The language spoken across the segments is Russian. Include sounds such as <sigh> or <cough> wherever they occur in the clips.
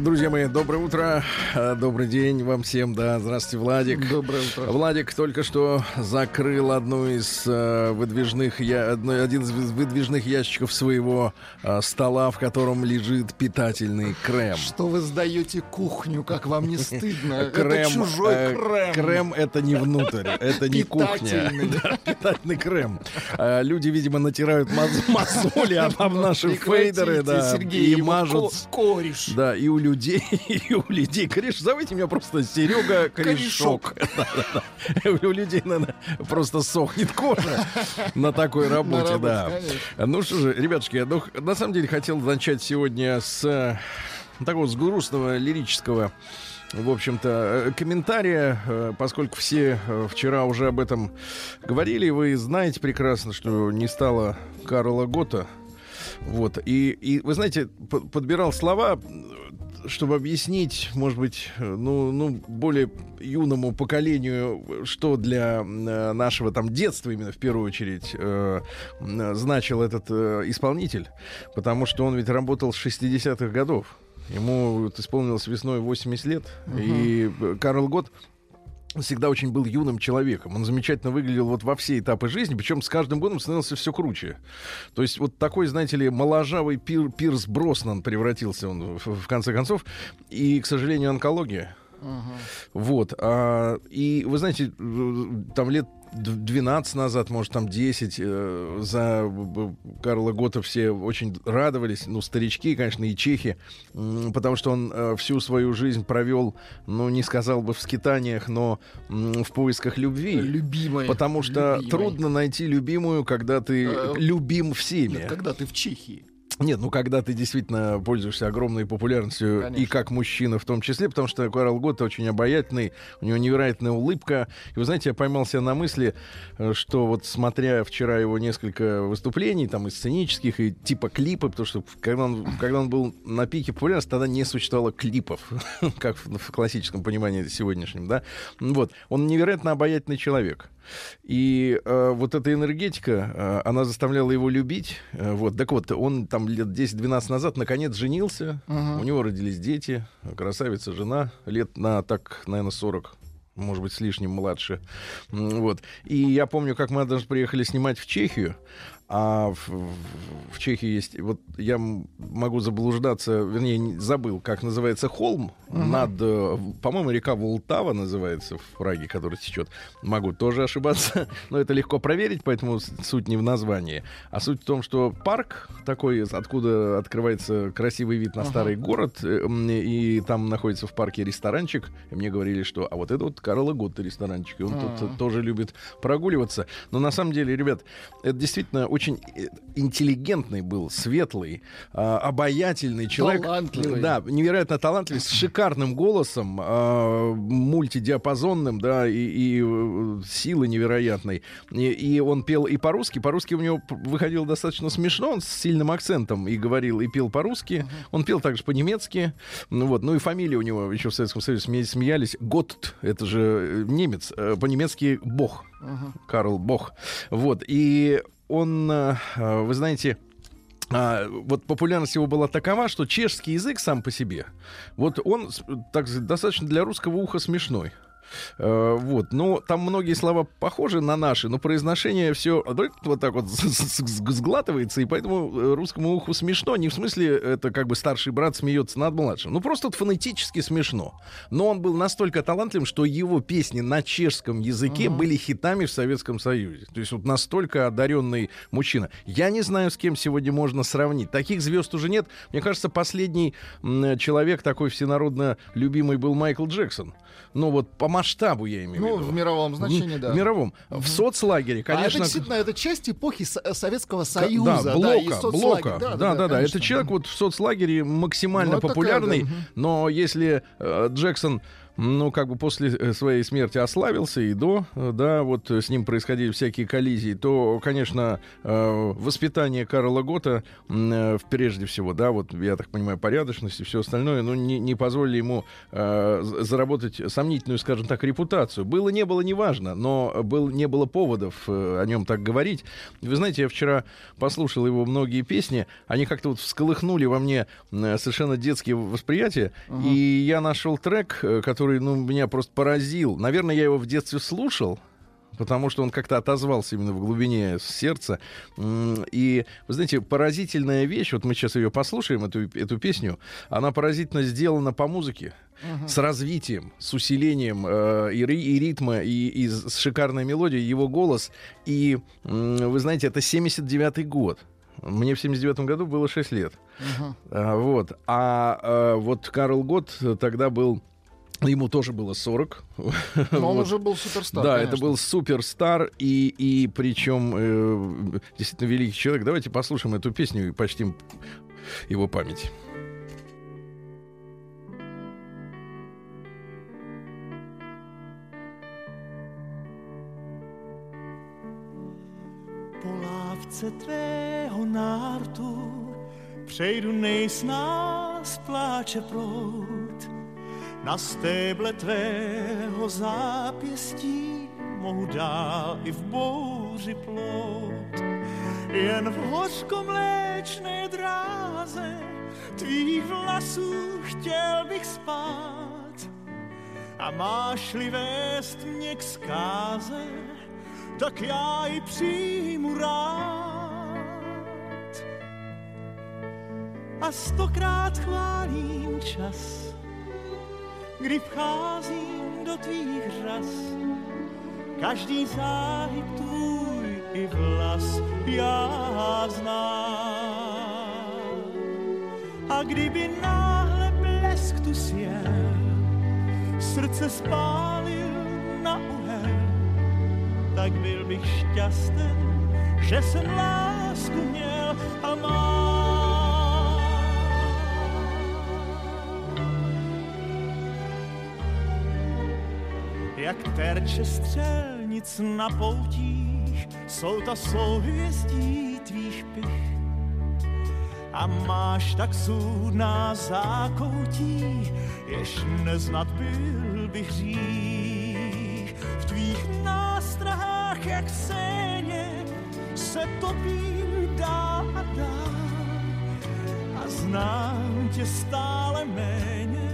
Друзья мои, доброе утро, э, добрый день вам всем, да, здравствуйте, Владик. Доброе утро. Владик только что закрыл одну из э, выдвижных, я, один из выдвижных ящиков своего э, стола, в котором лежит питательный крем. Что вы сдаете кухню, как вам не стыдно? Крем, Это чужой крем. Крем это не внутрь, это не кухня. Питательный. <laughs> Крем. Люди, видимо, натирают мозоли об об наши фейдеры, да, и мажут ко- кореш. Да, и людей, <laughs> и у людей. Кореш, зовите меня просто Серега Корешок. <laughs> У людей, наверное, просто сохнет кожа на такой работе, да. Ну что же, ребятушки, я, ну, на самом деле хотел начать сегодня с э, такого с грустного лирического в общем-то, э, комментария, э, поскольку все вчера уже об этом говорили, вы знаете прекрасно, что не стало Карла Гота. Вот. И, и вы знаете, подбирал слова, чтобы объяснить, может быть, э, ну, ну, более юному поколению, э, что для э, нашего там детства именно в первую очередь э, м, значил этот э, исполнитель, потому что он ведь работал с 60-х годов. Ему вот исполнилось весной 80 лет, и э, Карл Гот всегда очень был юным человеком. Он замечательно выглядел вот во все этапы жизни, причем с каждым годом становился все круче. То есть вот такой, знаете ли, моложавый Пир- Пирс Броснан превратился он в, в конце концов. И, к сожалению, онкология. Вот. а, и вы знаете, э, там лет 12 назад, может, там 10, э, за Карла Гота все очень радовались, ну, старички, конечно, и чехи, м, потому что он э, всю свою жизнь провел, ну, не сказал бы в скитаниях, но м, в поисках любви. Любимая. Потому что любимой. трудно найти любимую, когда ты Э, любим всеми. Когда ты в Чехии. Нет, ну когда ты действительно пользуешься огромной популярностью, и Конечно. как мужчина в том числе, потому что Карл Гот очень обаятельный, у него невероятная улыбка. И вы знаете, я поймался на мысли, э, что вот смотря вчера его несколько выступлений, там и сценических, и типа клипы, потому что когда он, когда он был на пике популярности, тогда не существовало клипов, <laughs> как в, в классическом понимании сегодняшнем, да. Вот, он невероятно обаятельный человек. И э, вот эта энергетика, э, она заставляла его любить. Э, вот, так вот, он там лет 10-12 назад наконец женился. У него родились дети, красавица жена, лет на так, наверное, 40 может быть, с лишним младше. Вот. И я помню, как мы даже приехали снимать в Чехию, а в, в- в Чехии есть... Вот я могу заблуждаться, вернее, не- забыл, как называется холм над... э, По-моему, река Волтава называется в Праге, который течет. Могу тоже ошибаться, <laughs> но это легко проверить, поэтому суть не в названии. А суть в том, что парк такой, откуда открывается красивый вид на старый город, э, и там находится в парке ресторанчик. И мне говорили, что а вот это вот Карла Готта ресторанчик, и он тут э, тоже любит прогуливаться. Но на самом деле, ребят, это действительно очень э, интеллигентный был, светлый, а, обаятельный человек. Талантливый. Да, невероятно талантливый, с шикарным голосом, а, мультидиапазонным, да, и, и, э, силы невероятной. И, и он пел и по-русски. По-русски у него выходило достаточно смешно, он с сильным акцентом и говорил, и пел по-русски. Он пел также по-немецки. Ну, вот. ну и фамилия у него еще в Советском Союзе сме- смеялись. Готт, это же э, немец, по-немецки Бог. Карл Бог. Вот. И он, э, э, вы знаете, а, вот популярность его была такова, что чешский язык сам по себе, вот он так достаточно для русского уха смешной. Э, Вот, но там многие слова похожи на наши, но произношение все вот так вот <laughs> сглатывается, и поэтому э, русскому уху смешно. Не в смысле это как бы старший брат смеется над младшим. Ну просто вот фонетически смешно. Но он был настолько талантливым, что его песни на чешском языке были хитами в Советском Союзе. То есть вот настолько одаренный мужчина. Я не знаю, с кем сегодня можно сравнить. Таких звезд уже нет. Мне кажется, последний человек такой всенародно любимый был Майкл Джексон. Ну вот по масштабу я имею Ну, в виду. в мировом значении, да. В мировом. В соцлагере, А это конечно. действительно это часть эпохи Со- Советского Союза. да, блока, соцлагеря. блока. Да, да, да, конечно. Это человек вот в соцлагере максимально Ну, это такая, популярный, да, но если э, Джексон ну, как бы после э, своей смерти ославился и до, э, да, вот э, с ним происходили всякие коллизии, то, конечно, воспитание Карла Гота, прежде всего, да, вот, я так понимаю, порядочность и все остальное, ну, не, не позволили ему заработать сомнительную, скажем так, репутацию. Было, не было, неважно, но был, не было поводов о нем так говорить. Вы знаете, я вчера послушал его многие песни, они как-то вот всколыхнули во мне совершенно детские восприятия, uh-huh. и я нашел трек, который который, ну, меня просто поразил. Наверное, я его в детстве слушал, потому что он как-то отозвался именно в глубине сердца. И, вы знаете, поразительная вещь, вот мы сейчас ее послушаем, эту, эту песню, она поразительно сделана по музыке. С развитием, с усилением э, и, и ритма, и, и с шикарной мелодией, его голос. И, э, вы знаете, это 79-й год. Мне в 79-м году было 6 лет. Uh-huh. А, вот. А, а вот Карл Гот тогда был Ему тоже было 40. <laughs> Но он вот. уже был суперстар. Да, конечно. это был суперстар, и, и причем э, действительно великий человек. Давайте послушаем эту песню и почтим его память. Po lávce tvého nártu přejdu nejsnáz pláče prout na stéble tvého zápěstí mohu dál i v bouři plout. Jen v hořkomléčné dráze tvých vlasů chtěl bych spát. A máš-li vést mě k zkáze, tak já ji přijmu rád. A stokrát chválím čas, kdy vcházím do tvých řas. Každý záhyb tvůj i vlas já znám. A kdyby náhle blesk tu sjel, srdce spálil na uhel, tak byl bych šťasten, že jsem lásku měl a mám. Jak terče střelnic na poutích, jsou ta souhvězdí tvých pich. A máš tak sůdná zákoutí, jež neznat byl bych hřích. V tvých nástrahách, jak séně, se topím dál a dál. A znám tě stále méně,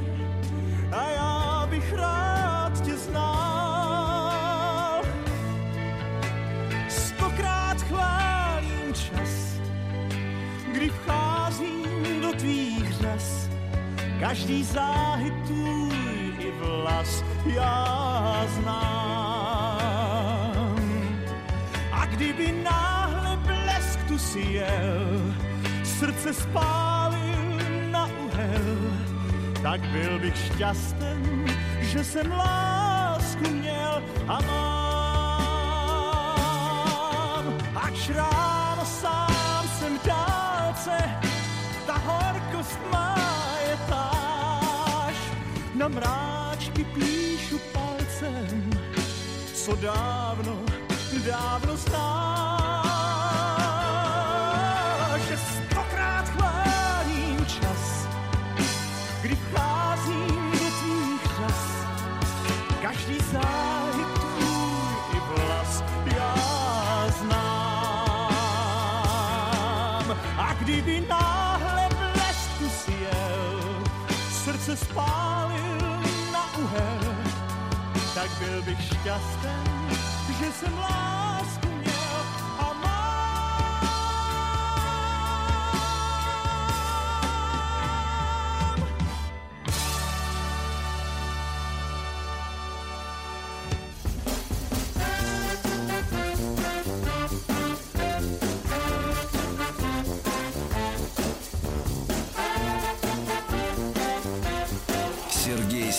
a já bych rád tě znal. Stokrát chválím čas, kdy vcházím do tvých řas. Každý záhyb tvůj i vlas já znám. A kdyby náhle blesk tu si jel, srdce spálil na uhel, tak byl bych šťasten, že jsem lásku měl a mám. Ač ráno sám jsem v dálce, ta horkost má je táž. Na mráčky píšu palcem, co dávno, dávno znáš. Spálil na uhel, tak byl bych šťasten, že jsem lásku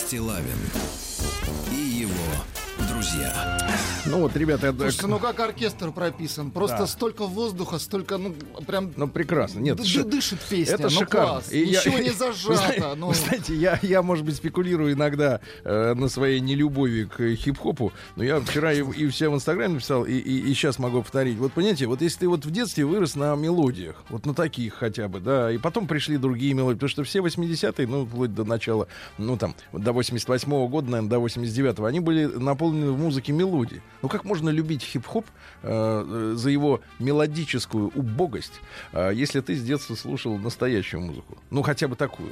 Стилавин и его друзья. Ну вот, ребята, Слушайте, ну как оркестр прописан? Просто да. столько воздуха, столько, ну, прям... Ну, прекрасно. Нет, ш... дышит песня, это ну шикарно. класс. И Ничего я... не <laughs> зажато. Ну... знаете, я, я, может быть, спекулирую иногда э, на своей нелюбови к хип-хопу, но я вчера и, и все в Инстаграме написал, и, и, и сейчас могу повторить. Вот, понимаете, вот если ты вот в детстве вырос на мелодиях, вот на таких хотя бы, да, и потом пришли другие мелодии, потому что все 80-е, ну, вплоть до начала, ну, там, до 88-го года, наверное, до 89-го, они были наполнены музыке мелодии. Ну, как можно любить хип-хоп э, за его мелодическую убогость, э, если ты с детства слушал настоящую музыку? Ну, хотя бы такую.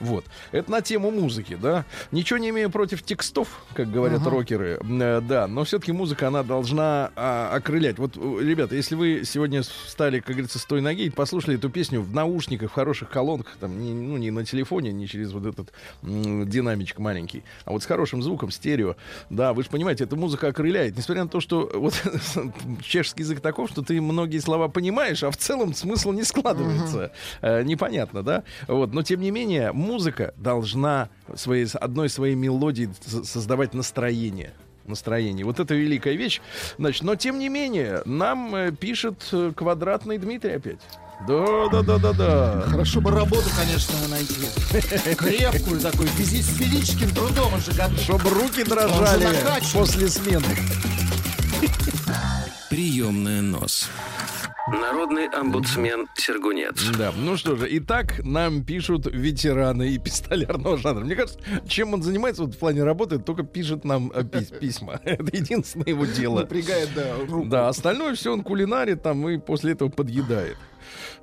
Вот. Это на тему музыки, да. Ничего не имею против текстов, как говорят uh-huh. рокеры, э, да, но все-таки музыка, она должна э, окрылять. Вот, э, ребята, если вы сегодня встали, как говорится, с той ноги и послушали эту песню в наушниках, в хороших колонках, там, не, ну, не на телефоне, не через вот этот м- динамичек маленький, а вот с хорошим звуком, стерео, да, вы же понимаете, эта музыка окрыляет. Несмотря на то, что вот <laughs> чешский язык таков, что ты многие слова понимаешь, а в целом смысл не складывается. Uh-huh. Э, непонятно, да? Вот, но тем не менее, музыка должна своей, одной своей мелодией создавать настроение настроение. Вот это великая вещь. Значит, но тем не менее, нам э, пишет э, квадратный Дмитрий опять. Да, да, да, да, да. Хорошо бы работу, конечно, найти. Крепкую такую, физи- с физическим трудом уже Чтобы руки дрожали после смены. Приемная нос. Народный омбудсмен Сергунец. Да, ну что же, итак, нам пишут ветераны и пистолярного жанра. Мне кажется, чем он занимается вот в плане работы, только пишет нам э, пись письма. <laughs> Это единственное его дело. Напрягает, да, руку. Да, остальное все он кулинарит там и после этого подъедает.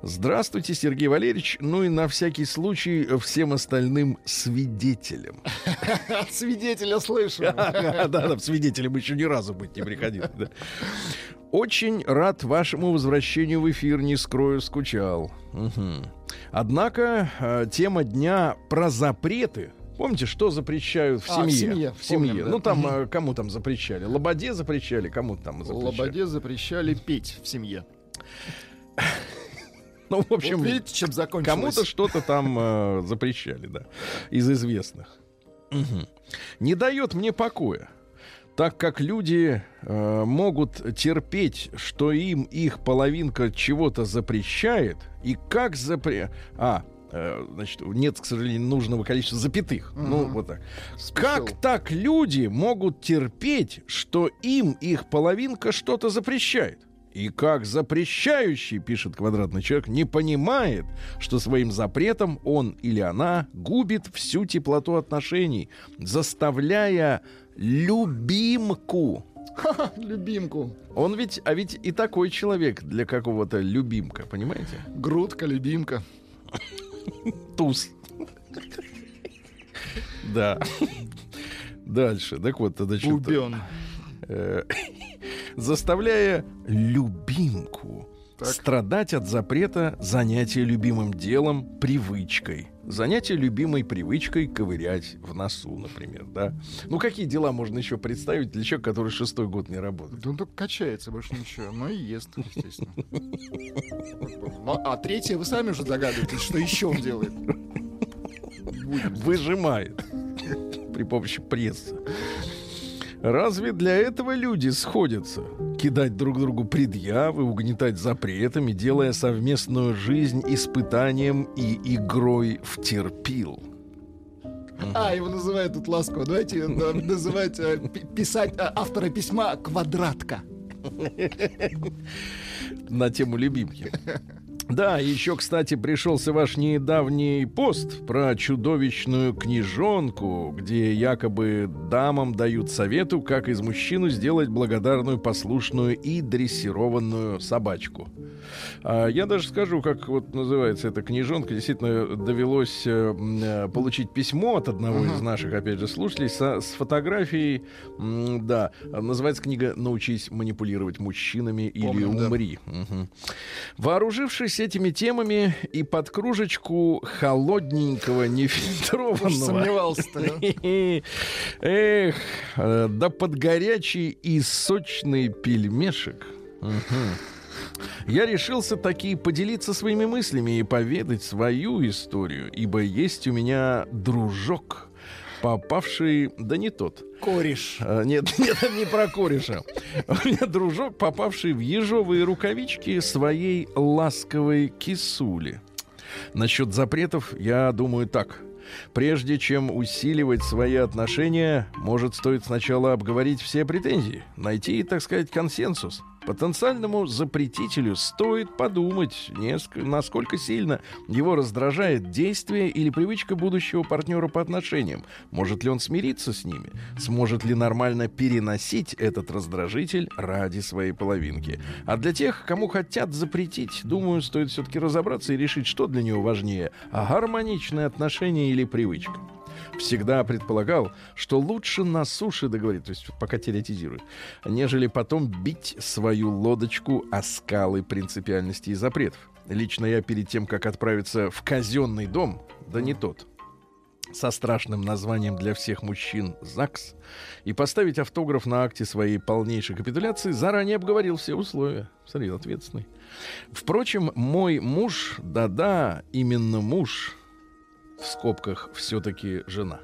Здравствуйте, Сергей Валерьевич. Ну и на всякий случай всем остальным свидетелям. От <laughs> свидетеля слышу. <laughs> Да, да, свидетелем еще ни разу быть не приходилось. Очень рад вашему возвращению в эфир, не скрою, скучал. Угу. Однако э, тема дня про запреты. Помните, что запрещают в семье? А, в семье. В семье. Помним, да. Ну там угу. кому там запрещали? Лободе запрещали, кому там запрещали? Лободе запрещали петь в семье. <laughs> Ну, в общем, вот видите, чем закончилось. Кому-то что-то там э, запрещали, да, из известных. Угу. Не дает мне покоя так как люди э, могут терпеть, что им их половинка чего-то запрещает, и как запре... А, э, значит, нет, к сожалению, нужного количества запятых. Угу. Ну, вот так. Спешил. Как так люди могут терпеть, что им их половинка что-то запрещает? И как запрещающий, пишет квадратный человек, не понимает, что своим запретом он или она губит всю теплоту отношений, заставляя любимку. любимку. Он ведь, а ведь и такой человек для какого-то любимка, понимаете? Грудка, любимка. Туз. Да. Дальше. Так вот, тогда что Бубен. Заставляя любимку так. страдать от запрета занятия любимым делом привычкой. Занятие любимой привычкой ковырять в носу, например, да. Ну, какие дела можно еще представить для человека, который шестой год не работает? Да он только качается, больше ничего. Ну и ест, естественно. Ну, а третье, вы сами уже догадываетесь, что еще он делает. <laughs> Выжимает при помощи пресса. Разве для этого люди сходятся? Кидать друг другу предъявы, угнетать запретами, делая совместную жизнь испытанием и игрой в терпил. А, его называют тут ласково. Давайте <laughs> называть, э, писать э, автора письма «Квадратка». На тему любимки. Да, еще, кстати, пришелся ваш недавний пост про чудовищную книжонку, где якобы дамам дают совету, как из мужчину сделать благодарную, послушную и дрессированную собачку. А я даже скажу, как вот называется эта книжонка. Действительно, довелось э, э получить письмо от одного uh-huh. из наших, опять же, слушателей со, с фотографией. М, да, называется книга «Научись манипулировать мужчинами или умри». Да. Угу. Вооружившись этими темами и под кружечку холодненького, нефильтрованного... Сомневался-то. <laughs> Эх, э, да под горячий и сочный пельмешек. Я решился таки поделиться своими мыслями и поведать свою историю, ибо есть у меня дружок, попавший... Да не тот. Кореш. А, Нет, <laughs> нет, не про кореша. У меня дружок, попавший в ежовые рукавички своей ласковой кисули. Насчет запретов я думаю так. Прежде чем усиливать свои отношения, может, стоит сначала обговорить все претензии, найти, так сказать, консенсус. Потенциальному запретителю стоит подумать, насколько сильно его раздражает действие или привычка будущего партнера по отношениям. Может ли он смириться с ними? Сможет ли нормально переносить этот раздражитель ради своей половинки? А для тех, кому хотят запретить, думаю, стоит все-таки разобраться и решить, что для него важнее – а гармоничные отношения или привычка всегда предполагал, что лучше на суше договорить, то есть пока теоретизирует, нежели потом бить свою лодочку о скалы принципиальности и запретов. Лично я перед тем, как отправиться в казенный дом, да не тот, со страшным названием для всех мужчин ЗАГС и поставить автограф на акте своей полнейшей капитуляции, заранее обговорил все условия. Смотри, ответственный. Впрочем, мой муж, да-да, именно муж, в скобках все-таки жена.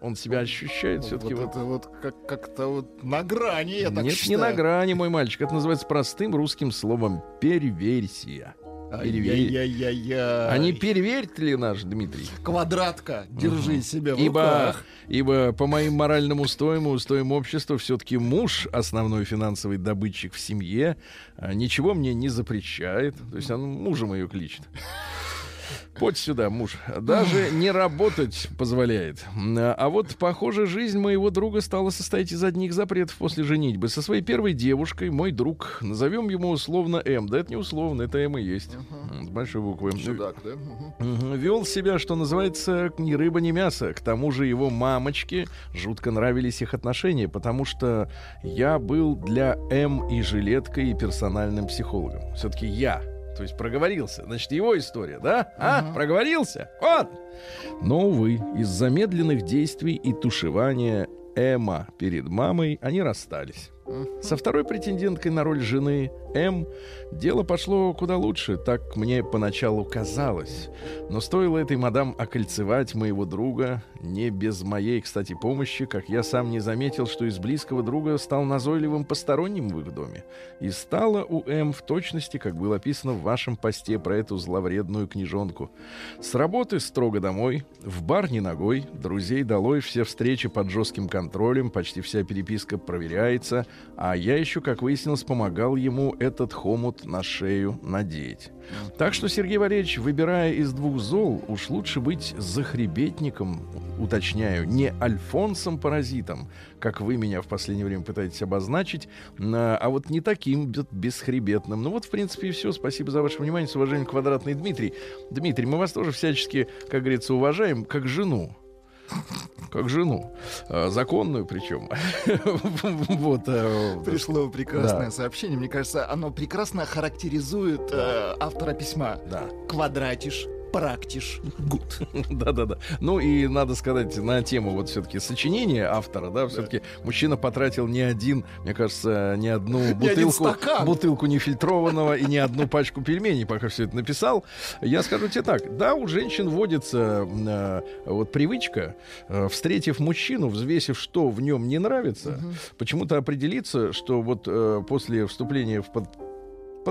Он себя ощущает все-таки Вот это вот как- как-то вот на грани, я так Нет, не считаю. на грани, мой мальчик. Это называется простым русским словом перверсия. Переверь. Не переверит ли наш Дмитрий? Квадратка, держи себя в Ибо, руках. ибо по моим моральным устоям и устоям общества все-таки муж, основной финансовый добытчик в семье, а, ничего мне не запрещает. То есть он мужем ее кличет. Подь сюда, муж. Даже не работать позволяет. А вот, похоже, жизнь моего друга стала состоять из одних запретов после женитьбы. Со своей первой девушкой, мой друг, назовем ему условно М. Да это не условно, это М и есть. М, С большой буквы. Чудак, да? Мгм. Вел себя, что называется, ни рыба, ни мясо. К тому же его мамочке жутко нравились их отношения, потому что я был для М и жилеткой, и персональным психологом. Все-таки я. То есть проговорился. Значит, его история, да? А? Проговорился? Вот! Но, увы, из-за медленных действий и тушевания Эма перед мамой они расстались. Со второй претенденткой на роль жены М дело пошло куда лучше, так мне поначалу казалось. Но стоило этой мадам окольцевать моего друга, не без моей, кстати, помощи, как я сам не заметил, что из близкого друга стал назойливым посторонним в их доме. И стало у М в точности, как было описано в вашем посте про эту зловредную книжонку. С работы строго домой, в бар не ногой, друзей долой, все встречи под жестким контролем, почти вся переписка проверяется, а я еще, как выяснилось, помогал ему этот хомут на шею надеть. Так что, Сергей Валерьевич, выбирая из двух зол, уж лучше быть захребетником, уточняю, не Альфонсом-паразитом, как вы меня в последнее время пытаетесь обозначить, а вот не таким бесхребетным. Ну вот, в принципе, и все. Спасибо за ваше внимание. С уважением, Квадратный Дмитрий. Дмитрий, мы вас тоже всячески, как говорится, уважаем, как жену. Как жену. А, Законную причем. <laughs> Вот. а, Пришло прекрасное Да. сообщение. Мне кажется, оно прекрасно характеризует э, автора письма. Да. Квадратиш, практиш, гуд. <laughs> Да-да-да. Ну и надо сказать на тему вот все-таки сочинения автора, да, все-таки мужчина потратил не один, мне кажется, не одну бутылку, бутылку нефильтрованного и не одну <laughs> пачку пельменей, пока все это написал. Я скажу тебе так, да, у женщин водится э, вот привычка, э, встретив мужчину, взвесив, что в нем не нравится, почему-то определиться, что вот э, после вступления в под-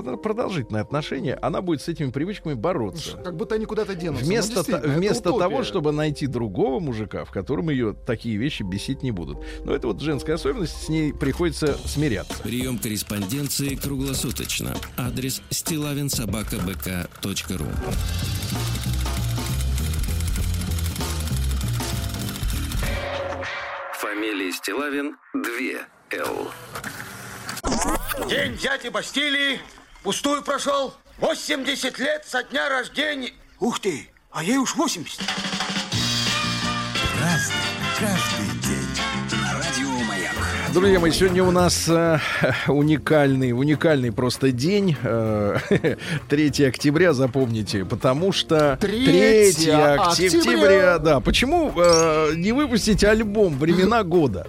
продолжительные отношения, она будет с этими привычками бороться. Как будто они куда-то денутся. Ну, Вместо, это вместо того, чтобы найти другого мужика, в котором ее такие вещи бесить не будут. Но это вот женская особенность, с ней приходится смиряться. Прием корреспонденции круглосуточно. Адрес стилавинсобакабк.ру Фамилия Стилавин 2 Л. День дяди Бастилии пустую прошел. 80 лет со дня рождения. Ух ты, а ей уж 80. Друзья мои, сегодня у нас э, <laughs> уникальный, уникальный просто день. э, <laughs> 3 октября, запомните, потому что 3 3 октября. октября, да. Почему э, не выпустить альбом «Времена года»?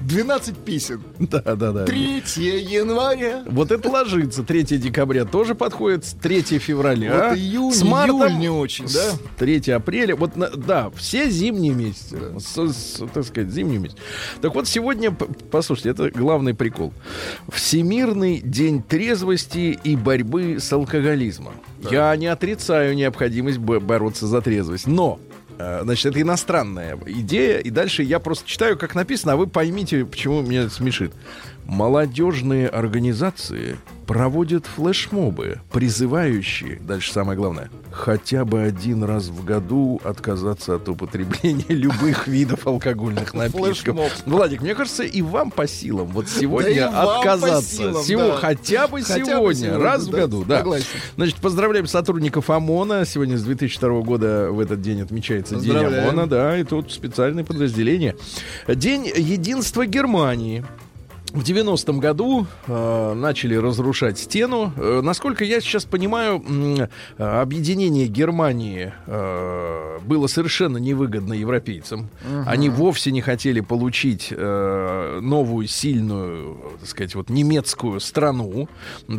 12 песен. <laughs> Да, да, да. 3 января. Вот это ложится. 3 декабря тоже подходит. 3 февраля. Вот июнь, с мартом, июль не очень, да? 3 апреля. Вот, да, все зимние месяцы. С- с- так сказать, зимние месяцы. Так вот, сегодня, послушайте, это главный прикол. Всемирный день трезвости и борьбы с алкоголизмом. Я не отрицаю необходимость бо- бороться за трезвость, но Значит, это иностранная идея. И дальше я просто читаю, как написано, а вы поймите, почему меня это смешит. Молодежные организации проводят флешмобы, призывающие, дальше самое главное, хотя бы один раз в году отказаться от употребления <laughs> любых видов алкогольных напитков. Флешмоб. Владик, мне кажется, и вам по силам вот сегодня по отказаться. силам, Сего- да. Хотя бы Хотя бы сегодня, сегодня, раз в да, году, да. согласен. Значит, поздравляем сотрудников ОМОНа. Сегодня с 2002 года в этот день отмечается День. ОМОНа, да, и тут специальное подразделение. День единства Германии. В 90-м году э, начали разрушать стену. Э, насколько я сейчас понимаю, э, объединение Германии э, было совершенно невыгодно европейцам. Они вовсе не хотели получить э, новую сильную, так сказать, вот немецкую страну,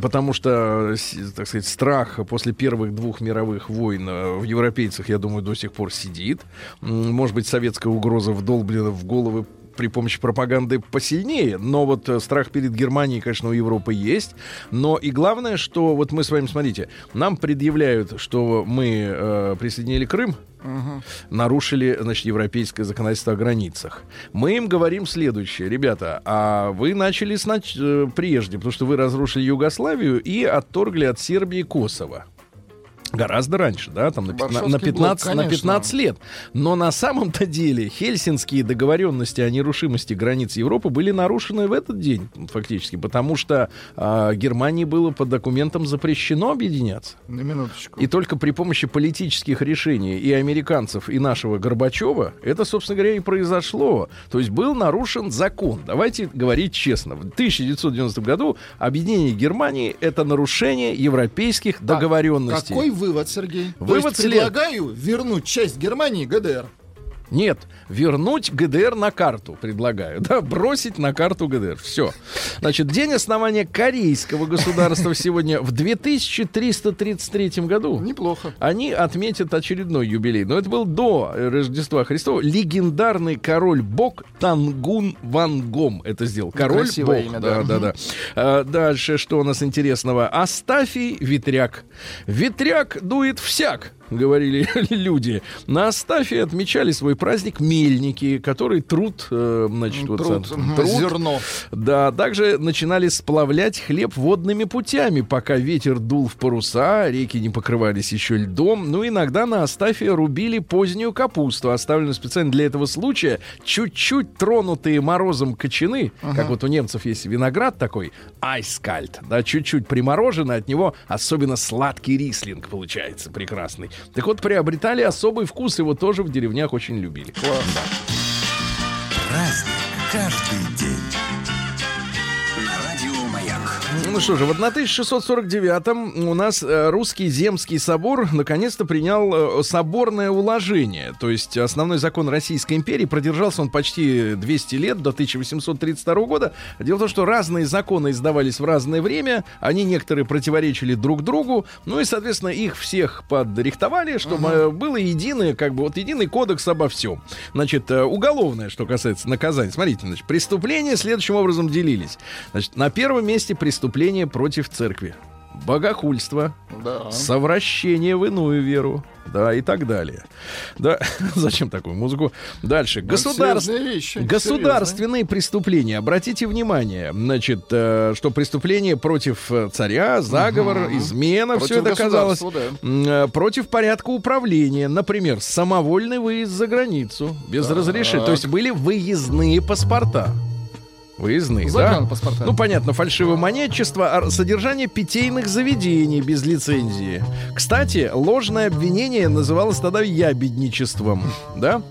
потому что, так сказать, страх после первых двух мировых войн э, в европейцах, я думаю, до сих пор сидит. Может быть, советская угроза вдолблена в головы при помощи пропаганды посильнее, но вот э, страх перед Германией, конечно, у Европы есть. Но и главное, что вот мы с вами, смотрите, нам предъявляют, что мы э, присоединили Крым, нарушили, значит, европейское законодательство о границах. Мы им говорим следующее, ребята, а вы начали снач- э, прежде, потому что вы разрушили Югославию и отторгли от Сербии Косово. Гораздо раньше, да, там на, пятна- на Варшавский 15, блок, на конечно. 15 лет. Но на самом-то деле хельсинские договоренности о нерушимости границ Европы были нарушены в этот день, фактически, потому что а, Германии было по документам запрещено объединяться. На минуточку. И только при помощи политических решений и американцев, и нашего Горбачева, это, собственно говоря, и произошло. То есть был нарушен закон. Давайте говорить честно. В 1990 году объединение Германии — это нарушение европейских договоренностей. Какой вывод, Сергей? Вывод То есть предлагаю вернуть часть Германии ГДР. Нет, вернуть ГДР на карту, предлагаю. <laughs> Да, бросить на карту ГДР. Все. Значит, день основания корейского государства сегодня в 2333 году. Неплохо. Они отметят очередной юбилей. Но это был до Рождества Христова. Легендарный король-бог Тангун Вангом это сделал. Король-бог. Красивое имя, да, да. да, да. А, дальше, что у нас интересного? Астафий Ветряк. Ветряк дует всяк. Говорили <laughs> люди. На Астафии отмечали свой праздник мельники, который труд, э, значит, вот, Труд, сам- м, зерно. да, также начинали сплавлять хлеб водными путями, пока ветер дул в паруса, реки не покрывались еще льдом. Ну, иногда на Астафе рубили позднюю капусту, оставленную специально для этого случая. Чуть-чуть тронутые морозом кочаны, как вот у немцев есть виноград такой, айскальт, да, чуть-чуть примороженный, от него особенно сладкий рислинг получается прекрасный. Так вот, приобретали особый вкус, его тоже в деревнях очень любили. Праздник каждый день. Ну что же, в 1649-м у нас э, русский земский собор наконец-то принял э, соборное уложение. То есть основной закон Российской империи продержался он почти 200 лет, до 1832 года. Дело в том, что разные законы издавались в разное время, они некоторые противоречили друг другу, ну и, соответственно, их всех подрихтовали, чтобы э, было единое, как бы, вот единый кодекс обо всем. Значит, уголовное, что касается наказания. Смотрите, значит, преступления следующим образом делились. Значит, на первом месте преступление против церкви. Богохульство, Да. совращение в иную веру, да, и так далее. Да, <laughs> зачем такую музыку? Дальше. Государство. серьезные вещи, Государственные преступления. Обратите внимание, значит, э, что преступление против э, царя, заговор, измена, Против все это казалось. да. Э, Против порядка управления. Например, самовольный выезд за границу без разрешения. То есть были выездные паспорта. Выездные, да? Загранпаспорта. Ну, понятно, фальшивомонетчество, а содержание питейных заведений без лицензии. Кстати, ложное обвинение называлось тогда ябедничеством, да?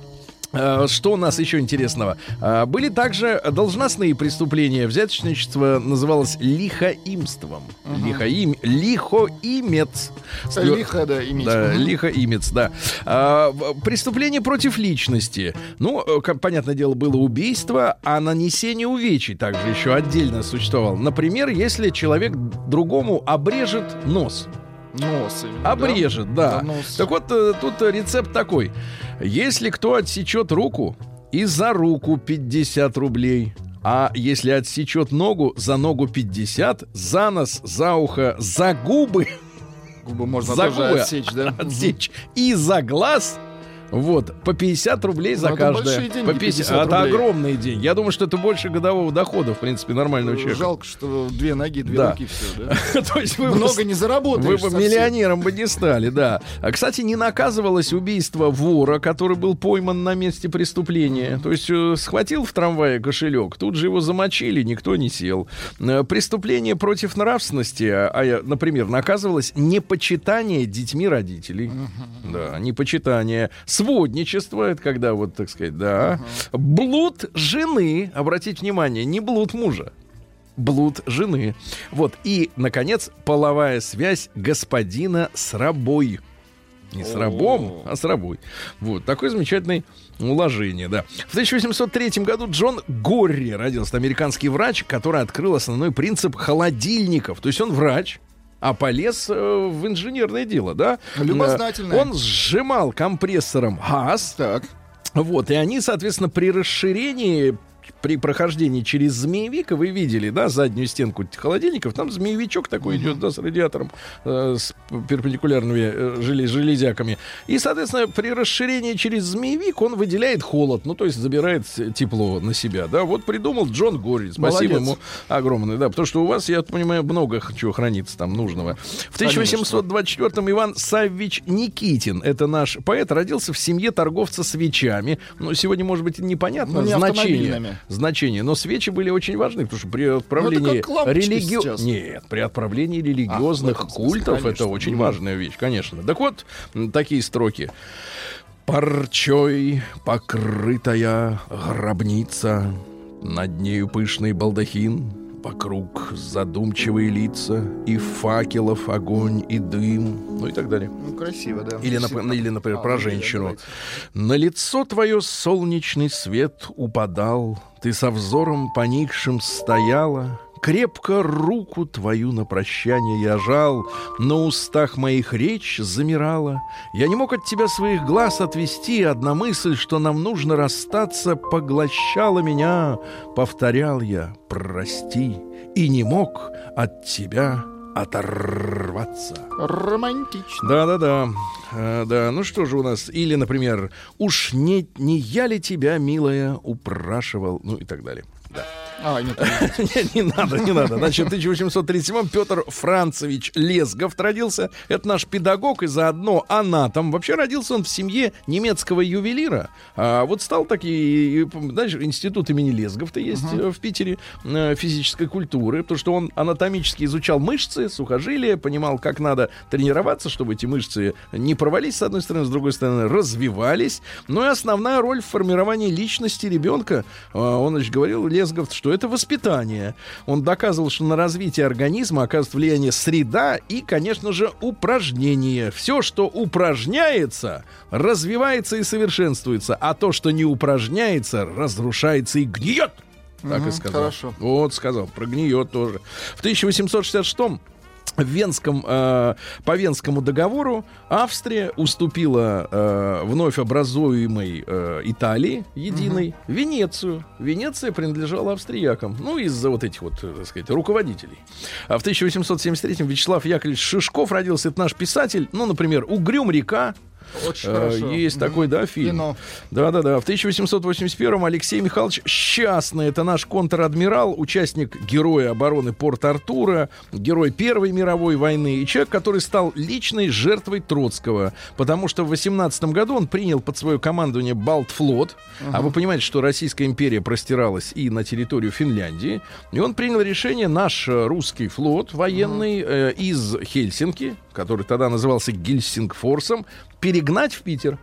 Э, Что у нас еще интересного? Э, Были также должностные преступления. Взяточничество называлось лихоимством. Лихоим, лихоимец. Твер- Лихо, да, иметь. да, лихоимец, да. А, преступление против личности. Ну, э, как понятное дело, было убийство, а нанесение увечий также еще отдельно существовало. Например, если человек другому обрежет нос. Нос именно, да? Обрежет, да. Да, нос. Так вот, э, тут э, рецепт такой. Если кто отсечет руку, и за руку 50 рублей. А если отсечет ногу, за ногу 50, за нос, за ухо, за губы Губы можно за тоже губы отсечь, да? отсечь и за глаз. Вот, по 50 рублей за Ну, это каждое. большие деньги, по 50. 50 Это огромные деньги. Я думаю, что это больше годового дохода, в принципе, нормального человека. Жалко, что две ноги, две Да. руки, все, да? <laughs> То есть вы Много не заработаешь. вы бы миллионером бы не стали, да. А, кстати, не наказывалось убийство вора, который был пойман на месте преступления. То есть э, схватил в трамвае кошелек, тут же его замочили, никто не сел. Э, Преступление против нравственности, а, а, например, наказывалось непочитание детьми родителей. Да, непочитание. Сводничество, это когда вот, так сказать, да. Блуд жены, обратите внимание, не блуд мужа блуд жены. Вот. И, наконец, половая связь господина с рабой. Не с рабом, а с рабой. Вот. Такое замечательное уложение, да. В 1803 году Джон Горри родился. Американский врач, который открыл основной принцип холодильников. То есть он врач, а полез э, в инженерное дело, да? Любознательный. Э, Он сжимал компрессором газ, Так. вот, и они, соответственно, при расширении при прохождении через змеевик, вы видели, да, заднюю стенку холодильников, там змеевичок такой идет, да, с радиатором, э, с перпендикулярными э, желе- железяками. И, соответственно, при расширении через змеевик он выделяет холод, ну, то есть забирает тепло на себя, да. Вот придумал Джон Гори. Спасибо Молодец. ему огромное, да, потому что у вас, я понимаю, много чего хранится там нужного. В 1824-м Иван Саввич Никитин, это наш поэт, родился в семье торговца свечами. Ну, сегодня, может быть, непонятно Ну, не значение. Значение, но свечи были очень важны, потому что при отправлении как лампочки религио- сейчас. Нет, при отправлении религиозных А, смысле, культов это конечно. очень Мгм. важная вещь, конечно. Так вот, такие строки. Парчой покрытая гробница, над нею пышный балдахин, вокруг задумчивые лица, и факелов огонь и дым, ну и так далее. Ну, красиво, да. Или, нап- или, например, А, про ну, женщину. давайте. На лицо твое солнечный свет упадал, Ты со взором поникшим стояла, Крепко руку твою на прощание я жал, На устах моих речь замирала. Я не мог от тебя своих глаз отвести, Одна мысль, что нам нужно расстаться, Поглощала меня, повторял я, прости, И не мог от тебя оторваться. Романтично. Да-да-да. А, да, ну что же у нас? Или, например, «Уж не, не я ли тебя, милая, упрашивал?» Ну и так далее. Да. А, нет, Не, <laughs> не надо, не надо. Значит, в 1837 Петр Францевич Лесгов родился. Это наш педагог и заодно анатом. Вообще родился он в семье немецкого ювелира. А вот стал таки, знаешь, институт имени Лесгов-то есть э, в Питере э, физической культуры, потому что он анатомически изучал мышцы, сухожилия, понимал, как надо тренироваться, чтобы эти мышцы не провались, с одной стороны, с другой стороны, развивались. Ну и основная роль в формировании личности ребенка, э, он, значит, говорил, Лесгов, что это воспитание. Он доказывал, что на развитие организма оказывает влияние среда и, конечно же, упражнения. Все, что упражняется, развивается и совершенствуется, а то, что не упражняется, разрушается и гниет. Так и Мгм, сказал. хорошо. Вот сказал, прогниет тоже. В 1866 в Венском, э, по Венскому договору Австрия уступила э, вновь образуемой э, Италии, единой, Венецию. Венеция принадлежала австриякам. Ну, из-за вот этих вот, э, так сказать, руководителей. А в 1873-м Вячеслав Яковлевич Шишков родился. Это наш писатель. Ну, например, «Угрюм река». Очень Э, хорошо. Есть такой, да, фильм. Да-да-да. В 1881-м Алексей Михайлович Счастный, это наш контр-адмирал, участник героя обороны Порт-Артура, герой Первой мировой войны и человек, который стал личной жертвой Троцкого, потому что в 18 году он принял под свое командование Балтфлот, а вы понимаете, что Российская империя простиралась и на территорию Финляндии, и он принял решение наш э, русский флот военный э, из Хельсинки, который тогда назывался Гельсингфорсом, перегнать в Питер.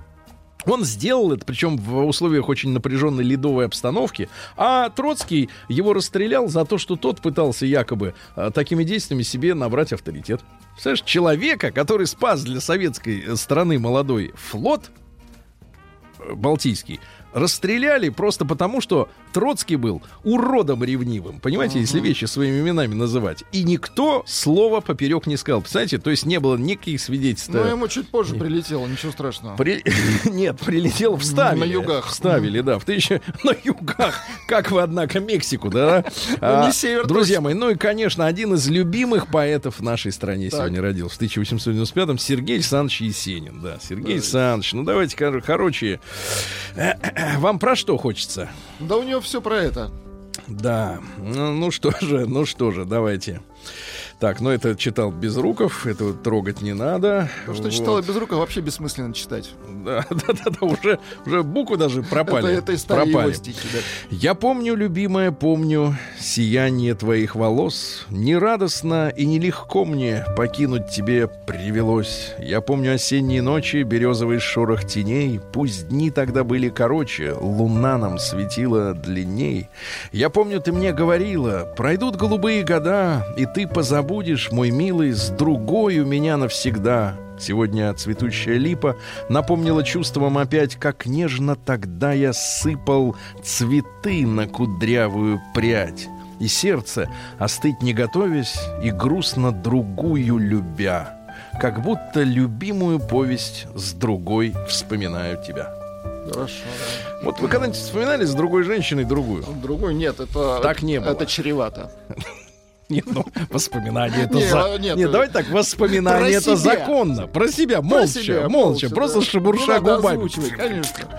Он сделал это, причем в условиях очень напряженной ледовой обстановки, а Троцкий его расстрелял за то, что тот пытался якобы э, такими действиями себе набрать авторитет. Представляешь, человека, который спас для советской э, страны молодой флот э, Балтийский, расстреляли просто потому, что Троцкий был уродом ревнивым. Понимаете, если вещи своими именами называть. И никто слова поперек не сказал. Представляете, то есть не было никаких свидетельств. Ну, ему чуть позже прилетело, ничего страшного. При- <laughs> Нет, прилетел, вставили. На югах. Вставили, да. В тысяча... <laughs> На югах. Как вы, однако, Мексику, да? А, не север Друзья мои, ну и, конечно, один из любимых поэтов в нашей стране Так. сегодня родился. В 1895-м Сергей Александрович Есенин. Да, Сергей Александрович. Ну, давайте, кор- короче, вам про что хочется? Да у него все про это. Да, ну, ну что же, ну что же, давайте. Так, ну это читал Безруков, это вот трогать не надо. То, что Вот. без рука, вообще бессмысленно читать. Да, да, да, да, уже, уже буквы даже пропали. Это, это из старые его пропали. стихи, да. Я помню, любимая, помню сияние твоих волос. Нерадостно и нелегко мне покинуть тебе привелось. Я помню осенние ночи, березовый шорох теней. Пусть дни тогда были короче, луна нам светила длинней. Я помню, ты мне говорила, пройдут голубые года, и ты позабудешь, мой милый, с другой у меня навсегда. Сегодня цветущая липа напомнила чувством опять, как нежно тогда я сыпал цветы на кудрявую прядь. И сердце, остыть не готовясь, и грустно другую любя. Как будто любимую повесть с другой вспоминаю тебя. Хорошо, да. Вот вы когда-нибудь вспоминали с другой женщиной другую? Другой нет, это... Так не было. Это чревато. Нет, ну, воспоминания это за... а, нет, Нет, э, давайте так, воспоминания это законно. Про себя, молча, молча, просто шебурша Ну, губами. конечно.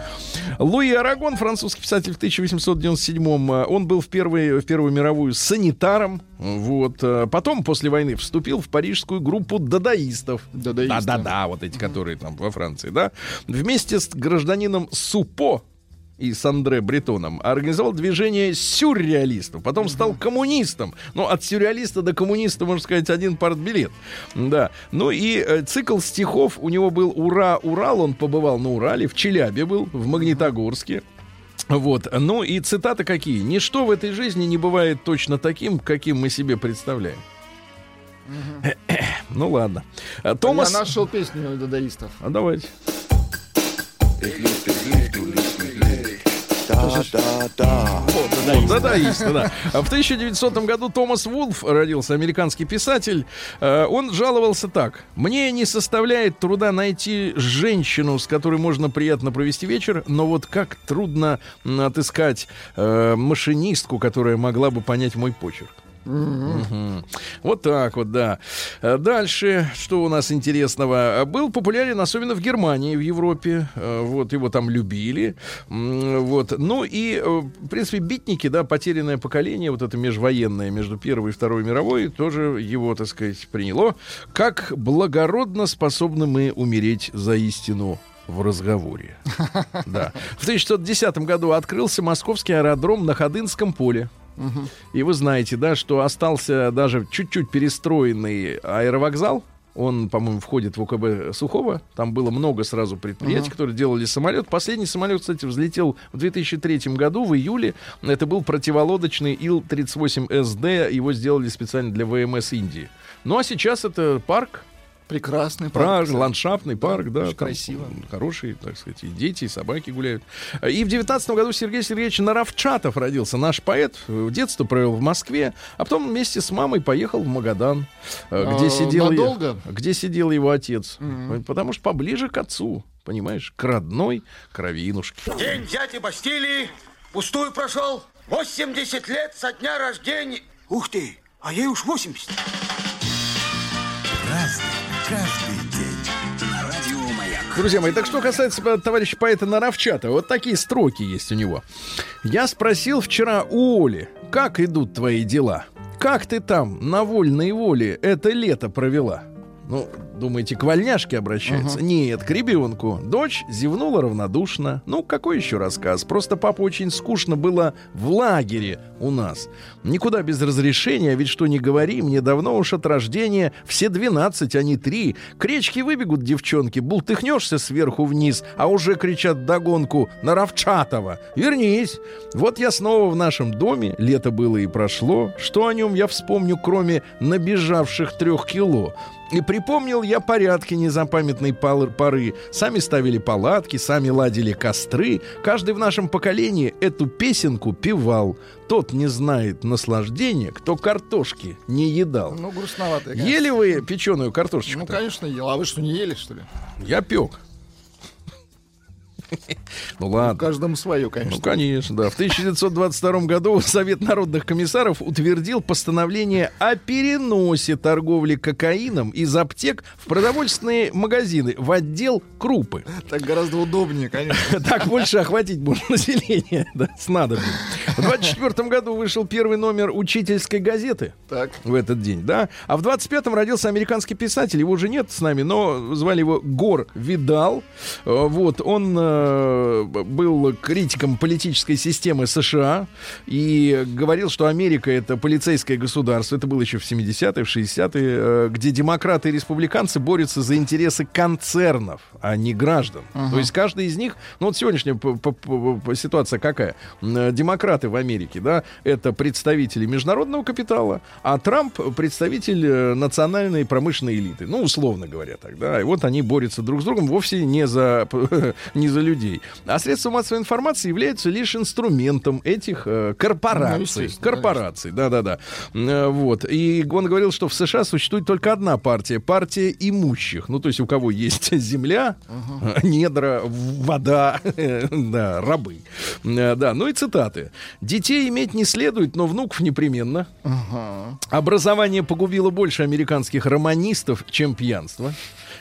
Луи Арагон, французский писатель в 1897-м, э, он был в, первой, в Первую мировую санитаром. Вот. э, Потом, после войны, вступил в парижскую группу дадаистов. Дадаисты. Да-да-да, вот эти, которые там во Франции, да. Вместе с гражданином Супо и с Андре Бретоном организовал движение сюрреалистов. Потом стал коммунистом. Ну, от сюрреалиста до коммуниста, можно сказать, один партбилет. Да. Ну и э, цикл стихов у него был «Ура, Урал». Он побывал на Урале, в Челябе был, в Магнитогорске. Вот. Ну и цитаты какие? «Ничто в этой жизни не бывает точно таким, каким мы себе представляем». <coughs> Ну ладно. А, Томас... Я нашел песню дадаистов. А давайте. Вот, дадаист, да. В 1900 году Томас Вулф родился, американский писатель. Э, Он жаловался так. «Мне не составляет труда найти женщину, с которой можно приятно провести вечер, но вот как трудно отыскать э, машинистку, которая могла бы понять мой почерк». Мгм. Вот так вот, да. Э, Дальше, что у нас интересного? Э, Был популярен особенно в Германии, в Европе. Э, Вот, его там любили. Вот. Ну и, в принципе, битники, да, потерянное поколение, вот это межвоенное, между Первой и Второй мировой, тоже его, так сказать, приняло. Как благородно способны мы умереть за истину в разговоре. <laughs> Да. В 1910 году открылся московский аэродром на Ходынском поле. И вы знаете, да, что остался даже чуть-чуть перестроенный аэровокзал. Он, по-моему, входит в УКБ Сухого. Там было много сразу предприятий, которые делали самолет. Последний самолет, кстати, взлетел в 2003 году, в июле. Это был противолодочный Ил-38СД. Его сделали специально для ВМС Индии. Ну, а сейчас это парк, Прекрасный Парк, кстати. ландшафтный парк, да. очень там красиво. Хороший, так сказать, и дети, и собаки гуляют. И в девятнадцатом году Сергей Сергеевич Наравчатов родился. Наш поэт э, детство провел в Москве, а потом вместе с мамой поехал в Магадан, э, где А, сидел, надолго? где сидел его отец. Потому что поближе к отцу, понимаешь, к родной кровинушке. День дяди Бастилии пустую прошел. 80 лет со дня рождения. Ух ты, а ей уж 80. Разный, Друзья мои, так что касается э, товарища поэта Наравчата, вот такие строки есть у него. Я спросил вчера у Оли, как идут твои дела? Как ты там на вольной воле это лето провела? Ну, Думаете, к вольняшке обращается? Нет, к ребенку. Дочь зевнула равнодушно. Ну, какой еще рассказ? Просто папа очень скучно было в лагере у нас. Никуда без разрешения, ведь что не говори, мне давно уж от рождения все 12, а не 3. К речке выбегут девчонки, бултыхнешься сверху вниз, а уже кричат догонку на Равчатова. Вернись. Вот я снова в нашем доме, лето было и прошло. Что о нем я вспомню, кроме набежавших трех кило? И припомнил я порядки незапамятной поры. Сами ставили палатки, сами ладили костры. Каждый в нашем поколении эту песенку певал. Тот не знает наслаждения, кто картошки не едал. Ну, грустновато. конечно. Ели вы печеную картошечку? Ну, конечно, ел. А вы что, не ели, что ли? Я пек. Ну <laughs> Ну, ладно. каждому свое, конечно. Ну, конечно, да. В 1922 году Совет народных комиссаров утвердил постановление о переносе торговли кокаином из аптек в продовольственные магазины в отдел крупы. Так гораздо удобнее, конечно. <laughs> Так больше охватить можно <laughs> население, да, с надобным. В 24 году вышел первый номер учительской газеты Так. в этот день, да. А в 25-м родился американский писатель, его уже нет с нами, но звали его Гор Видал. Э, Вот, он э, был критиком политической системы США и говорил, что Америка это полицейское государство. Это было еще в 70-е, в 60-е, э, где демократы и республиканцы борются за интересы концернов, а не граждан. То есть каждый из них, ну вот сегодняшняя ситуация какая? Э, Демократы в Америке, да, это представители международного капитала, а Трамп представитель национальной промышленной элиты. Ну, условно говоря так, да. И вот они борются друг с другом вовсе не за, <laughs> не за людей. А средства массовой информации являются лишь инструментом этих э, Ну, корпораций. естественно, корпораций, да-да-да. Э, Вот. И он говорил, что в США существует только одна партия. Партия имущих. Ну, то есть у кого есть <laughs> земля, э, недра, вода, <laughs> да, рабы. Э, Да, ну и цитаты. «Детей иметь не следует, но внуков непременно. Ага. Образование погубило больше американских романистов, чем пьянство.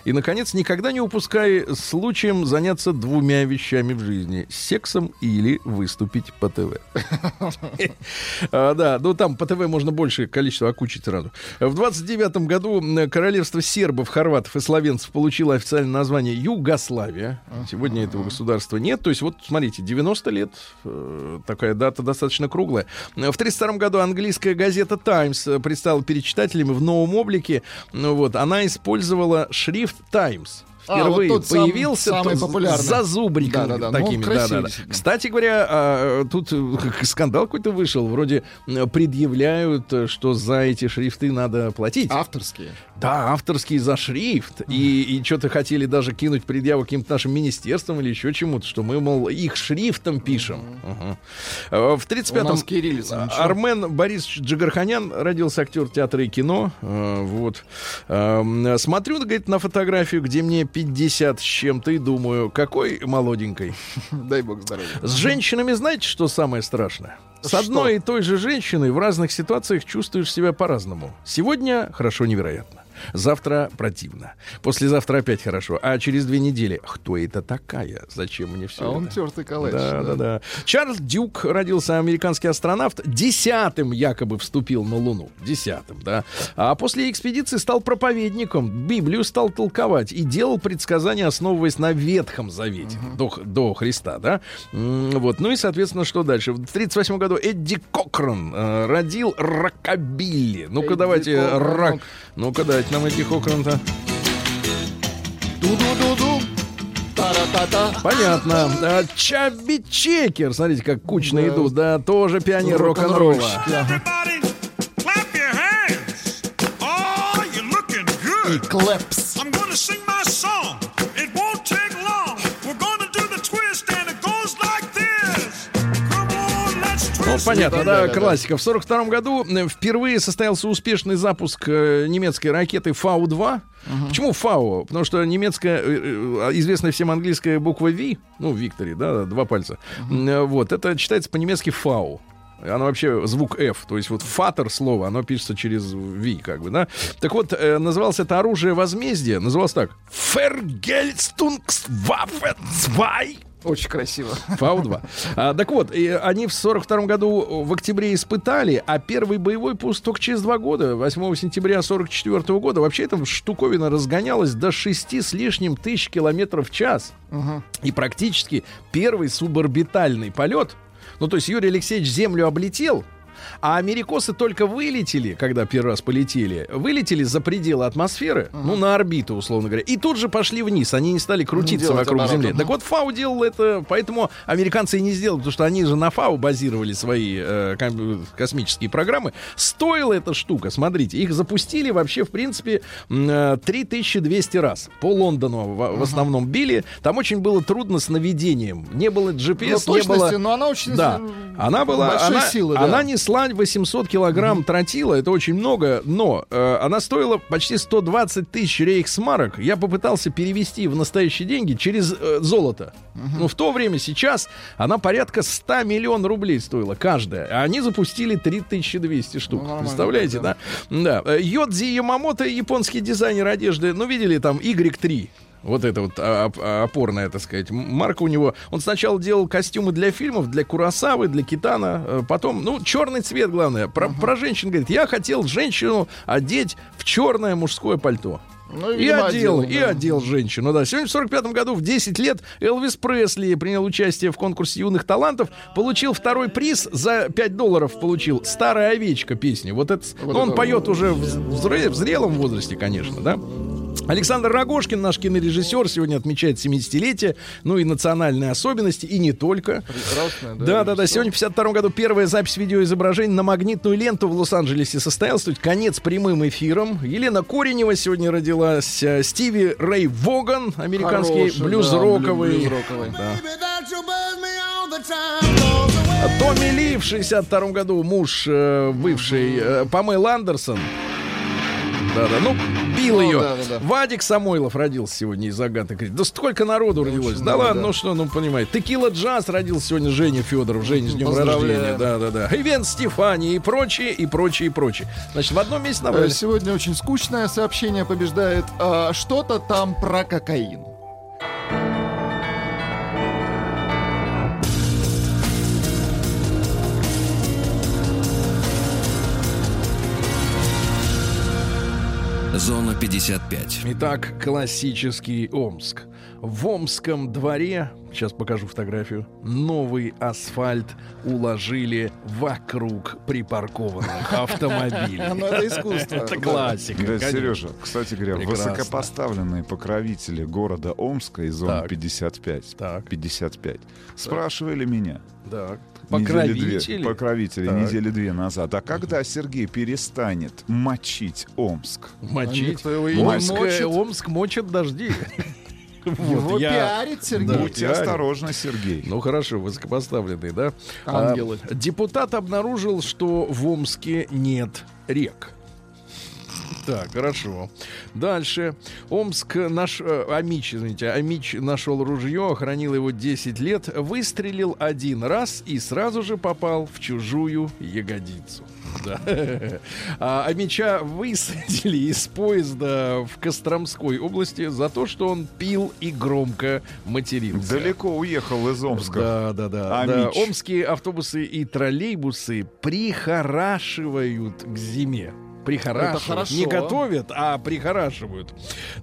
И, наконец, никогда не упускай случаем заняться двумя вещами в жизни. Сексом или выступить по ТВ. <laughs> А, Да, ну там по ТВ можно большее количество окучить сразу. В 29 году королевство сербов, хорватов и словенцев получило официальное название Югославия. Сегодня этого государства нет. То есть вот, смотрите, 90 лет, э, такая дата достаточно круглая. В 32 году английская газета «Таймс» э, предстала перед читателями в новом облике. Ну вот, она использовала шрифт Times. «Таймс». А, Впервые вот появился самый тот популярный. зазубриками Да-да-да, ну, он такими. красивый да-да-да. действительно. Кстати говоря, а, тут э, скандал какой-то вышел. Вроде э, предъявляют, э, что за эти шрифты надо платить. Авторские. Да, авторский за шрифт. И, и что-то хотели даже кинуть предъяву каким-то нашим министерствам или еще чему-то, что мы, мол, их шрифтом пишем. Ага. Э, В 35-м У нас кириллица, ничего. Армен Борис Джигарханян родился актер театра и кино. Вот. Эм, Смотрю, говорит, на фотографию, где мне 50 с чем-то, и думаю, какой молоденькой. <laughs> Дай бог здоровья. С женщинами знаете, что самое страшное? С Что? одной и той же женщиной в разных ситуациях чувствуешь себя по-разному. Сегодня хорошо невероятно. Завтра противно. Послезавтра опять хорошо. А через две недели кто это такая? Зачем мне все А он это? тертый калач. Да, да, да. Чарльз Дюк родился американский астронавт. Десятым якобы вступил на Луну. Десятым, да. А после экспедиции стал проповедником. Библию стал толковать и делал предсказания, основываясь на Ветхом Завете. До, Х- до Христа, да. Вот. Ну и, соответственно, что дальше? В 38 году Эдди Кокрон э, родил рокобилли. Ну-ка, Эдди давайте рок. Ну-ка, дайте нам Эдди Кокрон-то. Ду-ду-ду-ду. Та-ра-та-та. Понятно. А, Чаби Чекер, смотрите, как кучно Да. идут, да, тоже пионер рок-н-ролла. Oh, И клэпс. Ну, понятно, Да, да, да, да, классика. В 42 году э, впервые состоялся успешный запуск э, немецкой ракеты Фау-2. Почему Фау? Потому что немецкая, э, известная всем английская буква V, ну, Виктори, да, два пальца, М, вот, это читается по-немецки Фау. Оно вообще звук F, то есть вот фатер слово, оно пишется через V, как бы, да. Так вот, э, называлось это оружие возмездия, называлось так. Фергельстунгсваффе 2 Очень красиво. Фау-2. А, так вот, и они в 42 году в октябре испытали, а первый боевой пуск только через два года, 8 сентября 44 года. Вообще эта штуковина разгонялась до 6 с лишним тысяч километров в час. И практически первый суборбитальный полет. Ну, то есть Юрий Алексеевич Землю облетел, а америкосы только вылетели, когда первый раз полетели, вылетели за пределы атмосферы, ну, на орбиту, условно говоря, и тут же пошли вниз. Они не стали крутиться вокруг оборот, Земли. ага. Так вот, ФАУ делал это, поэтому американцы и не сделали, потому что они же на ФАУ базировали свои э, космические программы. Стоила эта штука, смотрите, их запустили вообще, в принципе, м, э, 3200 раз. По Лондону в, в основном били. Там очень было трудно с наведением. Не было GPS, Ну, не было... но она очень Да, она была, большой она, силы, да. она несла 800 килограмм тротила, это очень много, но э, она стоила почти 120 тысяч рейхсмарок. Я попытался перевести в настоящие деньги через э, золото. Ну, в то время, сейчас, она порядка 100 миллионов рублей стоила каждая. А они запустили 3200 штук. Ну, Представляете, да. да? Да. Йодзи Ямамото, японский дизайнер одежды, ну, видели там Y3. Вот это вот а, а, опорная, так сказать, марка у него. Он сначала делал костюмы для фильмов, для Курасавы, для Китана. э, Потом, ну, черный цвет, главное. Про, про женщин говорит, я хотел женщину одеть в черное мужское пальто. Ну, И одел, одел, и да. одел женщину, да. Сегодня в 45 году, в 10 лет, Элвис Пресли принял участие в конкурсе юных талантов, получил второй приз, за 5 долларов получил «Старая овечка» песню. Вот это, Вот ну, он это поет уже в, взре- в зрелом возрасте, конечно, да. Александр Рогожкин, наш кинорежиссер, сегодня отмечает 70-летие, ну и национальные особенности, и не только. Прекрасная, да. Да, да, да. Сегодня в 52 году первая запись видеоизображений на магнитную ленту в Лос-Анджелесе состоялась. Тут конец прямым эфиром. Елена Коренева сегодня родилась. э, Стиви Рэй Воган, американский Хороший, да, блюз-роковый. блюз-роковый. Да. Томми Ли в 62 году, муж э, бывший э, Памел Андерсон. Да-да, ну, бил Ну, ее. Вадик Самойлов родился сегодня из Агаты Кристи. Да столько народу родилось. Да ладно, да. ну что, ну понимаете. Текила Джаз родился сегодня Женя Федоров. Женя, с днем рождения. Да-да-да. Ивен Стефани и прочее, и прочее, и прочее. Значит, в одном месте Э, набрали. Сегодня очень скучное сообщение побеждает. а, Что-то там про кокаин. Зона 55. Итак, классический Омск. В Омском дворе, сейчас покажу фотографию, новый асфальт уложили вокруг припаркованных <laughs> автомобилей. Ну, это искусство. Это классика. Да. Сережа, кстати говоря, высокопоставленные покровители города Омска из зоны Так. 55, Так. 55 спрашивали меня. Так. две- Покровители. покровители Так. недели две назад. А когда Сергей перестанет мочить Омск? Мочить. Его не Омск, мочит. Омск мочит дожди. <laughs> Его пиарит Сергей. Да. Будьте осторожны, Сергей. Ну хорошо, высокопоставленный, да? Ангелы. А, депутат обнаружил, что в Омске нет рек. Так, хорошо. Дальше. Омск наш... э, Амич, извините, Амич нашел ружье, охранил его 10 лет, выстрелил один раз и сразу же попал в чужую ягодицу. <laughs> Да. А Амича высадили из поезда в Костромской области за то, что он пил и громко матерился. Далеко уехал из Омска. Да, да, да. А да. Омские автобусы и троллейбусы прихорашивают к зиме. Прихорашивают. Не готовят, а прихорашивают.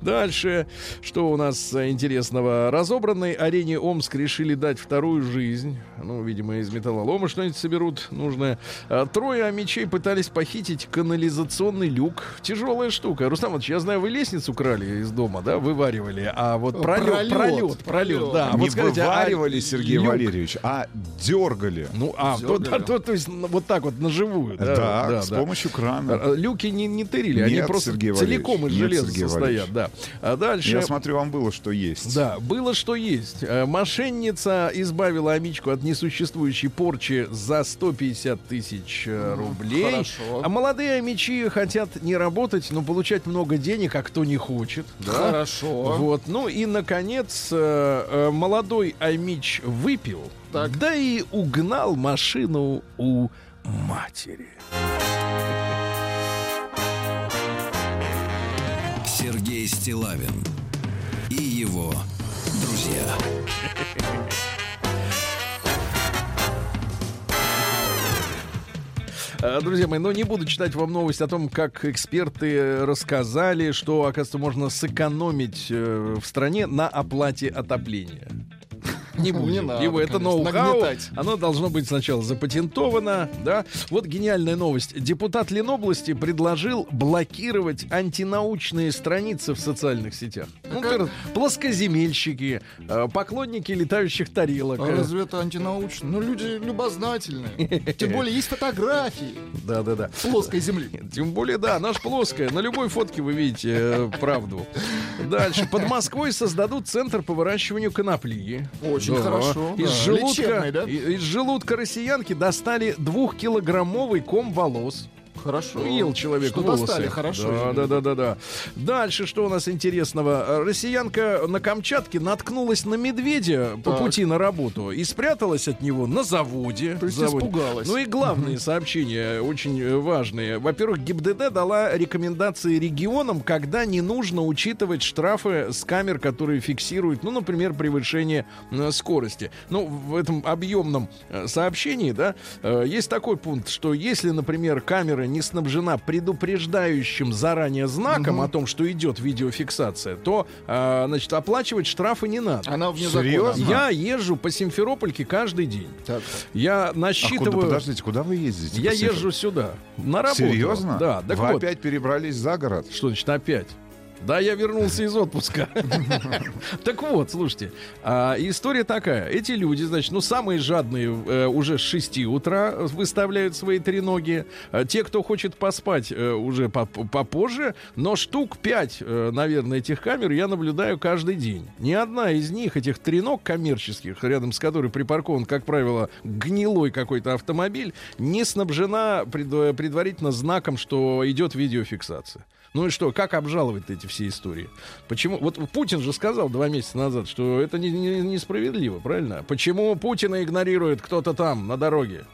Дальше, что у нас интересного? Разобранной арене Омск решили дать вторую жизнь. Ну, видимо, из металлолома что-нибудь соберут нужное. А, Трое мечей пытались похитить канализационный люк. Тяжелая штука. Рустам Иванович, я знаю, вы лестницу крали из дома, да, вываривали, а вот пролет, Пролет, пролет, пролет, да. Не вот скажите, а вываривали, Сергей люк? Валерьевич, а дергали. Ну, а, то, Дёргали. да, то, то есть вот так вот наживую, да? Да, да, с да. помощью крана. А, Люки не, не тырили, они Нет, просто Сергей целиком из Валерьевич, нет, железа Сергей состоят, да. А дальше... Я смотрю, вам было что есть. Да, было что есть. Э, Мошенница избавила Амичку от несуществующей порчи за 150 тысяч э, рублей. хорошо. А молодые амичи хотят не работать, но получать много денег, а кто не хочет. Да? Хорошо. Вот. Ну и, наконец, э, молодой амич выпил, Так. да и угнал машину у матери. Сергей Стилавин и его друзья. А, Друзья мои, ну не буду читать вам новость о том, как эксперты рассказали, что, оказывается, можно сэкономить э, в стране на оплате отопления. Не будем. Не надо, Его это ноу-хау. Оно должно быть сначала запатентовано, да. Вот гениальная новость. Депутат Ленобласти предложил блокировать антинаучные страницы в социальных сетях. Ну, например, плоскоземельщики, э, поклонники летающих тарелок. А разве это антинаучно? Ну, люди любознательные. Тем более есть фотографии Да-да-да. плоской земли. Тем более, да, наш плоская. На любой фотке вы видите э, правду. Дальше. Под Москвой создадут центр по выращиванию конопли. Очень хорошо, Из, да. желудка, Лечебный, да? из желудка россиянки достали двухкилограммовый ком волос. Хорошо. Ел человек Что волосы. достали, хорошо. Да, да, да, да, да. Дальше что у нас интересного? Россиянка на Камчатке наткнулась на медведя по Так. пути на работу и спряталась от него на заводе. То есть Заводе. испугалась. Ну и главные сообщения очень важные. Во-первых, ГИБДД дала рекомендации регионам, когда не нужно учитывать штрафы с камер, которые фиксируют, ну, например, превышение э, скорости. Ну, в этом объемном э, сообщении, да, э, есть такой пункт, что если, например, камера не снабжена предупреждающим заранее знаком о том, что идет видеофиксация, то, э, значит, оплачивать штрафы не надо. Она вне Серьезно? закона. Я езжу по Симферопольке каждый день. Так. Я А куда, насчитываю... подождите, куда вы ездите? Я езжу сюда. На работу. Серьезно? Да. Так Вы вот. опять перебрались за город? Что значит опять? Да, я вернулся из отпуска. <laughs> Так вот, слушайте, а, история такая. Эти люди, значит, ну, самые жадные э, уже с 6 утра выставляют свои треноги. А Те, кто хочет поспать, э, уже поп- попозже. Но штук 5, наверное, этих камер я наблюдаю каждый день. Ни одна из них, этих треног коммерческих, рядом с которой припаркован, как правило, гнилой какой-то автомобиль, не снабжена пред- предварительно знаком, что идет видеофиксация. Ну и что, как обжаловать эти все истории? Почему? Вот Путин же сказал два месяца назад, что это не- не- несправедливо, правильно? Почему Путина игнорирует кто-то там на дороге?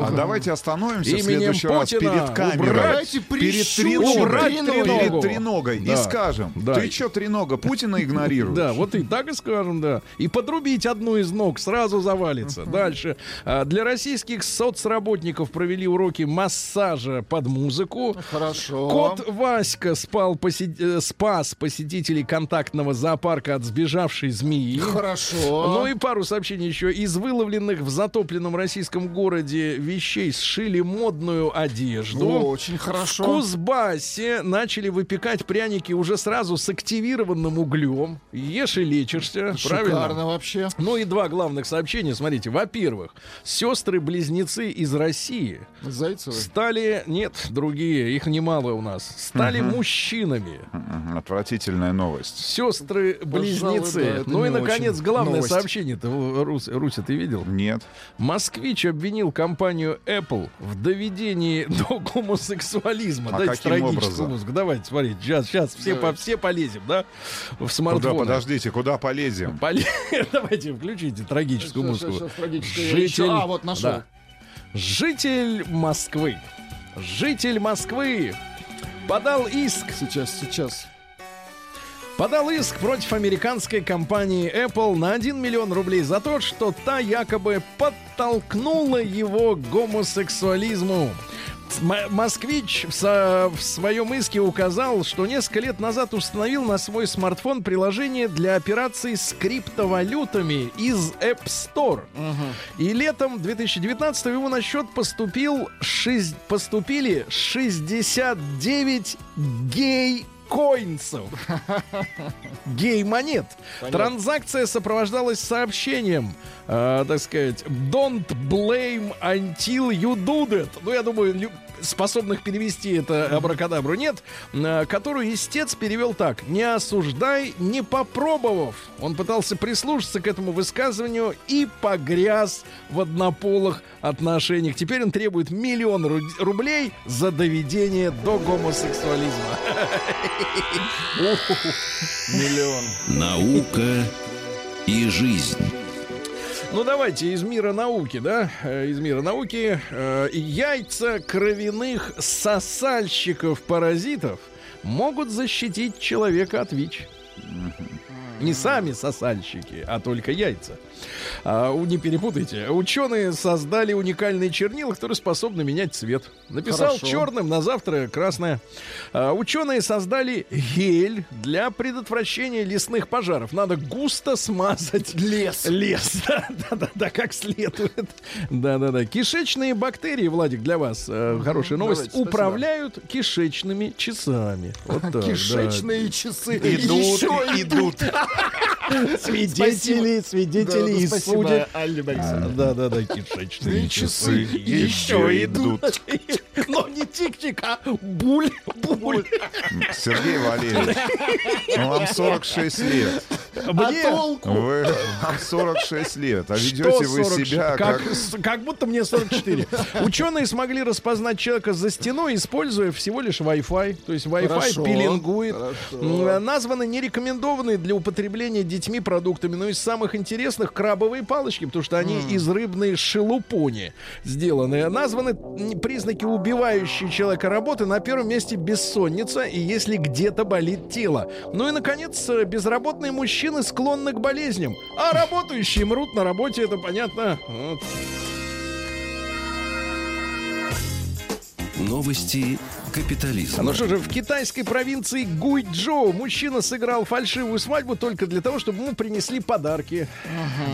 А давайте остановимся в следующий раз Путина перед камерой. убрать Перед треногу. перед треногой Да. и скажем, Да. ты чё, тренога, Путина игнорируешь? Да, вот и так и скажем, да. И подрубить одну из ног сразу завалится. Дальше. А, Для российских соцработников провели уроки массажа под музыку. Хорошо. Кот Васька спал посе- э, спас посетителей контактного зоопарка от сбежавшей змеи. Хорошо. Ну и пару сообщений еще. Из выловленных в затопленном российском городе вещей сшили модную одежду. Очень В хорошо. Кузбассе начали выпекать пряники уже сразу с активированным углем. Ешь и лечишься. Шикарно Правильно? вообще. Ну и два главных сообщения. Смотрите, во-первых, сестры-близнецы из России Зайцевы. стали, нет, другие, их немало у нас, стали мужчинами. Мгм, Отвратительная новость. Сестры-близнецы. Да, ну и, не наконец, очень главное новость. сообщение-то, Рус- Руся, ты видел? Нет. Москвич обвинил компанию Apple в доведении <laughs> до гомосексуализма. А Дайте каким трагическую музыку. Давайте, смотрите, сейчас, сейчас все, по, все полезем, да? В Куда, смартфоны. подождите, куда полезем? Поле- <laughs> Давайте, включите трагическую Щас, музыку. трагическое я Житель... А, вот нашел. Да. Житель Москвы. Житель Москвы подал иск Сейчас, сейчас. Подал иск против американской компании Apple на 1 миллион рублей за то, что та якобы подтолкнула его к гомосексуализму. Москвич в, в своем иске указал, что несколько лет назад установил на свой смартфон приложение для операций с криптовалютами из App Store. И летом 2019 его на счет поступил шесть- поступили 69 гей коинсов. Гей-монет. Транзакция сопровождалась сообщением, э, так сказать, don't blame until you do that. Ну, я думаю, способных перевести это абракадабру нет, э, которую истец перевел так. Не осуждай, не попробовав. Он пытался прислушаться к этому высказыванию и погряз в однополых отношениях. Теперь он требует миллион ру- рублей за доведение до гомосексуализма. <laughs> Миллион. Наука и жизнь. Ну давайте из мира науки, да, Э, из мира науки. Э, Яйца кровяных сосальщиков-паразитов могут защитить человека от ВИЧ. Не сами сосальщики, а только яйца. А, не перепутайте. Ученые создали уникальные чернила, которые способны менять цвет. Написал Хорошо. черным, на завтра красное. А, ученые создали гель для предотвращения лесных пожаров. Надо густо смазать лес. Лес, <laughs> да, да, да, да, как следует. Да, да, да. Кишечные бактерии, Владик, для вас э, хорошая новость. давайте, спасибо. управляют кишечными часами. Вот так, да. Кишечные часы. Идут, Еще идут. <laughs> Свидетели, свидетели Да, из спасибо, судеб. Алле Борисовне. Да, да, да, кишечные часы <laughs> часы еще идут. <laughs> Но не тик-тик, а буль, буль. Сергей Валерьевич, ну вам 46 лет. Мне Вы, вам 46 лет, а ведете вы 46? себя как, как... как будто мне 44. <laughs> Ученые смогли распознать человека за стеной, используя всего лишь Wi-Fi. То есть Wi-Fi Хорошо, пеленгует. хорошо. Названы нерекомендованные для употребления детьми продуктами. Но из самых интересных крабовые палочки, потому что они из рыбной шелупони сделаны. Названы признаки убивающей человека работы. На первом месте бессонница и если где-то болит тело. Ну и, наконец, э, безработные мужчины склонны к болезням. А работающие мрут на работе, это понятно. Вот. Новости капитализма. Ну что же, в китайской провинции Гуйчжоу мужчина сыграл фальшивую свадьбу только для того, чтобы ему принесли подарки.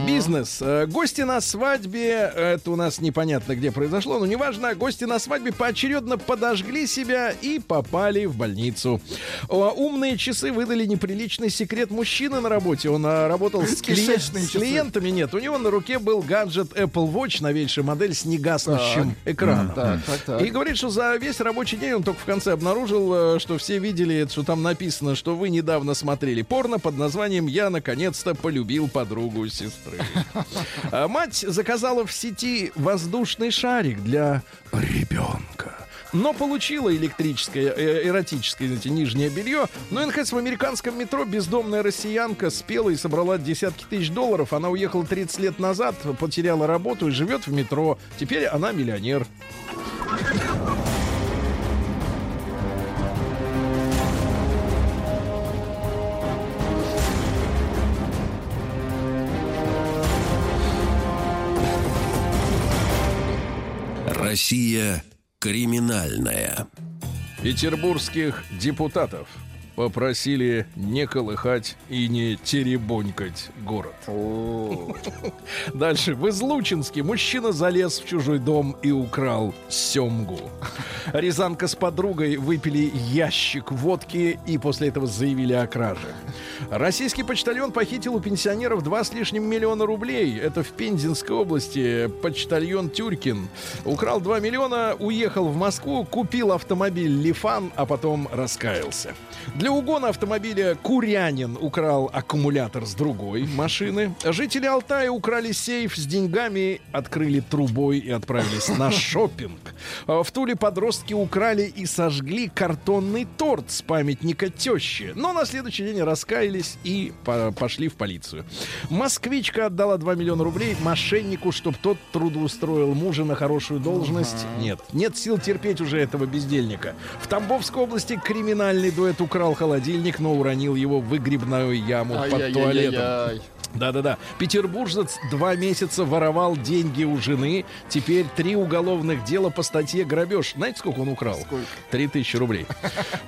Бизнес. Э, Гости на свадьбе, это у нас непонятно где произошло, но неважно, гости на свадьбе поочередно подожгли себя и попали в больницу. Умные часы выдали неприличный секрет мужчины на работе. Он а, работал с, клиент- с клиентами. Нет, у него на руке был гаджет Apple Watch, новейшая модель с негаснущим экраном. Так, так, так. И говорит, что за весь рабочий день он только в конце обнаружил, э, что все видели, что там написано, что вы недавно смотрели порно под названием «Я наконец-то полюбил подругу сестры». А Мать заказала в сети воздушный шарик для ребенка. Но получила электрическое, э, эротическое, знаете, нижнее белье. Но, и, наконец, в американском метро бездомная россиянка спела и собрала десятки тысяч долларов. Она уехала 30 лет назад, потеряла работу и живет в метро. Теперь она миллионер. Россия криминальная. Петербургских депутатов попросили не колыхать и не теребонькать город. <laughs> Дальше. В Излучинске мужчина залез в чужой дом и украл семгу. Рязанка с подругой выпили ящик водки и после этого заявили о краже. Российский почтальон похитил у пенсионеров два с лишним миллиона рублей. Это в Пензенской области. Почтальон Тюркин украл 2 миллиона, уехал в Москву, купил автомобиль Лифан, а потом раскаялся. Для угона автомобиля Курянин украл аккумулятор с другой машины. Жители Алтая украли сейф с деньгами, открыли трубой и отправились на <laughs> шопинг. А В Туле подростки украли и сожгли картонный торт с памятника тещи. Но на следующий день раскаялись и по- пошли в полицию. Москвичка отдала 2 миллиона рублей мошеннику, чтобы тот трудоустроил мужа на хорошую должность. Нет, нет сил терпеть уже этого бездельника. В Тамбовской области криминальный дуэт украл холодильник, но уронил его в выгребную яму под туалетом. Да-да-да. Петербуржец два месяца воровал деньги у жены. Теперь три уголовных дела по статье грабеж. Знаете, сколько он украл? Сколько? Три тысячи рублей.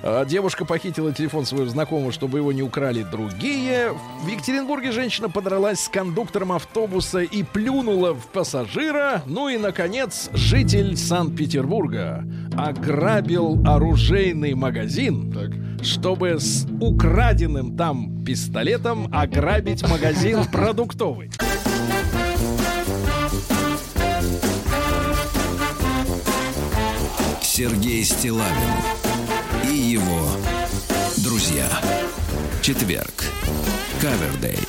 А, Девушка похитила телефон своего знакомого, чтобы его не украли другие. В Екатеринбурге женщина подралась с кондуктором автобуса и плюнула в пассажира. Ну и, наконец, житель Санкт-Петербурга ограбил оружейный магазин, чтобы с украденным там пистолетом ограбить магазин <laughs> продуктовый. Сергей Стилавин и его друзья. Четверг. Кавердей.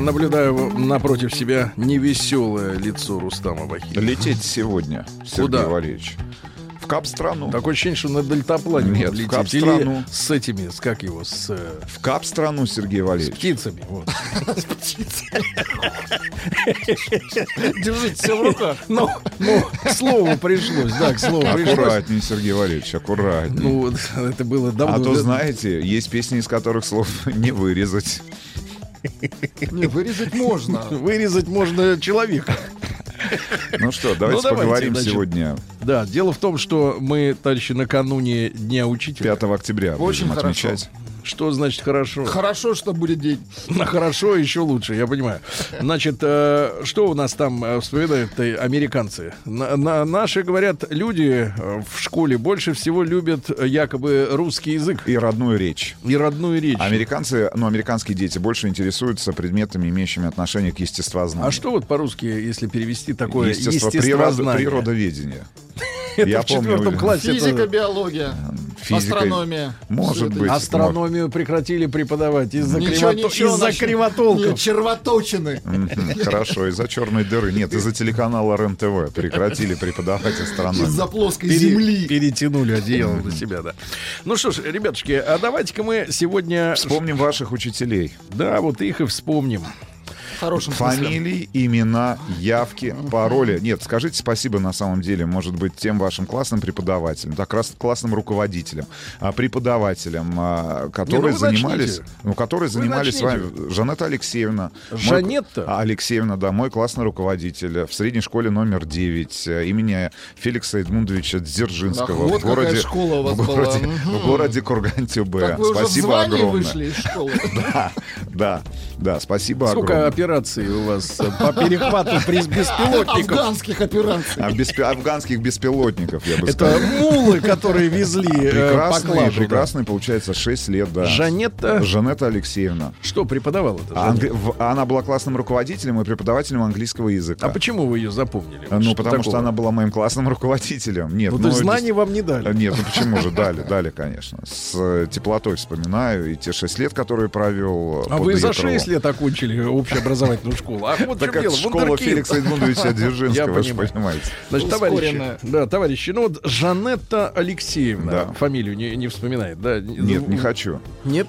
Наблюдаю напротив себя невеселое лицо Рустама Бахи. Лететь сегодня, Сергей Куда? Валерьевич. В кап-страну. Такое ощущение, что на дельтаплане Нет, в. Кап-страну. Или с этими, с как его, с, э, В кап-страну, Сергей с Валерьевич. птицами. Вот. Держите все в руках. Ну, ну, к слову пришлось, да, к слову пришлось. Аккуратнее, Сергей Валерьевич, аккуратнее. Ну, вот, это было давно. а то, знаете, есть песни, из которых слов не вырезать. Не, вырезать можно. <laughs> Вырезать можно человека. Ну что, давайте, давайте, поговорим значит. сегодня, Да, дело в том, что мы, товарищи, накануне Дня Учителя. 5 октября, Очень будем хорошо. отмечать. Что значит хорошо? Хорошо, что будет день. <laughs> На хорошо еще лучше, я понимаю. Значит, э, что у нас там э, вспоминают э, американцы? На- на- наши, говорят, люди э, в школе больше всего любят э, якобы русский язык И родную речь. и родную речь. Американцы, ну, американские дети больше интересуются предметами, имеющими отношение к естествознанию. А что вот по-русски, если перевести такое Естество, природа, естествознание? природоведение. <laughs> Это Я в четвертом помню, классе. это- Физика, биология, Физика, астрономия. может быть. Астрономию прекратили преподавать из-за, кривотолков. Нет, червоточины. Хорошо, из-за черной дыры. Нет, из-за телеканала РЕН-ТВ прекратили преподавать астрономию. Из-за плоской Пере- земли. Перетянули одеяло на себя, да. Ну что ж, ребятушки, а давайте-ка мы сегодня... Вспомним ваших учителей. Да, вот их и вспомним. Хорошем смысле. Фамилии, имена, явки, пароли. Нет, скажите спасибо на самом деле, может быть, тем вашим классным преподавателям, да, крас- классным руководителям, а, преподавателям, а, которые вы занимались, начните. ну, которые занимались с вами. Жанетта Алексеевна. мой- Жанетта? А, Алексеевна, да, мой классный руководитель в средней школе номер 9 э, имени Феликса Эдмундовича Дзержинского Ах, вот в городе, какая школа у вас в городе, была. В городе Курган-Тюбе. Так Спасибо огромное. вышли из школы. <laughs> Да, да, да, спасибо Сколько огромное. Операций у вас э, по перехвату приз беспилотников? Афганских операций. А афганских беспилотников, я бы Это сказал. мулы, которые везли э, да. прекрасный, получается, 6 лет, да. Жанетта, Жанетта Алексеевна. что преподавала это? Англи- Она была классным руководителем и преподавателем английского языка. А почему вы ее запомнили? Ну, потому что она была моим классным руководителем. Нет, Ну, то ну, есть знаний вам не дали. Нет, ну почему же? Дали, дали, конечно. С э, теплотой вспоминаю и те 6 лет, которые провел. э, А вы за Ветрово. 6 лет окончили общеобразовательную школу. Ах, вот Так как дело, школа. Феликса Эдмундовича Дзержинского, вы же понимаю. понимаете. Значит, товарищи, да, товарищи, ну вот Жанетта Алексеевна, Да. фамилию не, не вспоминает, да? Нет, не хочу. Нет?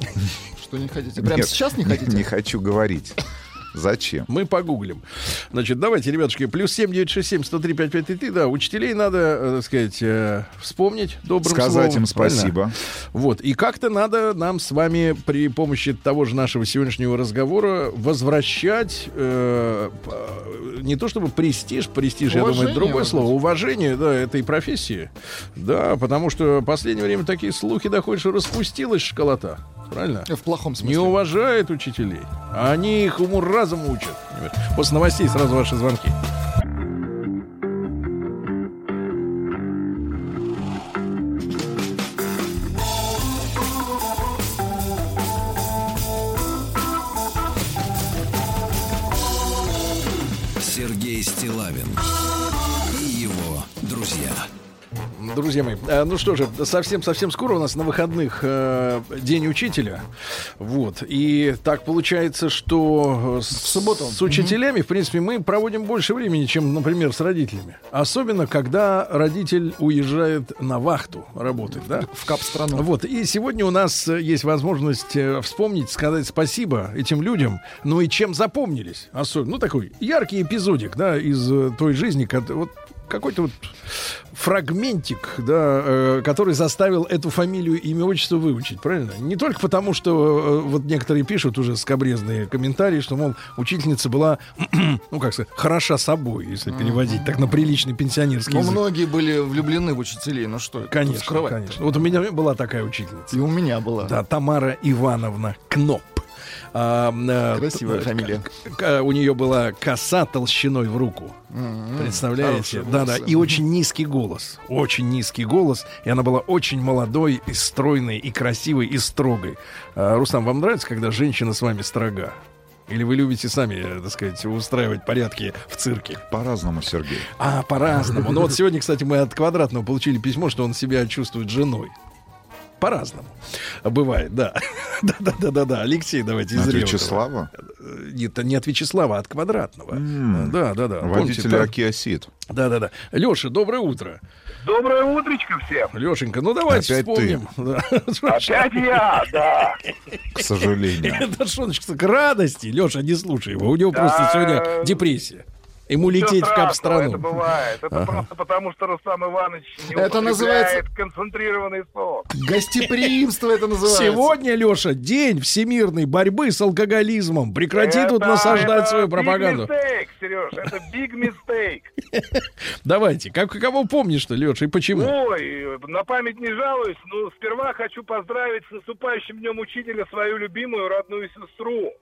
<laughs> Что не хотите? Прямо сейчас не хотите? Не хочу говорить. Зачем? Мы погуглим. Значит, давайте, ребятушки, плюс 7967 103 5533, да, учителей надо, э, так сказать, э, вспомнить добрым Сказать словом, им правильно? спасибо. Вот, и как-то надо нам с вами при помощи того же нашего сегодняшнего разговора возвращать э, не то чтобы престиж, престиж, я думаю, Уважение, это другое может слово, уважение, да, этой профессии. Да, потому что в последнее время такие слухи доходят, что распустилась школота. Правильно? В плохом Не смысле. уважает учителей. Они их уму-разуму учат. После новостей сразу ваши звонки. Друзья мои, э, ну что же, совсем-совсем скоро у нас на выходных э, День учителя. Вот. И так получается, что э, с, субботу. с учителями, в принципе, мы проводим больше времени, чем, например, с родителями. Особенно, когда родитель уезжает на вахту работать, да? В кап-страну. Вот, и сегодня у нас есть возможность вспомнить, сказать спасибо этим людям, ну и чем запомнились. Особенно, ну, такой яркий эпизодик, да, из той жизни, кот- вот какой-то вот фрагментик, да, э, который заставил эту фамилию, имя, отчество выучить, правильно? Не только потому, что э, вот некоторые пишут уже скобрезные комментарии, что, мол, учительница была, <clears throat> ну, как сказать, хороша собой, если переводить так на приличный пенсионерский Но язык. многие были влюблены в учителей. Ну что, Конечно, конечно. Вот у меня была такая учительница. И у меня была. Да, Тамара Ивановна Кноп. Э, Красивая фамилия. у нее была коса толщиной в руку. Представляете? Хорошие Да, да. волосы. И очень низкий голос. Очень низкий голос. И она была очень молодой, и стройной, и красивой, и строгой. А, Рустам, вам нравится, когда женщина с вами строга? Или вы любите сами, э, так сказать, устраивать порядки в цирке? По-разному, Сергей. А, по-разному. Ну вот сегодня, кстати, мы от Квадратного получили письмо, что он себя чувствует женой. По-разному. Бывает, да. <laughs> Да-да-да-да. Алексей, давайте из От. Вячеслава? Э, Нет, не от Вячеслава, а от Квадратного. М. Да, да, да. Помните, Водитель Акиасит. Да-да-да. Леша, доброе утро. Доброе утречко всем. Лешенька, ну давайте Опять вспомним. <laughs> Да. Опять я, да. К сожалению. <laughs> Это Шоночка к радости. Леша, не слушай его. У него просто сегодня депрессия. Ему лететь в страшного, Это кап-страну. бывает. Это просто потому, что Рустам Иванович не Это называется- концентрированный сок. Гостеприимство это называется. Сегодня, Леша, день всемирной борьбы с алкоголизмом. Прекрати тут Это- насаждать это свою big пропаганду. mistake, Сереж, это big mistake. <laughs> Давайте. Как, кого помнишь-то, Леша, и почему? Ой, на память не жалуюсь, но сперва хочу поздравить с наступающим днем учителя свою любимую родную сестру,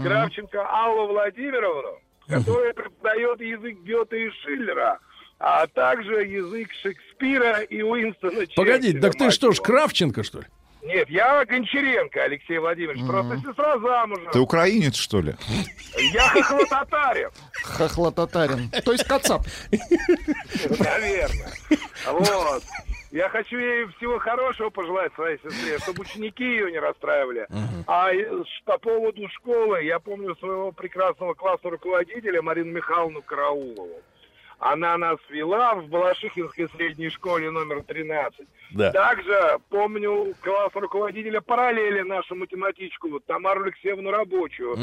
Кравченко Аллу Владимировну, которая преподает язык Гёте и Шиллера, а также язык Шекспира и Уинстона Погоди, Черчилля, так ты что ж. Кравченко, что ли? Нет, я Гончаренко, Алексей Владимирович, просто сестра замужем. Ты украинец, что ли? Я хохлотатарин. Хохлотатарин. То есть кацап. Наверное. Вот. Я хочу ей всего хорошего пожелать своей сестре, чтобы ученики ее не расстраивали. А по поводу школы, я помню своего прекрасного классного руководителя Марину Михайловну Караулову. Она нас вела в Балашихинской средней школе номер 13. Да. Также помню класс руководителя параллели нашу математичку, вот Тамару Алексеевну Рабочую.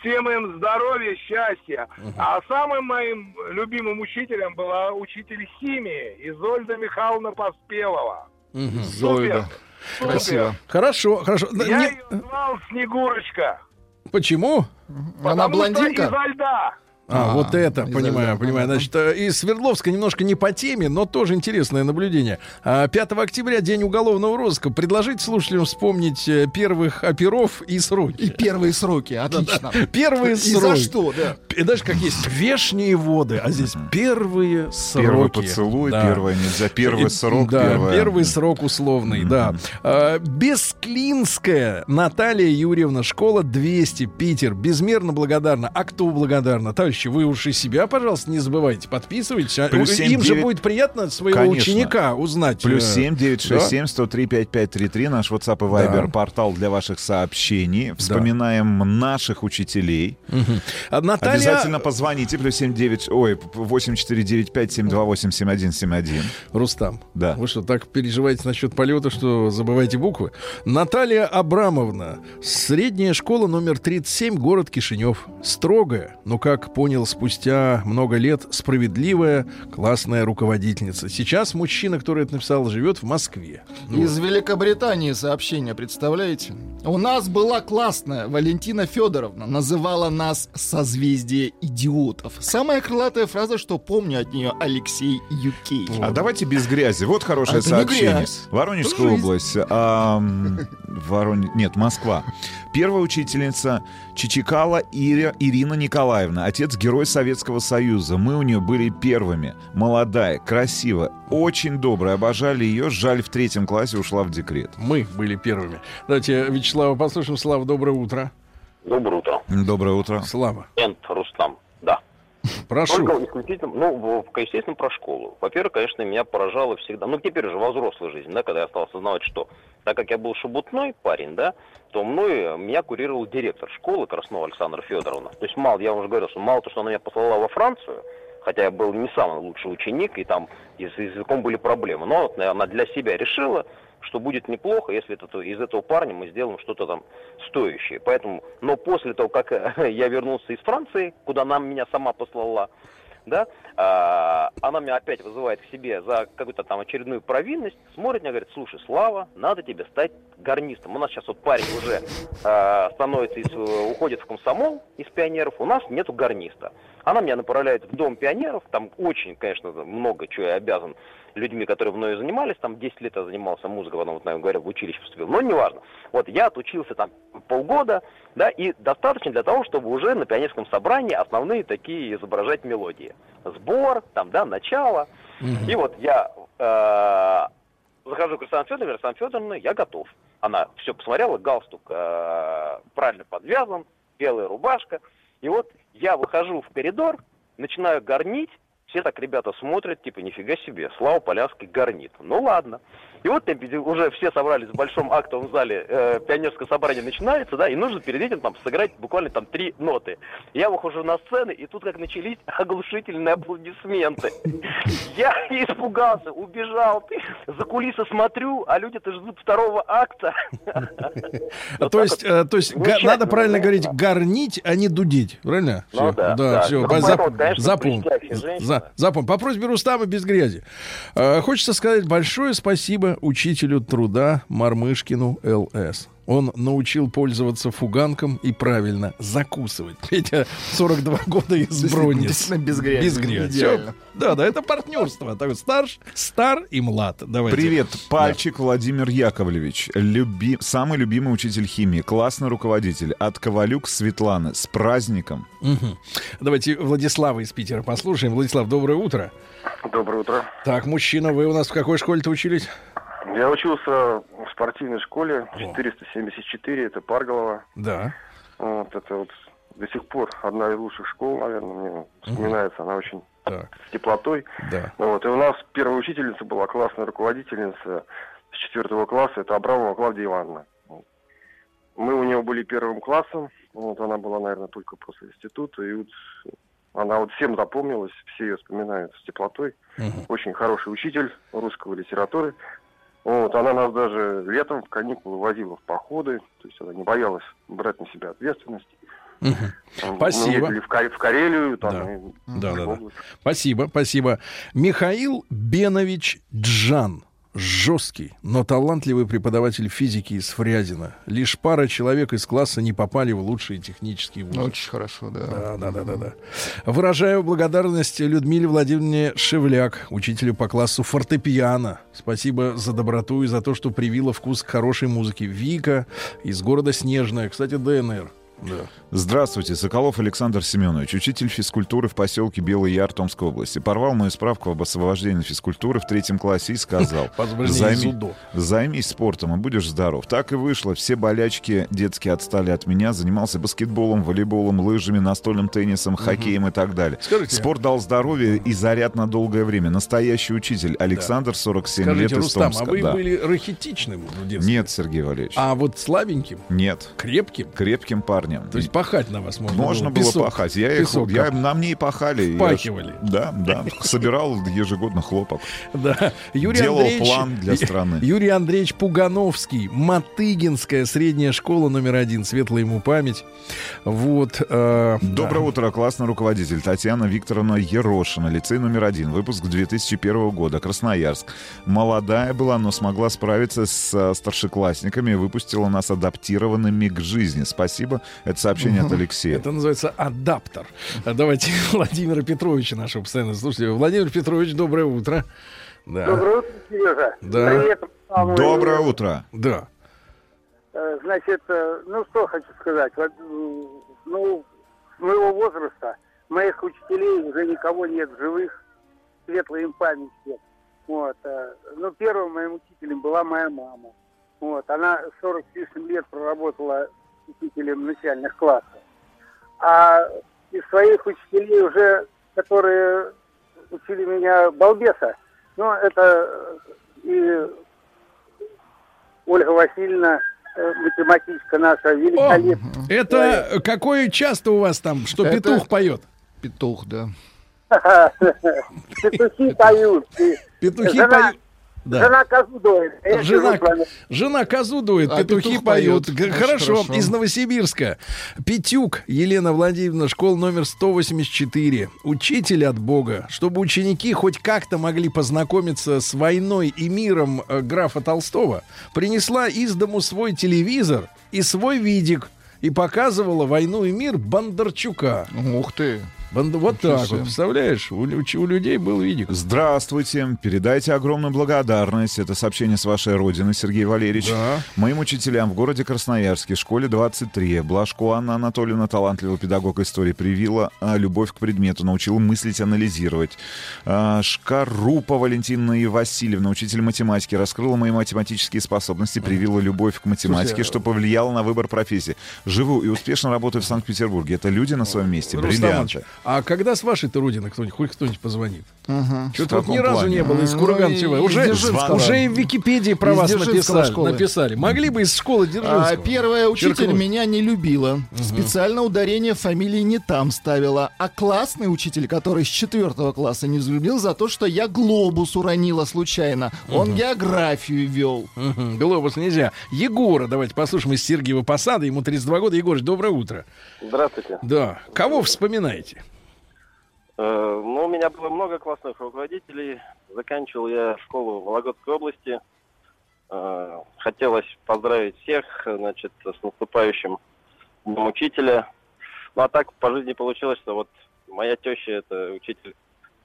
Всем им здоровья, счастья. А самым моим любимым учителем была учитель химии Изольда Михайловна Поспелова. Зоида. Супер. Красиво. Хорошо, хорошо. Я не- ее звал Снегурочка. Почему? Она потому что блондинка? изо льда. А, А, вот это, понимаю, этого, понимаю. Значит, э, из Свердловска немножко не по теме, но тоже интересное наблюдение. А, 5 октября, день уголовного розыска. Предложить слушателям вспомнить э, первых оперов и И сроки. первые сроки. Отлично. Первые И сроки. за что, да. И даже как есть вешние воды, а здесь первые сроки. Первый поцелуй, Да. первое нельзя, первый И- срок, да, первое... первый срок условный, да. А, Бесклинская Наталья Юрьевна, школа 200, Питер. Безмерно благодарна. А кто благодарна? Товарищи, вы уж и себя, пожалуйста, не забывайте. Подписывайтесь. Плюс семь Им же девять- будет приятно своего Конечно. ученика узнать. Плюс э, 7 967 103 5533 наш WhatsApp и Viber Да. портал для ваших сообщений. Вспоминаем наших учителей. а Наталья... Обязательно позвоните. Плюс 7 9 ой 8495 728 7171. Рустам, Да. вы что, так переживаете насчет полета, что забываете буквы? Наталья Абрамовна, средняя школа номер 37, город Кишинев. Строгая, но, как понял спустя много лет, справедливая, классная руководительница. Сейчас мужчина, который это написал, живет в Москве. Ну, Из Великобритании сообщение, представляете? У нас была классная Валентина Федоровна, называла нас «созвездие идиотов». Самая крылатая фраза, что помню от нее Алексей Юкей. А давайте без грази. Вот хорошее А сообщение. Воронежская область. ам, Ворон- Нет, Москва. Первая учительница Чичикала Ири- Ирина Николаевна. Отец герой Советского Союза. Мы у нее были первыми. Молодая, красивая, очень добрая. Обожали ее. Жаль, в третьем классе ушла в декрет. Мы были первыми. Давайте Вячеслава послушаем. Слава, доброе утро. Доброе утро. Доброе утро. Слава, Энт Рустам. Прошу. Только исключительно, ну, естественно, про школу. Во-первых, конечно, меня поражало всегда, ну, теперь уже во взрослой жизни, да, когда я стал осознавать, что, так как я был шебутной парень, да, то мной, э, меня курировал директор школы Краснова Александра Федоровна. То есть мало, я уже говорил, что мало то, что она меня послала во Францию, хотя я был не самый лучший ученик, и там с языком были проблемы, но она для себя решила, что будет неплохо, если это, из этого парня мы сделаем что-то там стоящее. Поэтому, но после того, как <laughs> я вернулся из Франции, куда она меня сама послала, да, она меня опять вызывает к себе за какую-то там очередную провинность, смотрит мне, говорит, слушай, Слава, надо тебе стать гарнистом. У нас сейчас вот парень уже а, становится, из, уходит в комсомол из пионеров, у нас нету гарниста. Она меня направляет в дом пионеров, там очень, конечно, много чего я обязан людьми, которые мною занимались, там 10 лет я занимался музыкой, потом, вот, наверное, говоря, в училище поступил, но неважно. Вот я отучился там полгода, да, и достаточно для того, чтобы уже на пионерском собрании основные такие изображать мелодии. Сбор, там, да, начало. И вот я э, захожу к Александру Федоровне, Александра Федоровна, я готов. Она все посмотрела, галстук э, правильно подвязан, белая рубашка. И вот я выхожу в коридор, начинаю горнить, все так ребята смотрят, типа, нифига себе, Слава Полянский горнит. Ну ладно. И вот уже все собрались в большом актовом зале, э, пионерское собрание начинается, да, и нужно перед этим там сыграть буквально там три ноты. Я выхожу на сцену, и тут как начались <laughs> оглушительные аплодисменты. Я испугался, убежал, за кулисы смотрю, а люди-то ждут второго акта. <laughs> А То есть, э, то есть надо правильно говорить гарнить, а не дудить, правильно? Ну да, да. все, запомни. запомни. По просьбе Рустама без грязи. Э, Хочется сказать большое спасибо учителю труда Мармышкину ЛС. Он научил пользоваться фуганком и правильно закусывать. <laughs> Петя 42 года из действительно без грязи. Без грязи. Да, да, это партнерство. Так, старш, стар и млад. Давайте. Привет, Пальчик Владимир Яковлевич. Люби... Самый любимый учитель химии, классный руководитель. От Ковалюк Светланы. С праздником. Мгм. Давайте Владислава из Питера послушаем. Владислав, доброе утро. Доброе утро. Так, мужчина, вы у нас в какой школе-то учились? Я учился в спортивной школе 474, это Парголова. Да. Вот, это вот до сих пор одна из лучших школ, наверное, мне вспоминается. Она очень Так, с теплотой. да. Вот, и у нас первая учительница была классная руководительница с четвертого класса, это Абрамова Клавдия Ивановна. Мы у нее были первым классом, вот она была, наверное, только после института, и вот она вот всем запомнилась, все ее вспоминают с теплотой. Мгм. Очень хороший учитель русского литературы. Вот, она нас даже летом в каникулы возила в походы, то есть она не боялась брать на себя ответственность. Там Мы Спасибо. ездили в, Ка- в Карелию, там, Да. и Да, да. Спасибо, спасибо. Михаил Бенович Джан. Жесткий, но талантливый преподаватель физики из Фрязина. Лишь пара человек из класса не попали в лучшие технические вузы. Очень хорошо, да. Да, да, да, да, да. Выражаю благодарность Людмиле Владимировне Шевляк, учителю по классу фортепиано. Спасибо за доброту и за то, что привила вкус к хорошей музыке. Вика из города Снежная, кстати, ДНР. Да. Здравствуйте, Соколов Александр Семенович, учитель физкультуры в поселке Белый Яр Томской области. Порвал мою справку об освобождении физкультуры в третьем классе и сказал, <laughs> «Займи- дзюдо». займись спортом и будешь здоров. Так и вышло. Все болячки детские отстали от меня. Занимался баскетболом, волейболом, лыжами, настольным теннисом, хоккеем и так далее. Скажите, Спорт дал здоровье и заряд на долгое время. Настоящий учитель Александр, 47 лет Скажите, из Рустам, Томска. а вы Да. были рахитичным в детстве? Нет, Сергей Валерьевич. А вот слабеньким, Нет. крепким? Крепким парнем. То есть пахать на вас можно, Можно было Песок- пахать. Я их, я, на мне и пахали. Я Впахивали. да, да. Собирал ежегодно хлопок. Да. Юрий Делал Андреевич, план для страны. Юрий Андреевич Пугановский, Матыгинская средняя школа номер один, светлая ему память. Вот. э, Доброе да. утро, классный руководитель Татьяна Викторовна Ерошина, лицей номер один, выпуск 2001 года, Красноярск. Молодая была, но смогла справиться с старшеклассниками и выпустила нас адаптированными к жизни. Спасибо. Это сообщение от Алексея. Это называется адаптер. А Давайте <laughs> Владимира Петровича, нашего постоянного слушателя. Владимир Петрович, доброе утро. Да. Доброе утро, Сережа. Да. Привет. Доброе утро. Да. Э, Значит, э, ну что хочу сказать. Ну, с моего возраста моих учителей уже никого нет в живых. Светлая им память. Вот. э, Ну, первым моим учителем была моя мама. Вот. Она 40 с лишним лет проработала учителем начальных классов. А из своих учителей уже, которые учили меня балбеса, ну, это э, и Ольга Васильевна, э, математичка наша, великолепная. Это какое часто у вас там, что Это- петух поет? Петух, да. <laughs> Петухи поют. Петухи поют. Да. Жена козу доит. а я Жена, жена козу дует, А петухи петух поют. Очень Хорошо, хорошо. из Новосибирска. Петюк Елена Владимировна, школа номер 184. Учитель от Бога. Чтобы ученики хоть как-то могли познакомиться с войной и миром э, графа Толстого, принесла из дому свой телевизор и свой видик и показывала войну и мир Бондарчука. Ух ты. Вот Ничего так вот, представляешь, у, у людей был видик. Здравствуйте. Передайте огромную благодарность. Это сообщение с вашей родины, Сергей Валерьевич. Да. Моим учителям в городе Красноярске, школе 23. Блажко Анна Анатольевна, талантливый педагог истории, привила а, любовь к предмету, научила мыслить, анализировать. А, Шкарупа Валентина и Васильевна, учитель математики, раскрыла мои математические способности, привила любовь к математике, Слушай, что повлияло на выбор профессии. Живу и успешно работаю в Санкт-Петербурге. Это люди на своем месте, Рустам бриллианты. А когда с вашей-то родины кто-нибудь, хоть кто-нибудь позвонит? Ага. Что-то вот ни разу плане? не было из Ну, Курганцева. и- Уже, уже и в Википедии про Из вас написали, школы. написали. Могли бы из школы Дзержинского. А первая учитель Черкнуть. меня не любила. Специально ударение фамилии не там ставила. А классный учитель, который с четвертого класса не взлюбил за то, что я глобус уронила случайно. Он географию вел. Мгм, Глобус нельзя. Егора, давайте послушаем из Сергиева Посада. Ему 32 года. Егорыч, доброе утро. Здравствуйте. Да. Кого вспоминаете? Э, Ну, у меня было много классных руководителей. Заканчивал я школу в Вологодской области. Э, Хотелось поздравить всех, значит, с наступающим Днем Учителя. Ну, а так по жизни получилось, что вот моя теща, это учитель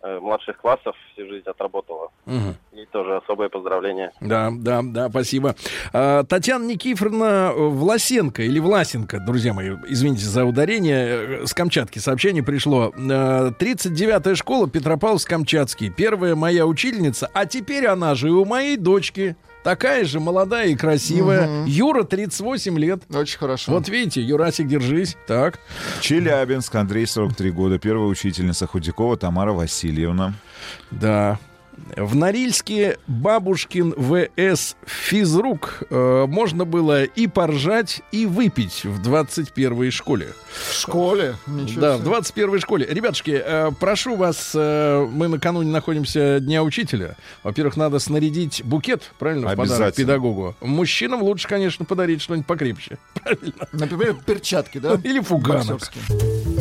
младших классов, всю жизнь отработала. Мгм. Ей тоже особое поздравление. Да, да, да, спасибо. А, Татьяна Никифоровна Власенко или Власенко, друзья мои, извините за ударение, э, с Камчатки сообщение пришло. Э, 39-я школа Петропавловск-Камчатский. Первая моя учительница, а теперь она же и у моей дочки. Такая же молодая и красивая. Мгм. Юра, 38 лет. Очень хорошо. Вот видите, Юрасик, держись. Так. Челябинск, Андрей, 43 года. Первая учительница Худякова Тамара Васильевна. Да. В Норильске Бабушкин ВС физрук э, можно было и поржать, и выпить в 21-й школе. В школе? Ничего да, в 21-й школе. Ребятушки, э, прошу вас, э, мы накануне находимся Дня Учителя. Во-первых, надо снарядить букет, правильно, в подарок педагогу. Мужчинам лучше, конечно, подарить что-нибудь покрепче. <laughs> Правильно. Например, перчатки, да? Или фуганок. Боксерские.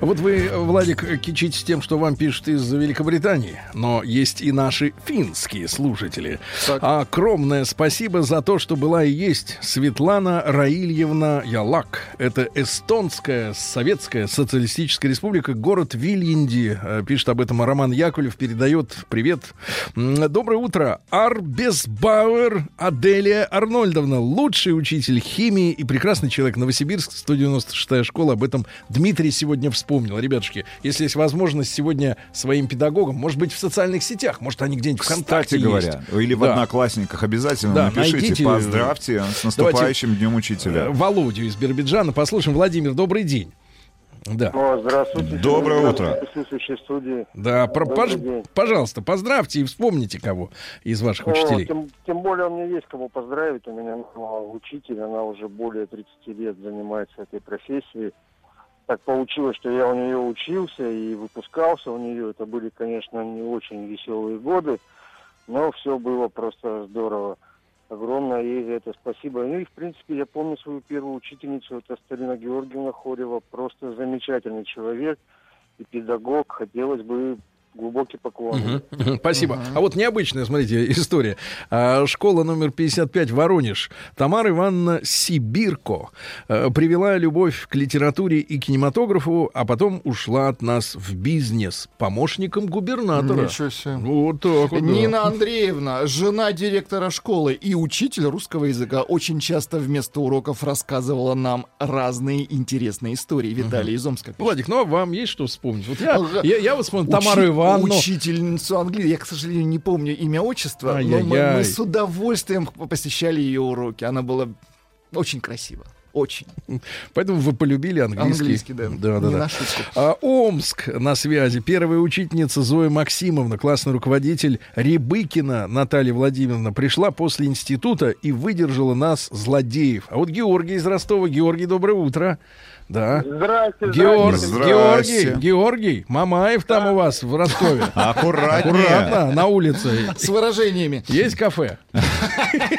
Вот вы, Владик, кичитесь тем, что вам пишут из Великобритании, но есть и наши финские слушатели. Так. А огромное спасибо за то, что была и есть Светлана Раильевна Ялак. Это эстонская советская социалистическая республика, город Вильянди. Э, Пишет об этом Роман Яковлев, передает привет. Доброе утро. Арбесбауэр Аделия Арнольдовна, лучший учитель химии и прекрасный человек. Новосибирск, 196-я школа. Об этом Дмитрий сегодня вспомнил. Ребятушки, если есть возможность сегодня своим педагогам, может быть, в социальных сетях, может, они где-нибудь ВКонтакте Кстати говоря, есть. или в Да. Одноклассниках обязательно Да, напишите, найдите, поздравьте с наступающим Днем Э, Учителя. Володю из Биробиджана. Послушаем. Владимир, добрый день. Да. О, здравствуйте. Доброе Здравствуйте, утро. Присутствующие студии. Да, про- пож- день. пожалуйста, поздравьте и вспомните кого из ваших О, учителей. тем, тем более у меня есть кого поздравить. У меня мама учитель, она уже более 30 лет занимается этой профессией. Так получилось, что я у нее учился и выпускался у нее. Это были, конечно, не очень веселые годы, но все было просто здорово. Огромное ей за это спасибо. Ну и, в принципе, я помню свою первую учительницу, это Старина Георгиевна Хорева. Просто замечательный человек и педагог. Хотелось бы глубокий поклон. Мгм. Спасибо. А вот необычная, смотрите, история. А, Школа номер 55, Воронеж. Тамара Ивановна Сибирко э, привела любовь к литературе и кинематографу, а потом ушла от нас в бизнес помощником губернатора. Ничего себе. Вот так вот. да. Нина Андреевна, жена директора школы и учитель русского языка, очень часто вместо уроков рассказывала нам разные интересные истории. Виталий из Омска. пишет. Владик, ну а вам есть что вспомнить? Вот я, Ага. я, я вот вспомнил Учи- Тамару Ивановну. Учительницу английского. Я, к сожалению, не помню имя, отчество, но мы, мы с удовольствием посещали ее уроки. Она была очень красива. Очень. Поэтому вы полюбили английский. Английский, да. Да, да, да. А, Омск на связи. Первая учительница Зоя Максимовна, классный руководитель Рябыкина Наталья Владимировна пришла после института и выдержала нас, злодеев. А вот Георгий из Ростова. Георгий, доброе утро. Да. Здрасте, Геор- Здрасте. Георгий, Георгий, Мамаев там у вас в Ростове. <laughs> Аккуратнее. Аккуратно, на улице. С выражениями. Есть кафе?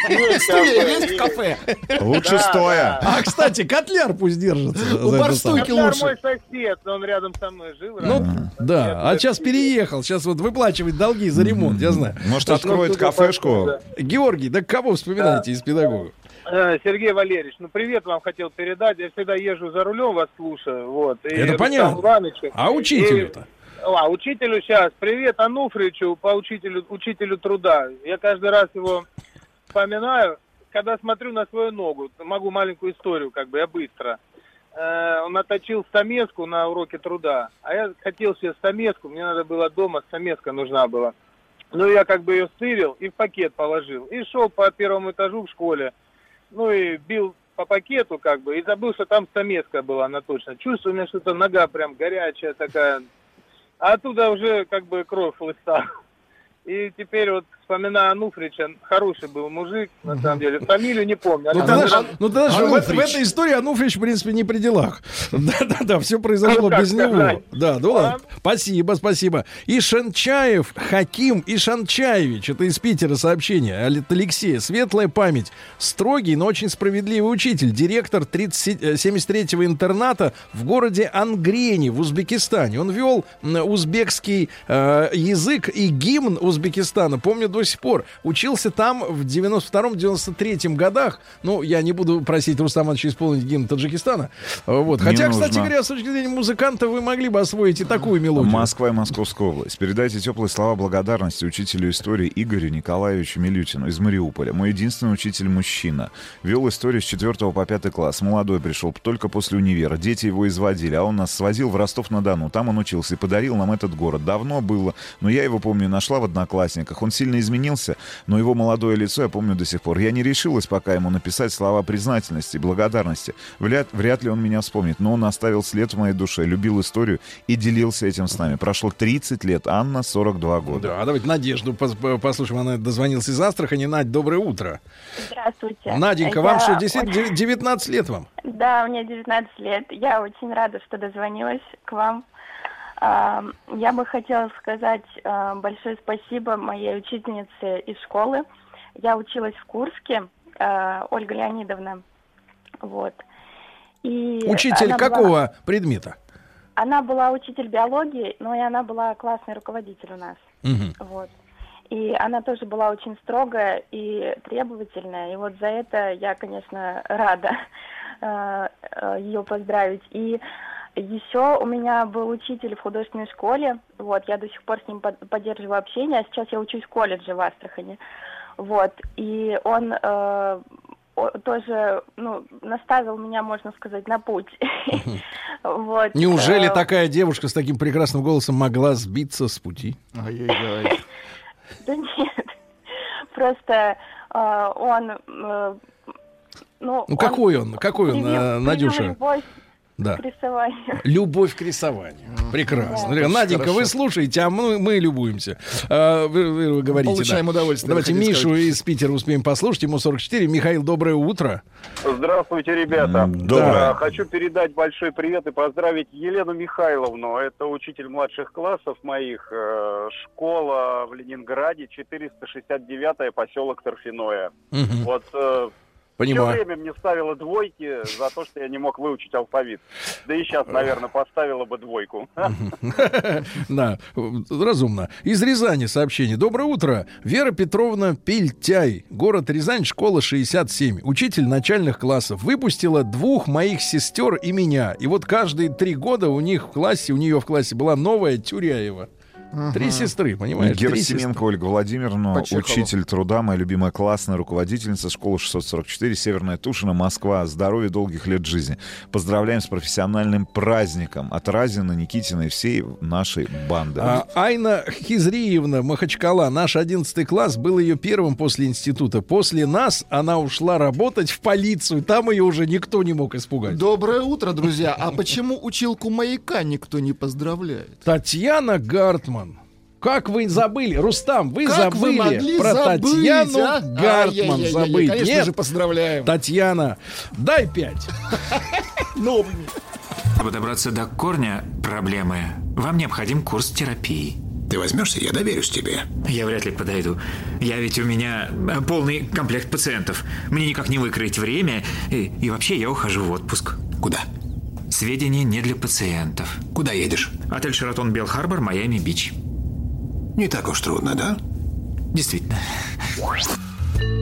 Есть кафе? Лучше стоя. А, кстати, котляр пусть держится. У. Котляр лучше. мой сосед, он рядом со мной жил. Ну, да, а сейчас переехал. Сейчас вот выплачивает долги за ремонт, я знаю. Может, откроет кафешку? Да. Георгий, да кого вспоминаете из педагогов? Э, Сергей Валерьевич, ну привет вам хотел передать. Я всегда езжу за рулем, вас слушаю. Вот. И Это понятно. Иванович, А учителю-то? и- А, учителю сейчас. Привет Ануфричу по учителю, учителю труда. Я каждый раз его вспоминаю, когда смотрю на свою ногу. Могу маленькую историю, как бы, я быстро. э, он наточил стамеску на уроке труда, а я хотел себе стамеску, мне надо было дома, стамеска нужна была. Ну, я как бы ее стырил и в пакет положил. И шел по первому этажу в школе. Ну, и бил по пакету как бы, и забыл, что там стамеска была, она точно. Чувствую, у меня что-то нога прям горячая такая. А оттуда уже как бы кровь хлыста. И теперь вот вспоминаю Ануфрича, хороший был мужик, на самом деле. Фамилию не помню. Ну, тогда, была- ж- ну, тогда же в, в этой истории Ануфрич, в принципе, не при делах. <laughs> Да-да-да, все произошло Ну, без него. сказать. Да, ну ладно. Спасибо, спасибо. Ишанчаев Хаким Ишанчаевич, это из Питера сообщение, от Алексея. Светлая память. Строгий, но очень справедливый учитель. Директор 30 э, 73-го интерната в городе Ангрени в Узбекистане. Он вел узбекский э, язык и гимн Узбекистана. Помню до сих пор. Учился там в 92-93 годах. Ну, я не буду просить Рустама Ивановича исполнить гимн Таджикистана. Вот. Не Хотя, кстати нужно. говоря, с точки зрения музыканта, вы могли бы освоить и такую мелодию. Москва и Московская область. Передайте теплые слова благодарности учителю истории Игорю Николаевичу Милютину из Мариуполя. Мой единственный учитель мужчина. Вел историю с 4 по 5 класс. Молодой пришел только после универа. Дети его изводили, а он нас свозил в Ростов-на-Дону. Там он учился и подарил нам этот город. Давно было, но я его помню, нашла в одноклассниках. Он сильно изменился, но его молодое лицо я помню до сих пор. Я не решилась пока ему написать слова признательности, благодарности. Вряд, вряд ли он меня вспомнит, но он оставил след в моей душе, любил историю и делился этим с нами. Прошло 30 лет, Анна 42 года. Да, давайте Надежду пос- по- послушаем. Она дозвонилась из Астрахани. Надь, доброе утро. Здравствуйте. Наденька, вам Я что, действительно очень- дев- 19 лет вам? Да, мне 19 лет. Я очень рада, что дозвонилась к вам. Я бы хотела сказать большое спасибо моей учительнице из школы. Я училась в Курске, а, Ольга Леонидовна. Вот. И Учитель она была- какого предмета? Она была учитель биологии, но и она была классный руководитель у нас. Мгм. Вот. И она тоже была очень строгая и требовательная. И вот за это я, конечно, рада ее поздравить. И еще у меня был учитель в художественной школе. Вот, я до сих пор с ним под- поддерживаю общение. А сейчас я учусь в колледже в Астрахани. Вот. И он э, тоже, ну, наставил меня, можно сказать, на путь. <laughs> Вот. Неужели Э, такая девушка с таким прекрасным голосом могла сбиться с пути? Ай-яй-яй. <laughs> Да нет. Просто э, он... э, ну, Ну какой он? Какой он, Надюша? Любовь Да. к рисованию. Любовь к рисованию. Прекрасно. Да. Наденька, Хорошо. вы слушаете, а мы, мы любуемся. А, вы, вы- вы говорите. Получаем да. удовольствие, Давайте Мишу сказать. из Питера успеем послушать. Ему 44. Михаил, доброе утро. Здравствуйте, ребята. доброе. А, Хочу передать большой привет и поздравить Елену Михайловну. Это учитель младших классов моих. Э, Школа в Ленинграде, 469-я, поселок Торфяное. Мгм. Вот э, Понимаю. все время мне ставила двойки за то, что я не мог выучить алфавит. Да и сейчас, наверное, поставила бы двойку. <laughs> Да, разумно. Из Рязани сообщение. Доброе утро. Вера Петровна Пельтяй, город Рязань, школа 67. Учитель начальных классов. Выпустила двух моих сестер и меня. И вот каждые три года у них в классе, у нее в классе была новая Тюряева. Три сестры, понимаешь? Три Герасименко Ольга Владимировна, По Чехову. учитель труда, моя любимая классная руководительница школы 644, Северная Тушина, Москва. Здоровья, долгих лет жизни. Поздравляем с профессиональным праздником от Разина, Никитина и всей нашей банды. А, Айна Хизриевна Махачкала, наш 11 класс, был ее первым после института. После нас она ушла работать в полицию. Там ее уже никто не мог испугать. Доброе утро, друзья. А почему училку маяка никто не поздравляет? Татьяна Гартман. Как вы забыли? Рустам, вы Как вы забыли могли про забыть, Татьяну а? Гартман Ай-яй-яй-яй, забыть. конечно Нет, же, поздравляем. Татьяна, дай пять. <laughs> Ну, Чтобы добраться до корня проблемы, вам необходим курс терапии. Ты возьмешься, я доверюсь тебе. Я вряд ли подойду. Я ведь у меня э, полный комплект пациентов. Мне никак не выкроить время. И, и вообще я ухожу в отпуск. Куда? Сведения не для пациентов. Куда едешь? Отель Шератон Белл Харбор, Майами Бич. Не так уж трудно, да? Действительно.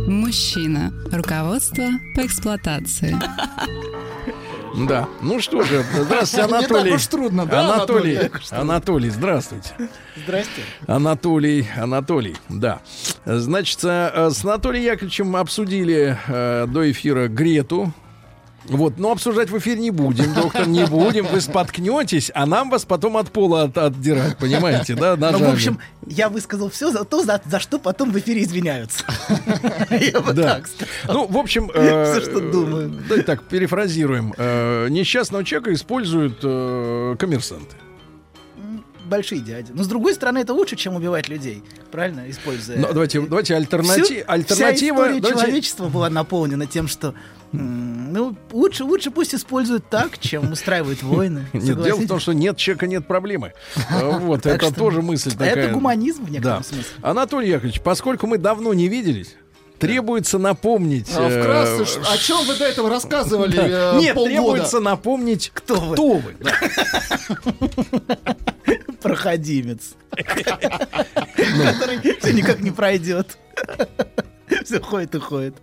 Мужчина. Руководство по эксплуатации. Да. Ну что же, здравствуйте, Не так Анатолий. уж трудно, да, Анатолий, Анатолий? Анатолий, здравствуйте. Здрасте. Анатолий, Анатолий, да. Значит, э, с Анатолием Яковлевичем обсудили э, до эфира Грету. Вот, но обсуждать в эфире не будем, доктор, не будем. Вы споткнетесь, а нам вас потом от пола от- отдирать, понимаете, да, Ну, в общем, я высказал все за то, за, за что потом в эфире извиняются. <laughs> Я бы так. Ну, в общем, <laughs> э, Всё, что думаю. давайте так, перефразируем. Э, несчастного человека используют э, коммерсанты. Большие дяди. Но с другой стороны, это лучше, чем убивать людей. Правильно? Используя... Но давайте, давайте альтернати- Всю- альтернатива. Вся история давайте- человечества была наполнена тем, что ну, лучше, лучше пусть используют так, чем устраивают войны. Нет, дело в том, что нет человека, нет проблемы. Э, <laughs> Вот, Так это что- тоже мысль А такая. это гуманизм в некотором Да. смысле. Анатолий Яковлевич, поскольку мы давно не виделись, требуется напомнить... А э, вкратце, о чем вы до этого рассказывали <laughs> Да. э, Нет, полгода? требуется напомнить, кто вы. <laughs> Проходимец. Который никак не пройдет. <laughs> Все ходит и ходит.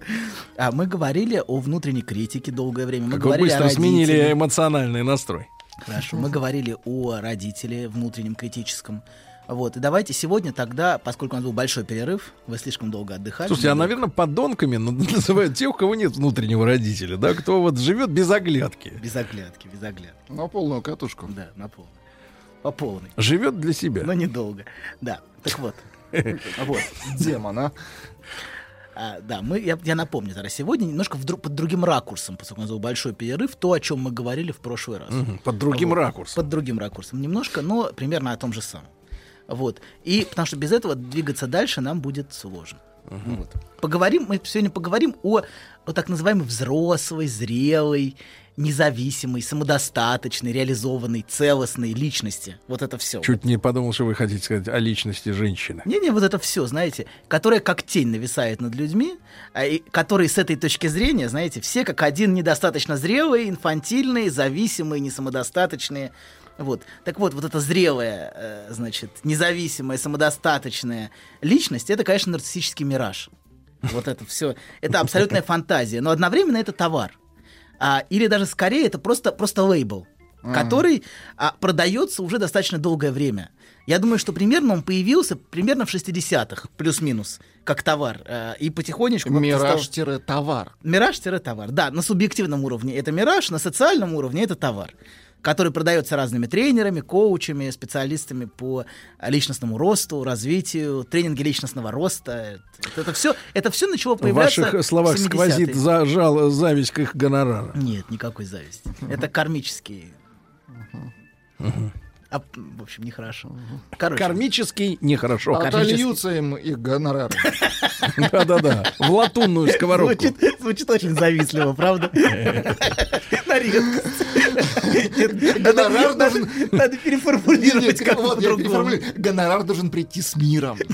А мы говорили о внутренней критике долгое время. Мы Как говорили о быстро сменили эмоциональный настрой. Хорошо, мы говорили о родителе внутреннем критическом. Вот, и давайте сегодня тогда, поскольку у нас был большой перерыв, вы слишком долго отдыхали. Слушайте, а, наверное, подонками <laughs> называют тех, у кого нет внутреннего родителя, да, кто вот живет без оглядки. Без оглядки, без оглядки. На полную катушку. Да, на полную. По полной. Живет для себя. Но недолго. Да, так вот. <laughs> Вот. Демон, а? А, да, мы, я, я напомню зараз сегодня немножко в дру- под другим ракурсом, поскольку у нас был большой перерыв, то, о чем мы говорили в прошлый раз. Под другим ракурсом. Под другим ракурсом немножко, но примерно о том же самом. Вот. И потому что без этого двигаться дальше нам будет сложно. Вот. Поговорим, мы сегодня поговорим о, о так называемой взрослой, зрелой, независимой, самодостаточной, реализованной, целостной личности. Вот это все. Чуть не подумал, что вы хотите сказать о личности женщины. Не-не, вот это все, знаете, которая как тень нависает над людьми, а, и которые с этой точки зрения, знаете, все как один недостаточно зрелые, инфантильные, зависимые, несамодостаточные. Вот. Так вот, вот эта зрелая, э, значит, независимая, самодостаточная личность, это, конечно, нарциссический мираж. Вот это все. Это абсолютная фантазия, но одновременно это товар. А, или даже скорее это просто, просто лейбл, Мгм. который а, продается уже достаточно долгое время. Я думаю, что примерно он появился примерно в 60-х, плюс-минус, как товар. э, и потихонечку... как-то стал- Мираж-товар. Мираж-товар, да, на субъективном уровне это мираж, на социальном уровне это товар, который продается разными тренерами, коучами, специалистами по личностному росту, развитию, тренинги личностного роста. Это, это все, это все начало В появляться ваших словах в 70-е. сквозит за, жал, зависть к их гонорарам. Нет, никакой зависти. Это кармический. А, в общем, нехорошо. Короче. Кармический нехорошо. Отольются им их гонорары. <laughs> Да-да-да. В латунную сковородку. Звучит, очень завистливо, правда? <laughs> На Гонорар должен- Надо переформулировать как по-другому. Гонорар должен прийти с миром. <laughs>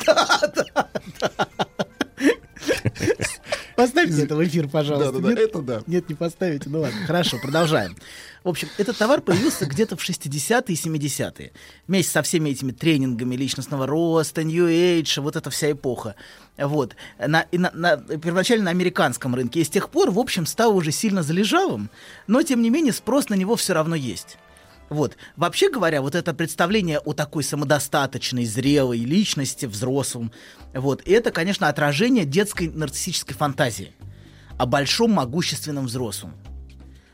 Поставьте это в эфир, пожалуйста. Да-да-да, Нет? это да. Нет, не поставите. Ну ладно, хорошо, продолжаем. В общем, этот товар появился где-то в 60-е и 70-е. Вместе со всеми этими тренингами личностного роста, New Age, вот эта вся эпоха. Вот. На, на- на- первоначально на американском рынке. И с тех пор, в общем, стал уже сильно залежалым, но, тем не менее, спрос на него все равно есть. Вот. Вообще говоря, вот это представление о такой самодостаточной, зрелой личности, взрослом, вот, это, конечно, отражение детской нарциссической фантазии о большом могущественном взрослом.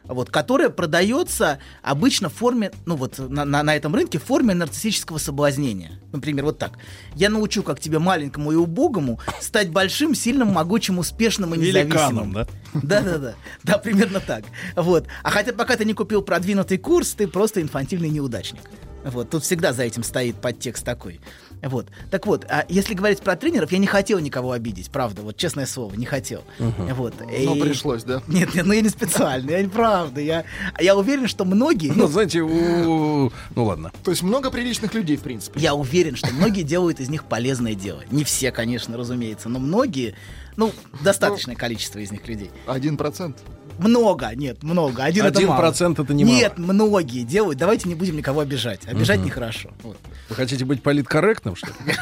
Вот, которое продается обычно в форме, ну вот на, на, на этом рынке, в форме нарциссического соблазнения. Например, вот так. Я научу, как тебе маленькому и убогому стать большим, сильным, могучим, успешным и независимым. Великаном, да? Да-да-да. Да, примерно так. Вот. А хотя пока ты не купил продвинутый курс, ты просто инфантильный неудачник. Вот. Тут всегда за этим стоит подтекст такой. Вот. Так вот, а если говорить про тренеров, я не хотел никого обидеть, правда, вот честное слово, не хотел. Мгм. Вот. Но пришлось, да? Нет, нет, ну я не специально, я не правда. Я, я уверен, что многие... Ну, знаете, у... ну ладно. То есть много приличных людей, в принципе. Я уверен, что многие делают из них полезное дело. Не все, конечно, разумеется, но многие, ну, достаточное количество из них людей. Один процент. Много, нет, много. Один, это Один мало. процент это немало. Нет, многие делают. Давайте не будем никого обижать. Обижать Мгм. нехорошо. Вот. Вы хотите быть политкорректным, что ли?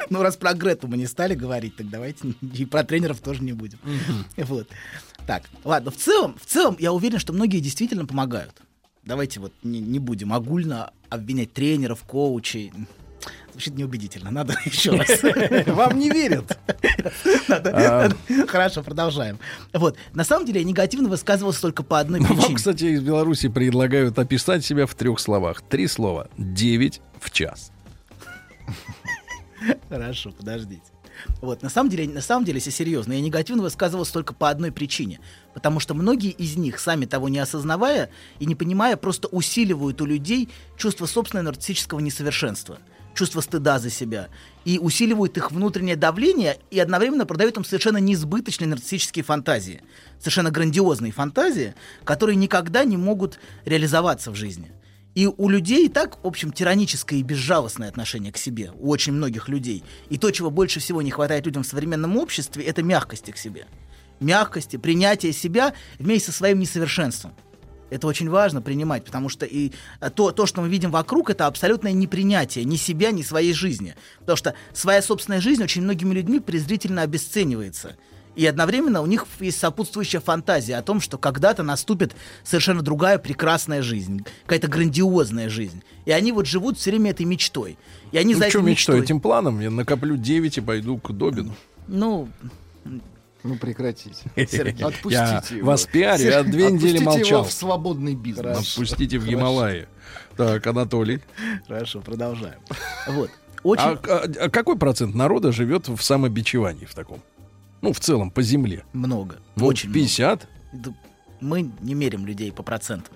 <laughs> Ну, раз про Грету мы не стали говорить, так давайте и про тренеров тоже не будем. Вот. Так, ладно, в целом, в целом я уверен, что многие действительно помогают. Давайте вот не, не будем огульно обвинять тренеров, коучей. Звучит неубедительно. Надо <laughs> еще раз. <laughs> Вам не верят. А. Хорошо, продолжаем. Вот. На самом деле я негативно высказывался только по одной Вам, причине. кстати, из Беларуси предлагают описать себя в трех словах. Три слова. Девять в час. Хорошо, подождите. Вот, на самом деле, на самом деле, если серьезно, я негативно высказывался только по одной причине. Потому что многие из них, сами того не осознавая и не понимая, просто усиливают у людей чувство собственного нарциссического несовершенства, чувство стыда за себя, и усиливают их внутреннее давление, и одновременно продают им совершенно неизбыточные нарциссические фантазии, совершенно грандиозные фантазии, которые никогда не могут реализоваться в жизни. И у людей и так, в общем, тираническое и безжалостное отношение к себе, у очень многих людей. И то, чего больше всего не хватает людям в современном обществе, это мягкости к себе. Мягкости, принятия себя вместе со своим несовершенством. Это очень важно принимать, потому что и а, то, то, что мы видим вокруг, это абсолютное непринятие ни себя, ни своей жизни. Потому что своя собственная жизнь очень многими людьми презрительно обесценивается. И одновременно у них есть сопутствующая фантазия о том, что когда-то наступит совершенно другая прекрасная жизнь, какая-то грандиозная жизнь. И они вот живут все время этой мечтой. И они за Ну, что этой мечтой? мечтой... Этим планом я накоплю 9 и пойду к Добину. Ну, Ну прекратите. <laughs> Сергей, Отпустите я его. вас пиарю, я две недели Отпустите молчал. его в свободный бизнес. Отпустите в Хорошо. Гималайи. Так, Анатолий. Хорошо, продолжаем. Вот. Очень... А, а- а какой процент народа живет в самобичевании в таком? Ну, в целом, по земле. Много. Ну, очень 50? много. Мы не мерим людей по процентам.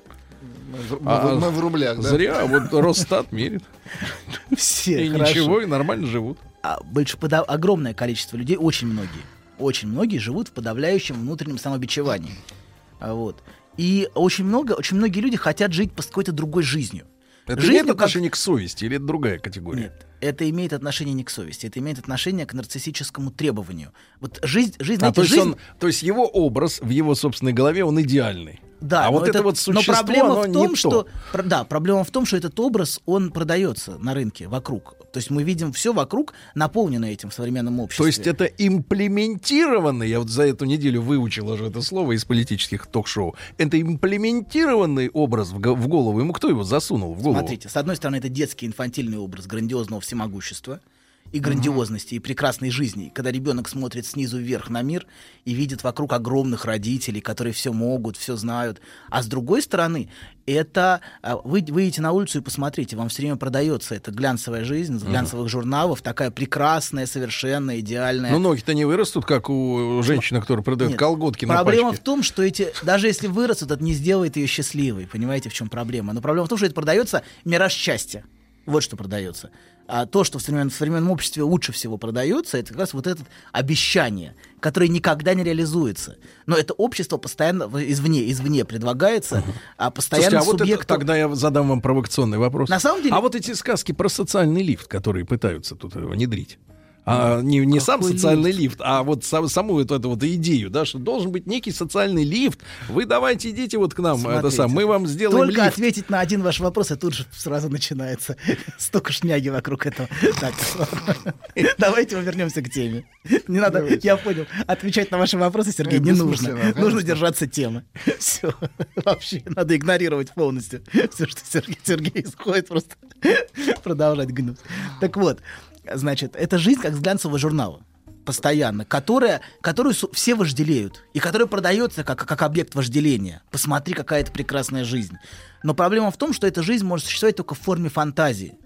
Мы А, мы в рублях, да? Зря, вот Росстат мерит. <laughs> Все, И хорошо. ничего, и нормально живут. А больше пода- огромное количество людей, очень многие, очень многие живут в подавляющем внутреннем самобичевании. А Вот. И очень много, очень многие люди хотят жить по какой-то другой жизнью. Это Жизнью имеет как- отношение к совести или это другая категория? Нет, это имеет отношение не к совести, это имеет отношение к нарциссическому требованию. Вот жизнь, жизнь, А, знаете, то, есть жизнь... он, то есть его образ в его собственной голове, он идеальный. Да, а но вот это, вот но существо, проблема оно в том, то. что про- да, проблема в том, что этот образ он продается на рынке вокруг. То есть мы видим все вокруг наполнено этим в современном обществе. То есть это имплементированный, я вот за эту неделю выучил уже это слово из политических ток-шоу, это имплементированный образ в, в голову. Ему кто его засунул в голову? Смотрите, с одной стороны, это детский инфантильный образ грандиозного всемогущества и грандиозности, и прекрасной жизни. Когда ребенок смотрит снизу вверх на мир и видит вокруг огромных родителей, которые все могут, все знают. А с другой стороны, это а, вы выйдете на улицу и посмотрите, вам все время продается эта глянцевая жизнь, с глянцевых журналов, такая прекрасная, совершенная, идеальная. Ну, ноги-то не вырастут, как у женщины, которая продает Нет. колготки на Проблема пачке. в том, что эти, даже если вырастут, это не сделает ее счастливой. Понимаете, в чем проблема? Но проблема в том, что это продается мираж счастья. Вот что продается. А то, что в современном, в современном обществе лучше всего продается, это как раз вот это обещание, которое никогда не реализуется. Но это общество постоянно извне, извне предлагается, а постоянно Слушайте, а вот это, тогда я задам вам провокационный вопрос. На самом деле- А вот эти сказки про социальный лифт, которые пытаются тут внедрить. А, не не сам социальный лифт? а вот сам- саму вот эту вот идею, да, что должен быть некий социальный лифт. Вы давайте идите вот к нам, это Смотрите, сам, мы вам сделаем Только лифт. ответить на один ваш вопрос, и тут же сразу начинается <laughs> столько шняги вокруг этого. Так, <laughs> давайте мы вернемся к теме. Не надо, Давайте. я понял, отвечать на ваши вопросы, Сергей, Э, не нужно. бессмысленно, Нужно конечно. держаться темы. <laughs> Все. Вообще, надо игнорировать полностью все, что Сергей, Сергей исходит, просто продолжать гнуть. Так вот, значит, это жизнь как с глянцевого журнала постоянно, которая, которую все вожделеют, и которая продается как, как объект вожделения. Посмотри, какая это прекрасная жизнь. Но проблема в том, что эта жизнь может существовать только в форме фантазии.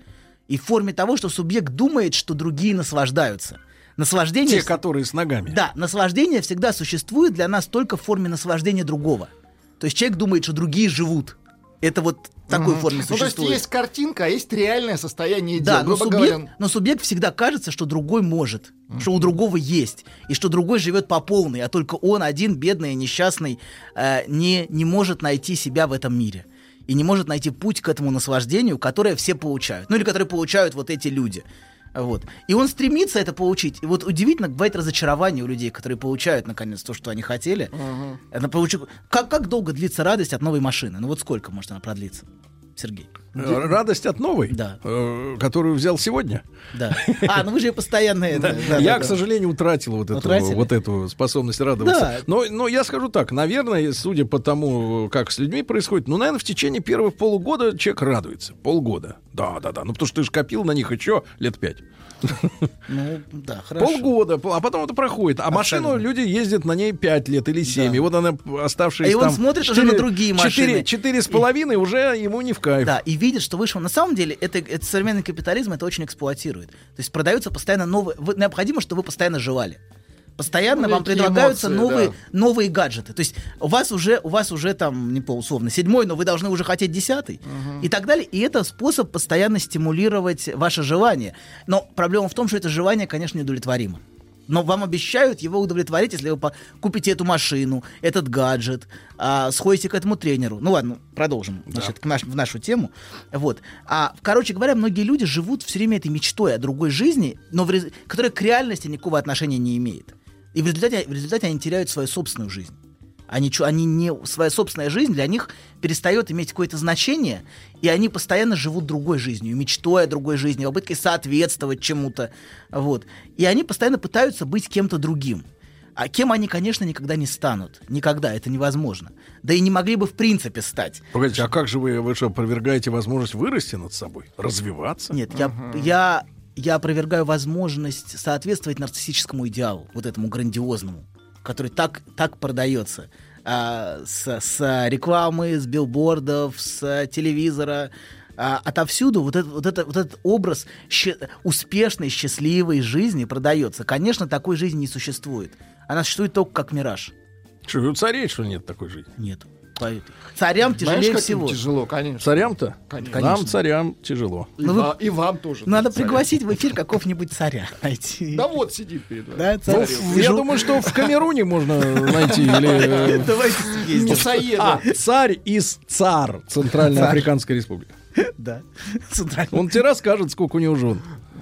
И в форме того, что субъект думает, что другие наслаждаются. Наслаждение... Те, которые с ногами. Да, наслаждение всегда существует для нас только в форме наслаждения другого. То есть человек думает, что другие живут. Это вот такой Мгм. форме Ну, то есть существует. есть картинка, а есть реальное состояние дел. Да, но субъект, говоря, но субъект всегда кажется, что другой может, что у другого есть, и что другой живет по полной, а только он один, бедный и несчастный, э, не, не может найти себя в этом мире. И не может найти путь к этому наслаждению, которое все получают. Ну или которое получают вот эти люди. Вот. И он стремится это получить. И вот удивительно, бывает разочарование у людей, которые получают, наконец, то, что они хотели. Это получу- как, как долго длится радость от новой машины? Ну вот сколько может она продлиться, Сергей? Э, Радость от новой, Да. э, которую взял сегодня. Да. А, ну вы же постоянно это... да, я, да, к да. сожалению, утратил вот эту, вот эту способность радоваться. Да. Но, но я скажу так, наверное, судя по тому, как с людьми происходит, ну, наверное, в течение первых полугода человек радуется. Полгода. Да, да, да. Ну, потому что ты же копил на них еще лет пять. Ну, да, хорошо. Полгода, пол- а потом это проходит. А машину люди ездят на ней 5 лет или 7. И вот она, оставшиеся И он там смотрит уже на другие машины. Четыре, четыре с половиной уже ему не в кайф. Да, и видит, что вышел. На самом деле, это, это современный капитализм это очень эксплуатирует. То есть продаются постоянно новые. вы- необходимо, чтобы вы постоянно жевали. Постоянно Ну, вам предлагаются эмоции, новые, да. новые гаджеты. То есть у вас уже, у вас уже там, не по условно, седьмой, но вы должны уже хотеть десятый. И так далее. И это способ постоянно стимулировать ваше желание. Но проблема в том, что это желание, конечно, неудовлетворимо. Но вам обещают его удовлетворить, если вы купите эту машину, этот гаджет, а, сходите к этому тренеру. Ну ладно, продолжим значит, к наш- в нашу тему. Вот. А, короче говоря, многие люди живут все время этой мечтой о другой жизни, но в которая к реальности никакого отношения не имеет. И в результате, в результате они теряют свою собственную жизнь. Они, они не, своя собственная жизнь для них перестает иметь какое-то значение, и они постоянно живут другой жизнью, мечтой о другой жизни, попыткой соответствовать чему-то. Вот. И они постоянно пытаются быть кем-то другим. А кем они, конечно, никогда не станут. Никогда, это невозможно. Да и не могли бы в принципе стать. Погодите, а как же вы, вы что, опровергаете возможность вырасти над собой? Развиваться? Нет, я, я, я опровергаю возможность соответствовать нарциссическому идеалу, вот этому грандиозному, который так, так продается. А, с, с рекламы, с билбордов, с телевизора, а, отовсюду вот, это, вот, это, вот этот образ ща- успешной, счастливой жизни продается. Конечно, такой жизни не существует. Она существует только как мираж. Что, у царей, что ли, нет такой жизни? Нет. Царям Знаешь, тяжелее всего. тяжело, конечно. Царям-то? Конечно. Нам, царям, тяжело. И, Ну, вы- и вам тоже. Надо царя. пригласить в эфир какого-нибудь царя <laughs> найти. Да вот сидит перед вами. Да, Ну, царь. в- я Вижу. думаю, что в Камеруне можно найти. Или, <laughs> Давайте съездим. А, царь из ЦАР, Центральноафриканской республики. <laughs> Да. Центральный. Он тебе расскажет, сколько у него жен.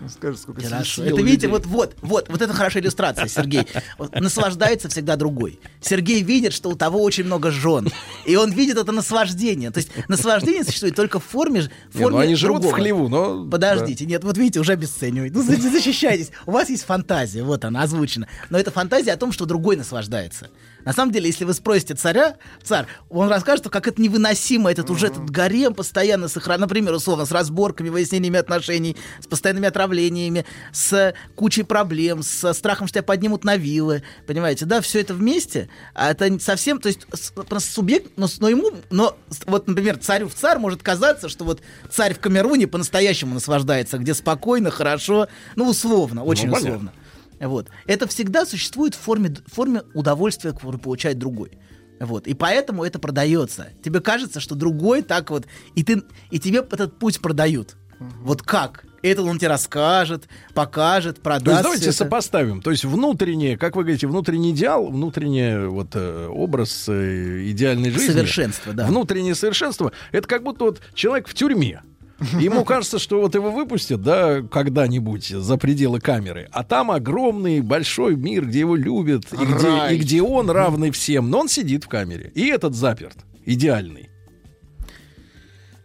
Скажи, сколько Хорошо. Это видите, людей. вот, вот, вот, вот это хорошая иллюстрация, Сергей. Вот наслаждается всегда другой. Сергей видит, что у того очень много жен, и он видит это наслаждение. То есть наслаждение существует только в форме, в Не, форме ну они живут в хлеву, но... Подождите, нет, вот видите, уже обесценивает. Ну, за- защищайтесь. У вас есть фантазия, вот она озвучена. Но это фантазия о том, что другой наслаждается. На самом деле, если вы спросите царя, царь, он расскажет, как это невыносимо, этот уже этот гарем постоянно сохраняет, например, условно, с разборками, выяснениями отношений, с постоянными отравлениями, с кучей проблем, со страхом, что тебя поднимут на вилы, понимаете, да, все это вместе, а это совсем, то есть просто субъект, но, но ему, но вот, например, царю в царь может казаться, что вот царь в Камеруне по-настоящему наслаждается, где спокойно, хорошо, ну, условно, очень понятно. условно. Вот. Это всегда существует в форме, в форме удовольствия, которое получает другой. Вот. И поэтому это продается. Тебе кажется, что другой так вот, и, ты, и тебе этот путь продают. Вот как? Это он тебе расскажет, покажет, То продаст. есть давайте это. сопоставим. То есть внутреннее, как вы говорите, внутренний идеал, внутренний вот э, образ э, идеальной жизни. Совершенство, да. Внутреннее совершенство. Это как будто вот человек в тюрьме. Ему кажется, что вот его выпустят, да, когда-нибудь за пределы камеры. А там огромный, большой мир, где его любят, и где, и где он равный всем. Но он сидит в камере. И этот заперт. Идеальный.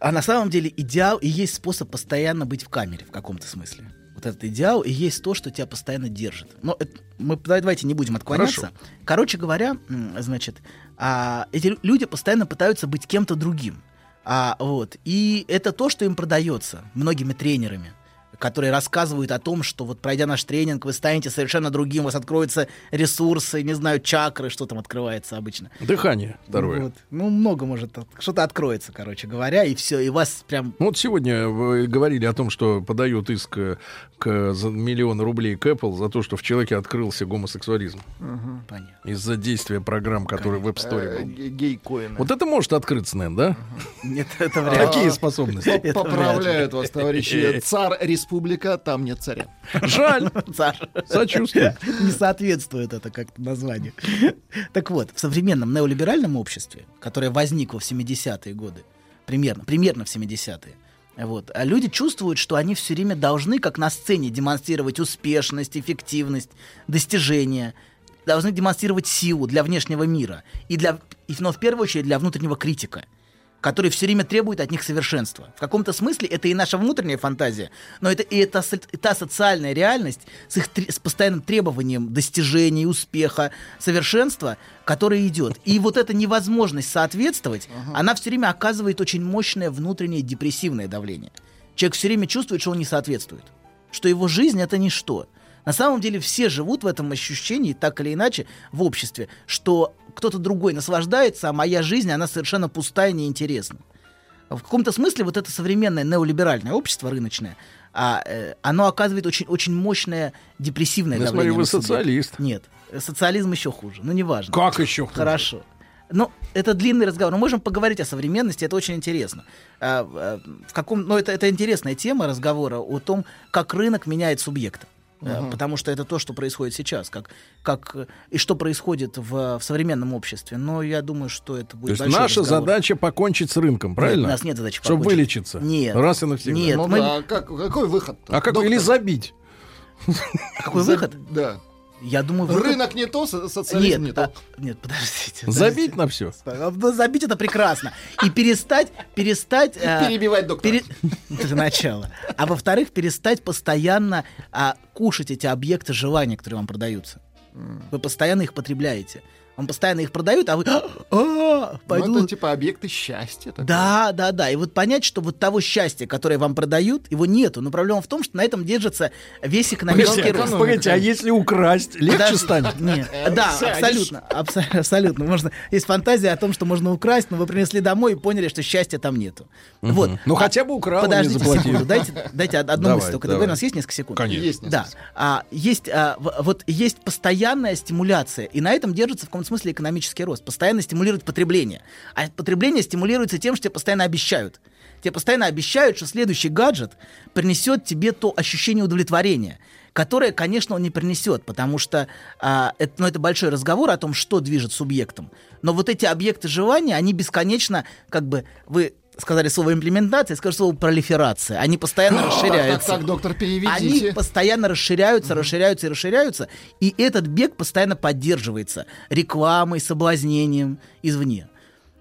А на самом деле идеал и есть способ постоянно быть в камере в каком-то смысле. Вот этот идеал и есть то, что тебя постоянно держит. Но это- мы давайте не будем отклоняться. Хорошо. Короче говоря, значит, а, эти лю- люди постоянно пытаются быть кем-то другим. А, вот. И это то, что им продается многими тренерами которые рассказывают о том, что вот пройдя наш тренинг, вы станете совершенно другим, у вас откроются ресурсы, не знаю, чакры, что там открывается обычно. Дыхание второе. Вот. Ну, много может, от- что-то откроется, короче говоря, и все, и вас прям... Ну, Вот сегодня вы говорили о том, что подают иск э, к, за миллион рублей к Apple за то, что в человеке открылся гомосексуализм. Понятно. Из-за действия программ, которые в App Store Э, ге- Гей-коины. Вот это может открыться, наверное, да? Нет, это вряд ли. Какие способности? Поправляют вас, товарищи. <laughs> Царь республика, там нет царя. Жаль. <laughs> Царь. Сочувствую. Не соответствует это как-то названию. Так вот, в современном неолиберальном обществе, которое возникло в 70-е годы, примерно, примерно в 70-е, вот, а люди чувствуют, что они все время должны, как на сцене, демонстрировать успешность, эффективность, достижения, должны демонстрировать силу для внешнего мира, и для, и, но в первую очередь для внутреннего критика. Который все время требует от них совершенства. В каком-то смысле это и наша внутренняя фантазия, но это и это и та социальная реальность с их с постоянным требованием достижений, успеха, совершенства, которая идет. И вот эта невозможность соответствовать, она все время оказывает очень мощное внутреннее депрессивное давление. Человек все время чувствует, что он не соответствует, что его жизнь это ничто. На самом деле все живут в этом ощущении, так или иначе, в обществе, что кто-то другой наслаждается, а моя жизнь, она совершенно пустая и неинтересна. В каком-то смысле вот это современное неолиберальное общество рыночное, а, э, оно оказывает очень, очень мощное депрессивное Я давление. смотрю, вы социалист. Нет, э, социализм еще хуже, ну неважно. Как еще хуже? Хорошо. Ну, это длинный разговор. Мы можем поговорить о современности, это очень интересно. А, а, в каком, ну, это, это интересная тема разговора о том, как рынок меняет субъекта. А, Мгм. Потому что это то, что происходит сейчас, как, как, и что происходит в, в современном обществе. Но я думаю, что это То будет есть большой наша разговор. задача покончить с рынком, правильно? Нет, у нас нет задачи Чтобы покончить. вылечиться. Нет. Раз и навсегда. Нет, Ну мы- а как, какой выход? А как или забить? Какой выход? Да. Я думаю, выход- Рынок не то, со- социализм Нет, не то. а- нет, подождите. Забить на все. Ну, Забить это прекрасно. И перестать, перестать... э, Перебивать доктора. пере- <laughs> Это начало. А во-вторых, перестать постоянно а, кушать эти объекты желания, которые вам продаются. Вы постоянно их потребляете. Вам постоянно их продают, а вы... «А, пойду». Ну, это типа объекты счастья. такое. Да, да, да. И вот понять, что вот того счастья, которое вам продают, его нету. Но проблема в том, что на этом держится весь экономический Погодите, рост. погодите, а если украсть, легче Подожди. станет? Нет, да, Сядешь. абсолютно, абсо- абсолютно. Можно, есть фантазия о том, что можно украсть, но вы принесли домой и поняли, что счастья там нету. Вот. Ну, А- хотя бы украл, Подождите секунду, дайте, дайте од- одну мысль только. У нас есть несколько секунд? Конечно. Да. А, есть, а, вот есть постоянная стимуляция, и на этом держится в каком-то смысле экономический рост. Постоянно стимулирует потребление. А потребление стимулируется тем, что тебе постоянно обещают. Тебе постоянно обещают, что следующий гаджет принесет тебе то ощущение удовлетворения, которое, конечно, он не принесет, потому что а, это, ну, это большой разговор о том, что движет субъектом. Но вот эти объекты желания, они бесконечно, как бы, вы сказали слово имплементация, скажу слово пролиферация. Они постоянно расширяются. Так, так, доктор, Они переведите. постоянно расширяются, расширяются и расширяются, и этот бег постоянно поддерживается рекламой, соблазнением извне.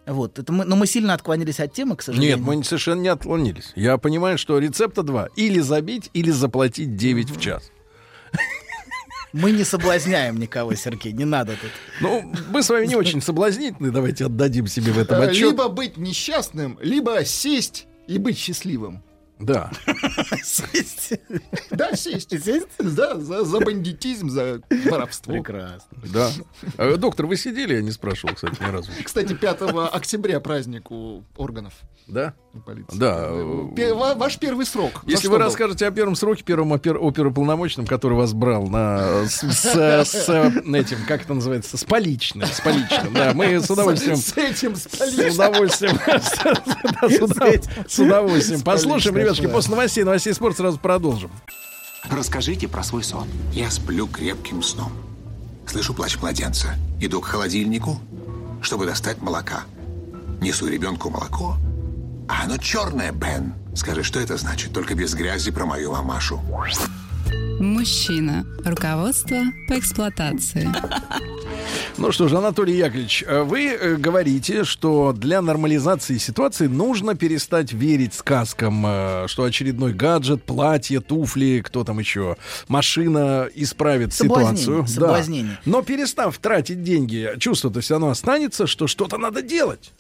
Вот, это мы, но мы сильно отклонились от темы, к сожалению. Нет, мы совершенно не отклонились. Я понимаю, что рецепта два. Или забить, или заплатить 9 в час. Мы не соблазняем никого, Сергей, не надо тут. Ну, мы с вами не очень соблазнительны, давайте отдадим себе в этом Э, отчет. Либо быть несчастным, либо сесть и быть счастливым. Да. <laughs> Да, сесть. Да, за, за бандитизм, за воровство. Прекрасно. Да. А, доктор, вы сидели? Я не спрашивал, кстати, ни разу. Кстати, 5 октября праздник у органов Да? полиции. Да. Ваш первый срок. Если вы был? расскажете о первом сроке, первом опер- оперуполномоченном, который вас брал на, с, с- <laughs> с, этим, как это называется, с поличным, с поличным, да, мы с удовольствием... С этим, с С поличным. удовольствием. <laughs> да, с удов- С удовольствием. С Послушаем, ребятушки, да. после новостей, новостей спорта сразу продолжим. Расскажите про свой сон. Я сплю крепким сном. Слышу плач младенца. Иду к холодильнику, чтобы достать молока. Несу ребенку молоко. А оно черное, Бен. Скажи, что это значит? Только без грязи про мою мамашу. Мужчина. Руководство по эксплуатации. <laughs> Ну что ж, Анатолий Яковлевич, э, вы э, говорите, что для нормализации ситуации нужно перестать верить сказкам, э, что очередной гаджет, платье, туфли, кто там еще, машина исправит Соблазнение, ситуацию. Да. соблазнение. Но перестав тратить деньги, чувство-то все равно останется, что что-то надо делать.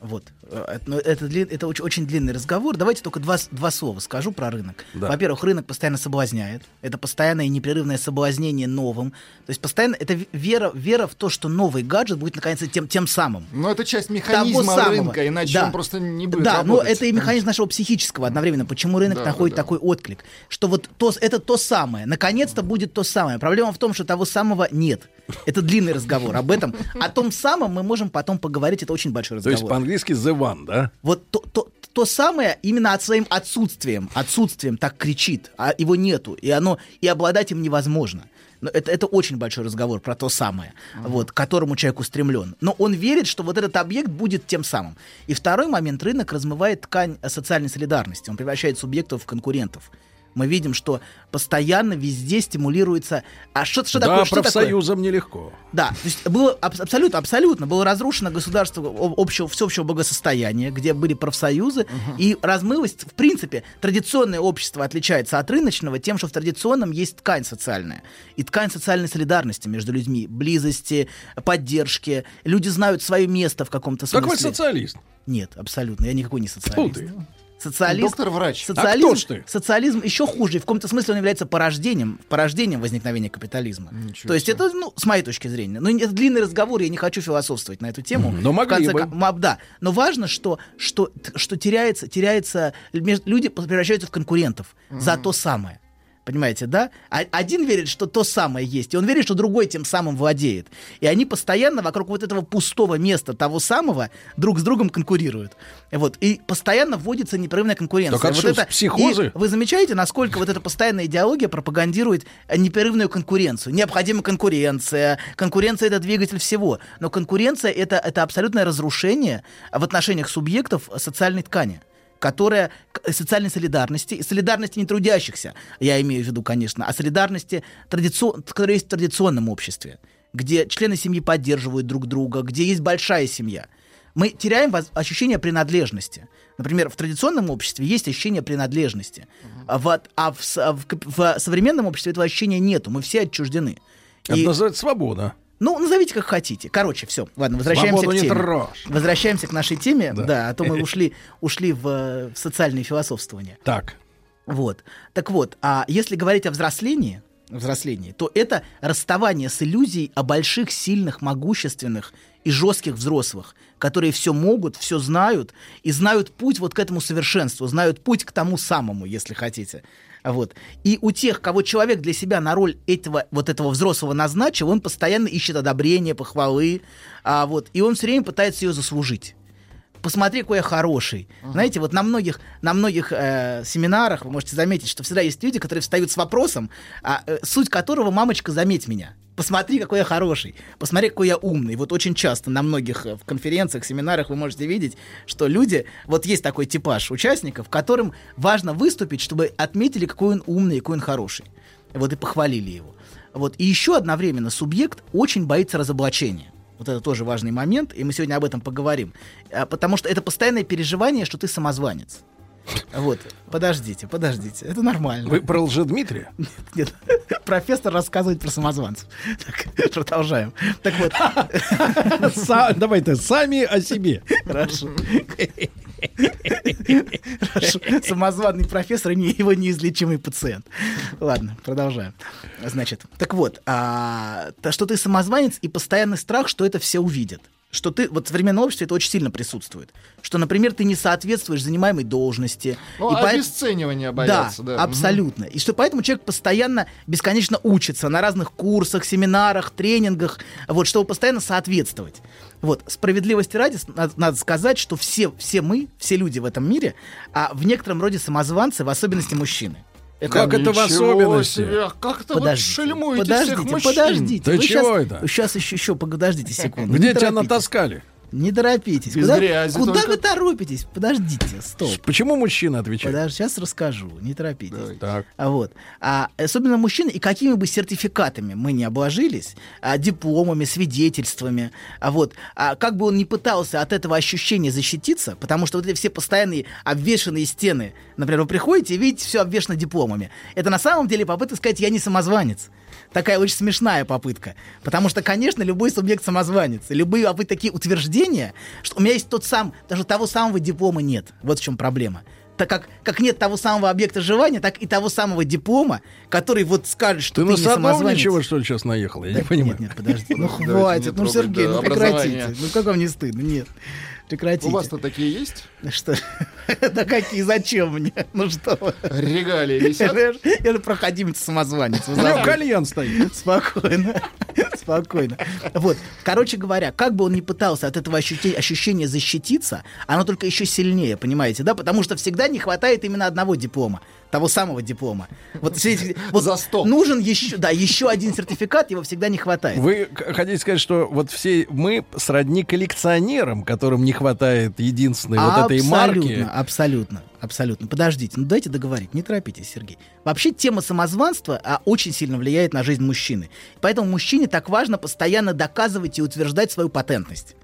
Вот. Это, это, это очень, очень длинный разговор. Давайте только два, два слова скажу про рынок. Да. Во-первых, рынок постоянно соблазняет. Это постоянное и непрерывное соблазнение новым. То есть постоянно это вера, вера в то, что новый гаджет будет наконец тем, тем самым. Но это часть Того механизма самого. рынка, иначе Да. он просто не будет Да, но работать. это и механизм нашего психического одновременно. Почему рынок Да, находит да, да. такой отклик? Что вот то, это то самое. Наконец-то будет то самое. Проблема в том, что того самого нет. Это длинный разговор об этом. О том самом мы можем потом поговорить. Это очень большой То разговор. есть по-английски the one, да? Вот то, то, то самое именно от своим отсутствием, отсутствием так кричит, а его нету, и оно и обладать им невозможно. Но это, это очень большой разговор про то самое, вот, к которому человек устремлен. Но он верит, что вот этот объект будет тем самым. И второй момент, рынок размывает ткань э, социальной солидарности, он превращает субъектов в конкурентов. Мы видим, что постоянно везде стимулируется... А что, что да, такое? Что такое? профсоюзам нелегко. Да, то есть было аб- абсолютно, абсолютно было разрушено государство общего, всеобщего благосостояния, где были профсоюзы, и размылось, в принципе, традиционное общество отличается от рыночного тем, что в традиционном есть ткань социальная. И ткань социальной солидарности между людьми, близости, поддержки. Люди знают свое место в каком-то смысле. Какой социалист? Нет, абсолютно. Я никакой не Фу социалист. ты. Социалист. Доктор-врач. Социализм, А кто ж ты? социализм еще хуже. В каком-то смысле он является порождением, порождением возникновения капитализма. То есть это, ну, с моей точки зрения. Ну, это длинный разговор, я не хочу философствовать на эту тему. Но В могли конце бы. Да, но важно, что, что, что теряется, теряется, люди превращаются в конкурентов за то самое. Понимаете, да? А- Один верит, что то самое есть, и он верит, что другой тем самым владеет. И они постоянно вокруг вот этого пустого места того самого друг с другом конкурируют. Вот. И постоянно вводится непрерывная конкуренция. Так вот что, это... психозы? И вы замечаете, насколько вот эта постоянная идеология пропагандирует э, непрерывную конкуренцию? Необходима конкуренция. Конкуренция — это двигатель всего. Но конкуренция — это, это абсолютное разрушение в отношениях субъектов социальной ткани которая к- социальной солидарности, и солидарности не трудящихся, я имею в виду, конечно, а солидарности, традицион, которая есть в традиционном обществе, где члены семьи поддерживают друг друга, где есть большая семья. Мы теряем ощущение принадлежности. Например, в традиционном обществе есть ощущение принадлежности, а, в, а в, а в в современном обществе этого ощущения нету, мы все отчуждены. Это И- называется свобода. Ну, назовите как хотите. Короче, все. Ладно, возвращаемся Свободу к теме. трожь. Возвращаемся к нашей теме. Да. Да, а то мы <laughs> ушли, ушли в, э, в социальные философствования. Так. Вот. Так вот, а если говорить о взрослении, взрослении, то это расставание с иллюзией о больших, сильных, могущественных и жестких взрослых, которые все могут, все знают и знают путь вот к этому совершенству, знают путь к тому самому, если хотите. Вот. И у тех, кого человек для себя на роль этого, вот этого взрослого назначил, он постоянно ищет одобрения, похвалы, а, вот, и он все время пытается ее заслужить посмотри, какой я хороший. Знаете, вот на многих, на многих э, семинарах вы можете заметить, что всегда есть люди, которые встают с вопросом, а, э, суть которого «мамочка, заметь меня». Посмотри, какой я хороший, посмотри, какой я умный. Вот очень часто на многих э, конференциях, семинарах вы можете видеть, что люди, вот есть такой типаж участников, которым важно выступить, чтобы отметили, какой он умный, какой он хороший. Вот и похвалили его. Вот. И еще одновременно субъект очень боится разоблачения. Вот это тоже важный момент, и мы сегодня об этом поговорим. А, Потому что это постоянное переживание, что ты самозванец. Вот, подождите, подождите, это нормально. Вы про Лжедмитрия? Нет, профессор рассказывает про самозванцев. Так, продолжаем. Так вот. Давай-то сами о себе. Хорошо. Хорошо. Самозванный профессор и его неизлечимый пациент. Ладно, продолжаем. Значит, так вот, а, то, что ты самозванец и постоянный страх, что это все увидят. Что ты, вот в современном обществе это очень сильно присутствует. Что, например, ты не соответствуешь занимаемой должности. Ну, и поэт- обесценивания боятся, да. абсолютно. И что поэтому человек постоянно, бесконечно учится на разных курсах, семинарах, тренингах, вот, чтобы постоянно соответствовать. Вот, справедливости ради, надо, надо сказать, что все, все мы, все люди в этом мире, а в некотором роде самозванцы, в особенности мужчины. Как это в особенности? себе, как это вы шельмуете подождите, всех мужчин? подождите. Да Вы чего щас- это? Сейчас еще, еще подождите секунду. Где тебя натаскали? Не торопитесь. Без Куда, грязи куда только. вы торопитесь? Подождите, стоп. Почему мужчина отвечает? Подожди, сейчас расскажу, не торопитесь. Так. А вот. А, особенно мужчины, и какими бы сертификатами мы не обложились, а, дипломами, свидетельствами, а вот, а, как бы он ни пытался от этого ощущения защититься, потому что вот эти все постоянные обвешанные стены, например, вы приходите и видите все обвешано дипломами. Это на самом деле попытка сказать, я не самозванец. Такая очень смешная попытка. Потому что, конечно, любой субъект самозванец. Любые а вы такие утверждения, что у меня есть тот сам, даже того самого диплома нет. Вот в чем проблема так как, как нет того самого объекта желания, так и того самого диплома, который вот скажет, что Ты ты, на не самозванец. Садовничего, что ли, сейчас наехал? Я не Да понимаю. Нет, нет, подожди. Ну <laughs> хватит, не ну Сергей, ну прекратите. Ну как вам не стыдно? Нет. Прекратите. У вас-то такие есть? Что? Да какие, зачем мне? Ну что вы? Регалии висят? я же проходимец самозванец. вы У него кальян стоит. Спокойно. Спокойно. Вот. Короче говоря, как бы он ни пытался от этого ощущения защититься, оно только еще сильнее, понимаете, да? Потому что всегда не хватает именно одного диплома. Того самого диплома. Вот, все эти- вот За сто. Нужен еще, да, еще один сертификат, его всегда не хватает. Вы хотите сказать, что вот все мы сродни коллекционерам, которым не хватает единственной вот этой марки? Абсолютно, абсолютно. Подождите, ну дайте договорить, не торопитесь, Сергей. Вообще тема самозванства а, очень сильно влияет на жизнь мужчины. Поэтому мужчине так важно постоянно доказывать и утверждать свою патентность.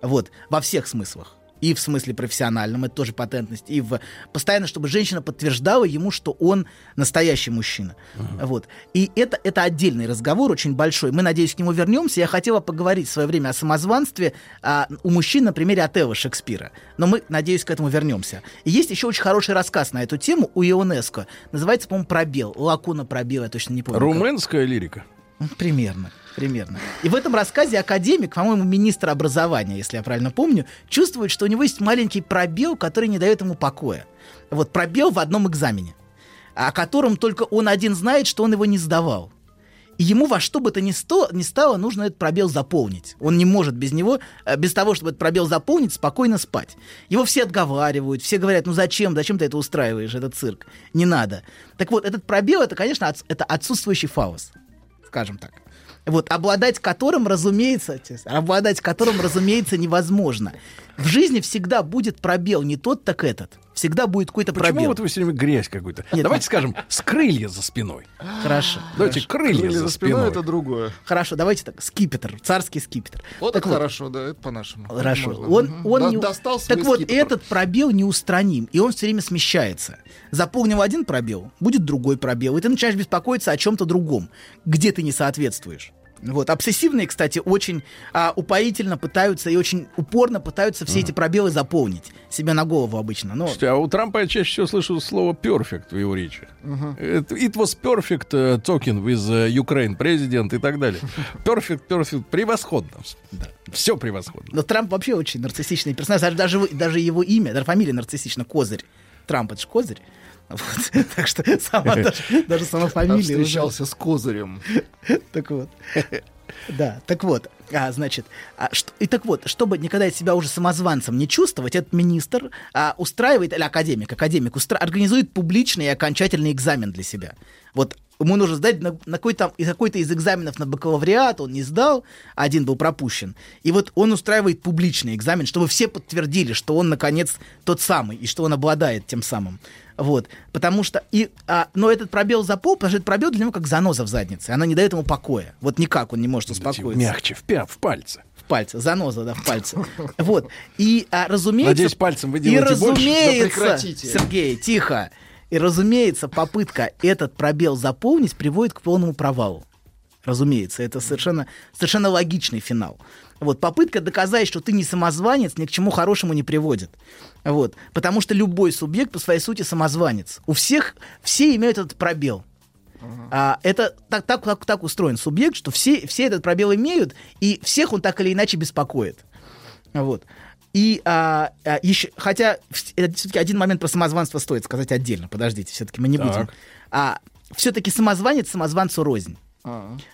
Вот, во всех смыслах. И в смысле профессиональном, это тоже патентность, и в постоянно, чтобы женщина подтверждала ему, что он настоящий мужчина. Вот. И это, это отдельный разговор, очень большой. Мы, надеюсь, к нему вернемся. Я хотела поговорить в свое время о самозванстве а, у мужчин на примере Отелла Шекспира. Но мы, надеюсь, к этому вернемся. И есть еще очень хороший рассказ на эту тему у Ионеско. Называется, по-моему, «Пробел». Лакуна «Пробел», я точно не помню. как. Румынская лирика. Ну, Примерно. Примерно. И в этом рассказе академик, по-моему, министр образования, если я правильно помню, чувствует, что у него есть маленький пробел, который не дает ему покоя. Вот пробел в одном экзамене, о котором только он один знает, что он его не сдавал. И ему во что бы то ни, сто, ни стало, нужно этот пробел заполнить. Он не может без него, э, без того, чтобы этот пробел заполнить, спокойно спать. Его все отговаривают, все говорят, ну зачем, зачем ты это устраиваешь, этот цирк? Не надо. Так вот, этот пробел, это, конечно, отс- это отсутствующий фаус, скажем так. Вот, обладать которым, разумеется, обладать которым, разумеется, невозможно. В жизни всегда будет пробел, не тот, так этот. Всегда будет какой-то Почему пробел. вот вы все время грязь какую-то? Нет, Давайте ну- скажем, с крылья за спиной. Хорошо. Давайте хорошо. крылья, за спиной. другое. Хорошо, давайте так. Скипетр, царский скипетр. Вот Так это хорошо, да, это по-нашему. Хорошо. Можно. Он, Мгм. он Да- не... достал свой Так вот, скипетр. этот пробел неустраним, и он все время смещается. Заполнил один пробел, будет другой пробел, и ты начинаешь беспокоиться о чем-то другом, где ты не соответствуешь. Вот. Обсессивные, кстати, очень а, упоительно пытаются и очень упорно пытаются все эти пробелы заполнить себе на голову обычно. Но Слушайте, а у Трампа я чаще всего слышу слово perfect в его речи. Это It was perfect uh, talking with uh, Ukraine president и так далее. <laughs> Perfect, perfect, превосходно. Все превосходно. Но Трамп вообще очень нарциссичный персонаж. Даже, даже его имя, даже фамилия нарциссична, Козырь. Трамп это же Козырь. Вот. <laughs> Так что сама, даже, даже сама фамилия. уже- встречался с козырем. <laughs> Так вот. Да, так вот, а, значит, а, что- и так вот, чтобы никогда себя уже самозванцем не чувствовать, этот министр а, устраивает, или академик, академик устра- организует публичный и окончательный экзамен для себя. Вот ему нужно сдать на, на какой-то, из какой-то из экзаменов на бакалавриат, он не сдал, один был пропущен. И вот он устраивает публичный экзамен, чтобы все подтвердили, что он, наконец, тот самый, и что он обладает тем самым. Вот, потому что, и, а, но этот пробел запол, потому что этот пробел для него как заноза в заднице, она не дает ему покоя. Вот никак он не может успокоиться. Мягче, в, пя- в пальце. В пальце, заноза, да, в пальце. Вот, и, а, разумеется... Надеюсь, пальцем вы И делаете больше. разумеется, Да прекратите. Сергей, тихо. И, разумеется, попытка этот пробел заполнить приводит к полному провалу. Разумеется, это совершенно, совершенно логичный финал. Вот, попытка доказать, что ты не самозванец, ни к чему хорошему не приводит. Вот, потому что любой субъект по своей сути самозванец. У всех, все имеют этот пробел. А, это так, так, так, так устроен субъект, что все, все этот пробел имеют, и всех он так или иначе беспокоит. Вот. И а, а, еще, хотя все-таки один момент про самозванство стоит сказать отдельно. Подождите, все-таки мы не Так. будем. А, все-таки самозванец самозванцу рознь.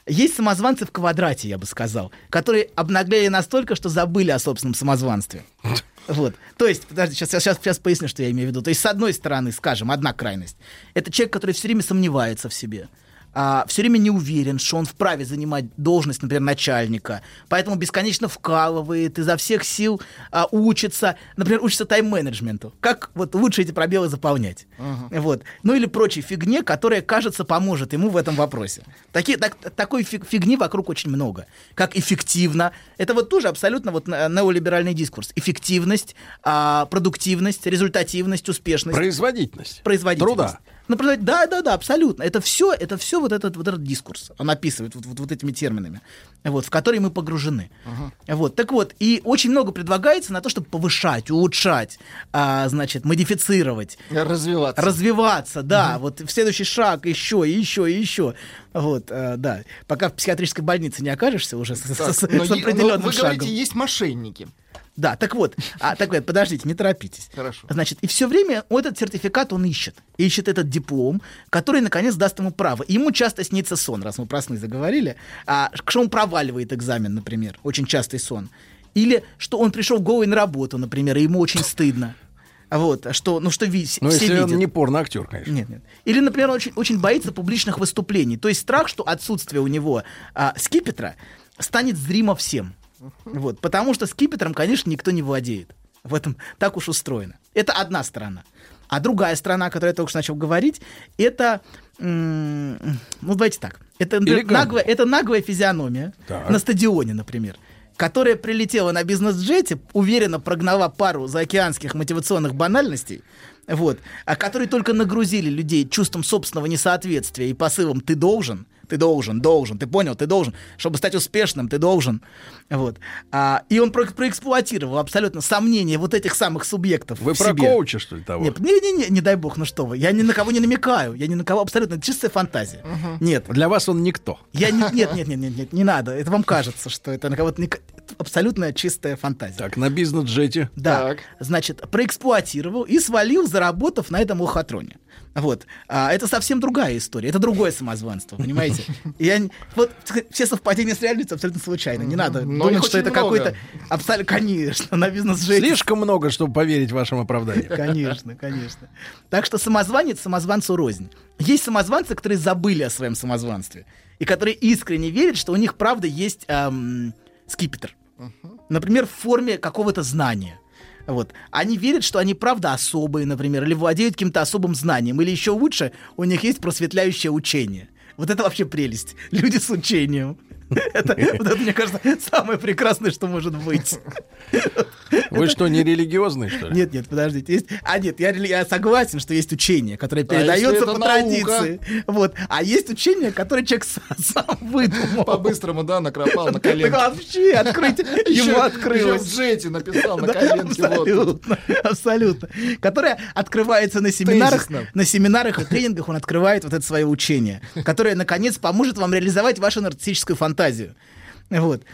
Есть самозванцы в квадрате, я бы сказал, которые обнаглели настолько, что забыли о собственном самозванстве. <laughs> Вот. То есть, подожди, сейчас, сейчас, сейчас поясню, что я имею в виду. То есть, с одной стороны, скажем, одна крайность. Это человек, который все время сомневается в себе. А, все время не уверен, что он вправе занимать должность, например, начальника, поэтому бесконечно вкалывает, изо всех сил а, учится, например, учится тайм-менеджменту, как вот лучше эти пробелы заполнять. Вот. Ну или прочей фигне, которая, кажется, поможет ему в этом вопросе. Такие, так, такой фиг- фигни вокруг очень много. Как эффективно. Это вот тоже абсолютно вот не- неолиберальный дискурс. Эффективность, а, продуктивность, результативность, успешность. Производительность. Производительность. Труда. Ну, правда, да, да, да, абсолютно. Это все, это все вот этот, вот этот дискурс. Он описывает вот, вот, вот этими терминами, вот, в которые мы погружены. Вот, так вот, и очень много предлагается на то, чтобы повышать, улучшать, а, значит, модифицировать. Развиваться. Развиваться, да. Вот в следующий шаг еще, и еще, и еще. Вот, а, да. Пока в психиатрической больнице не окажешься уже с, с- Так, с- но с е- но определенным вы шагом. говорите, есть мошенники. Да, так вот, а, так вот, подождите, не торопитесь. Хорошо. Значит, и все время этот сертификат он ищет. Ищет этот диплом, который, наконец, даст ему право. И ему часто снится сон, раз мы про сны заговорили, а, что он проваливает экзамен, например. Очень частый сон. Или что он пришел голый на работу, например, и ему очень стыдно. Вот, что, ну что ви- Ну, если он видят. не порно-актер, конечно. Нет, нет. Или, например, он очень, очень боится публичных выступлений. То есть страх, что отсутствие у него а, скипетра станет зримо всем. Вот, потому что скипетром, конечно, никто не владеет. В этом так уж устроено. Это одна сторона. А другая страна, о которой я только что начал говорить, это, ну давайте так, это наглая, это наглая физиономия Так. на стадионе, например, которая прилетела на бизнес-джете, уверенно прогнала пару заокеанских мотивационных банальностей, вот, а которые только нагрузили людей чувством собственного несоответствия и посылом «ты должен», ты должен, должен, ты понял, ты должен, чтобы стать успешным, ты должен, вот. А, и он про- проэксплуатировал абсолютно сомнения вот этих самых субъектов Вы про себе. коуча, что ли, того? Нет, не, не, не, не дай бог, ну что вы, я ни на кого не намекаю, я ни на кого абсолютно, это чистая фантазия. Нет. Для вас он никто. Я не, нет, нет, нет, нет, нет, не надо. Это вам кажется, что это на кого-то не абсолютно чистая фантазия. Так, на бизнес-джете. Да. Значит, проэксплуатировал и свалил, заработав на этом лохотроне. Вот. А, это совсем другая история. Это другое самозванство, понимаете? И Я, вот все совпадения с реальностью абсолютно случайно. Не надо Но думать, что это какой-то... Абсолютно, конечно, на бизнес-джете. Слишком много, чтобы поверить вашим оправданиям. Конечно, конечно. Так что самозванец самозванцу рознь. Есть самозванцы, которые забыли о своем самозванстве. И которые искренне верят, что у них правда есть эм, скипетр. Например, в форме какого-то знания. Вот. Они верят, что они правда особые, например, или владеют каким-то особым знанием, или еще лучше, у них есть просветляющее учение. Вот это вообще прелесть. Люди с учением. <laughs> Это, вот это, мне кажется, самое прекрасное, что может быть. Вы что, не религиозный, что ли? Нет, нет, подождите. Есть... А нет, я, рели- я согласен, что есть учение, которое А передается это по наука? традиции. Вот. А есть учение, которое человек сам, <laughs> сам выдумал. По-быстрому, да, накропал на <laughs> Так коленке. вообще открыть ему открылось. в джете написал на коленке. абсолютно, абсолютно. Которое открывается на семинарах, на семинарах и тренингах он открывает вот это свое учение, которое, наконец, поможет вам реализовать вашу нарциссическую фантазию. Вот.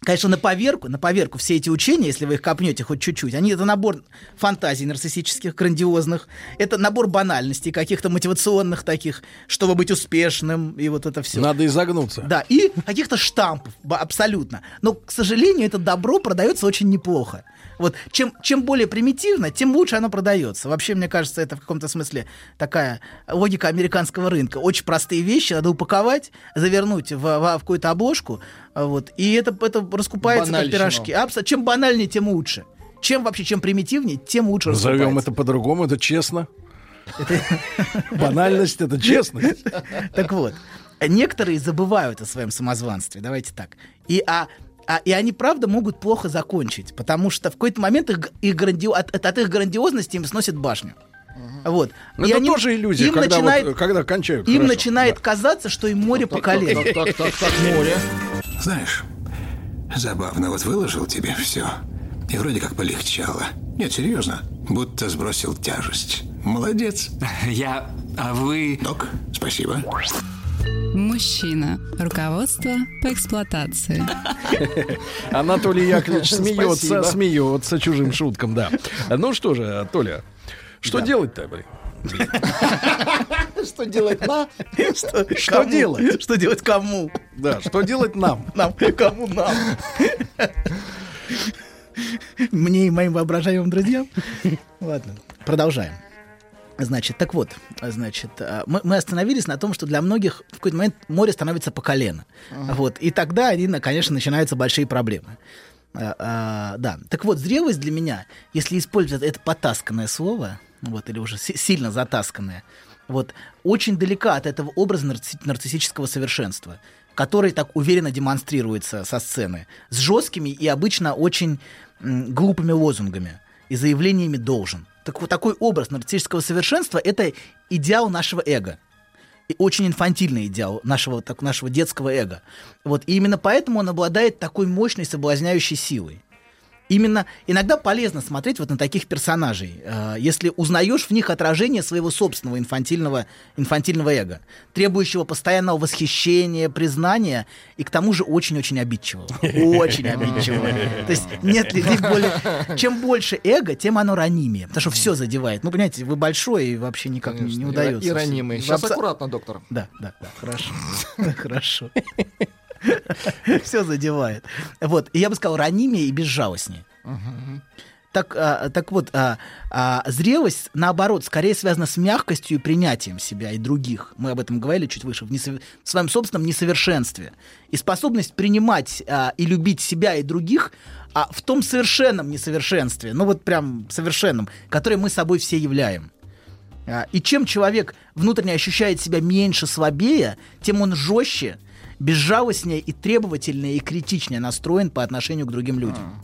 Конечно, на поверку, на поверку все эти учения, если вы их копнете хоть чуть-чуть, они это набор фантазий нарциссических, грандиозных, это набор банальностей, каких-то мотивационных таких, чтобы быть успешным, и вот это все. Надо изогнуться. Да, и каких-то штампов, абсолютно. Но, к сожалению, это добро продается очень неплохо. Вот чем, чем более примитивно, тем лучше оно продается. Вообще, мне кажется, это в каком-то смысле такая логика американского рынка. Очень простые вещи надо упаковать, завернуть в, в- в какую-то обложку, вот, и это, это раскупается как пирожки. Абсо- чем банальнее, тем лучше. Чем вообще, чем примитивнее, тем лучше Назовем раскупается. это по-другому, это честно. <laughs> Банальность это честность. Так вот, некоторые забывают о своем самозванстве, давайте так. И, а, а- и они, правда, могут плохо закончить, потому что в какой-то момент их, их гранди- от, от- от их грандиозности им сносит башню. Вот. Ну, И это они- тоже иллюзия, им когда, начинает, вот, когда кончают. им хорошо. начинает казаться, что им море по колено. Так, так, так, море. Знаешь, забавно, вот выложил тебе все. И вроде как полегчало. Нет, серьезно. Будто сбросил тяжесть. Молодец. <laughs> Я... А вы... Док, спасибо. Мужчина. Руководство по эксплуатации. <laughs> Анатолий Яковлевич смеется, Спасибо. смеется чужим шуткам, да. Ну что же, Толя, что делать-то, блин? Что делать на? Что, Что делать? Что делать кому? Да, что делать нам? Нам, кому нам? Мне и моим воображаемым друзьям. Ладно, продолжаем. Значит, так вот, значит, а, мы, мы остановились на том, что для многих в какой-то момент море становится по колено. Вот, и тогда, они, конечно, начинаются большие проблемы. А, а, да. Так вот, зрелость для меня, если использовать это потасканное слово, вот, или уже си- сильно затасканное, вот, очень далека от этого образа нарцисси- нарциссического совершенства, который так уверенно демонстрируется со сцены, с жесткими и обычно очень м, глупыми лозунгами и заявлениями «должен». Так вот, такой образ нарциссического совершенства — это идеал нашего эго. И очень инфантильный идеал нашего, так, нашего детского эго. Вот, и именно поэтому он обладает такой мощной соблазняющей силой. Именно иногда полезно смотреть вот на таких персонажей, э, если узнаешь в них отражение своего собственного инфантильного, инфантильного эго, требующего постоянного восхищения, признания и к тому же очень-очень обидчивого. Очень <laughs> обидчивого. То есть нет людей более... Чем больше эго, тем оно ранимее, потому что все задевает. Ну, понимаете, вы большой и вообще никак не- не удается. И ранимый. Сейчас аккуратно, доктор. Да, да, да, хорошо. <laughs> Хорошо. <laughs> Все задевает. Вот. И я бы сказал, ранимее и безжалостнее. Так, а, так вот, а, а, зрелость, наоборот, скорее связана с мягкостью и принятием себя и других. Мы об этом говорили чуть выше, в, несов... в своем собственном несовершенстве. И способность принимать а, и любить себя и других а, в том совершенном несовершенстве, ну вот прям совершенном, которое мы собой все являем. А, И чем человек внутренне ощущает себя меньше, слабее, тем он жестче, безжалостнее и требовательнее и критичнее настроен по отношению к другим людям.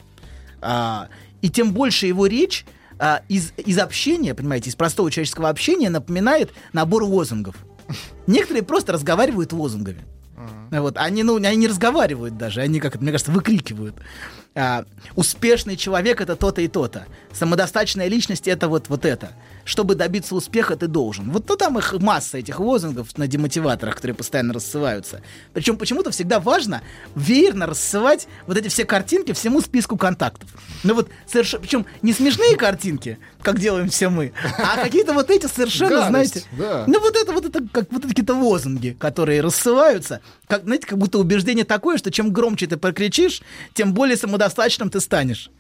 А, и тем больше его речь а, из, из общения, понимаете, из простого человеческого общения напоминает набор лозунгов. <laughs> Некоторые просто разговаривают лозунгами. Вот, они, ну, они не разговаривают даже, они, как мне кажется, выкрикивают. А, успешный человек это то-то и то-то. Самодостаточная личность это вот, вот это. Чтобы добиться успеха, ты должен. Вот то там их масса этих лозунгов на демотиваторах, которые постоянно рассылаются. Причем почему-то всегда важно веерно рассылать вот эти все картинки всему списку контактов. Ну вот совершенно, причем не смешные картинки, как делаем все мы, а какие-то вот эти совершенно, знаете, ну вот это вот это как вот какие-то лозунги, которые рассылаются, как знаете, как будто убеждение такое, что чем громче ты прокричишь, тем более самодостаточным ты станешь.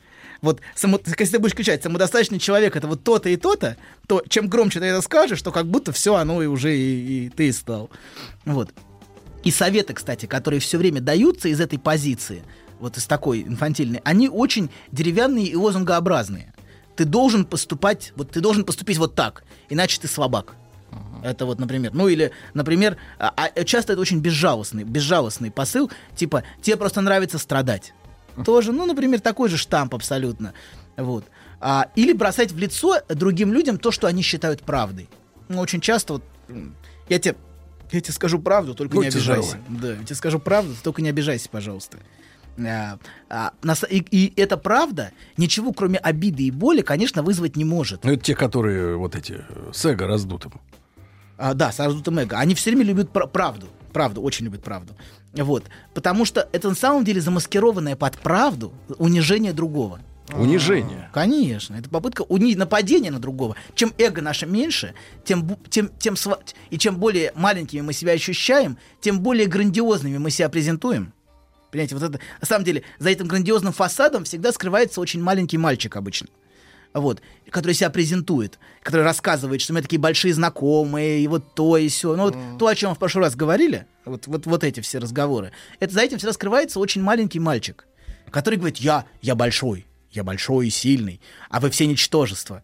Вот, само, если ты будешь кричать, самодостаточный человек это вот то-то и то-то, то чем громче ты это скажешь, то как будто все оно и уже и, и ты стал. Вот. И советы, кстати, которые все время даются из этой позиции, вот из такой инфантильной, они очень деревянные и лозунгообразные. Ты должен поступать, вот ты должен поступить вот так, иначе ты слабак. Это вот, например, ну или, например, а, а часто это очень безжалостный, безжалостный посыл, типа тебе просто нравится страдать. Тоже, ну, например, такой же штамп абсолютно. Вот. А, или бросать в лицо другим людям то, что они считают правдой. Ну, очень часто вот я тебе, я тебе скажу правду, только Будьте не обижайся. здоровы. Да, я тебе скажу правду, только не обижайся, пожалуйста. А, а, на и, и эта правда ничего, кроме обиды и боли, конечно, вызвать не может. Ну, это те, которые вот эти э, с эго раздутым. А, да, с раздутым эго. Они все время любят пра- правду. Правду, очень любят правду. Вот. Потому что это на самом деле замаскированное под правду унижение другого. Унижение. Конечно, это попытка уни... нападения на другого. Чем эго наше меньше, тем, тем, тем сва- и чем более маленькими мы себя ощущаем, тем более грандиозными мы себя презентуем. Понимаете, вот это, на самом деле, за этим грандиозным фасадом всегда скрывается очень маленький мальчик обычно. Вот, который себя презентует, который рассказывает, что у меня такие большие знакомые, и вот то и все. Ну, вот то, о чем мы в прошлый раз говорили, вот, вот, вот эти все разговоры, это за этим всегда скрывается очень маленький мальчик, который говорит, я, я большой, я большой и сильный, а вы все ничтожество.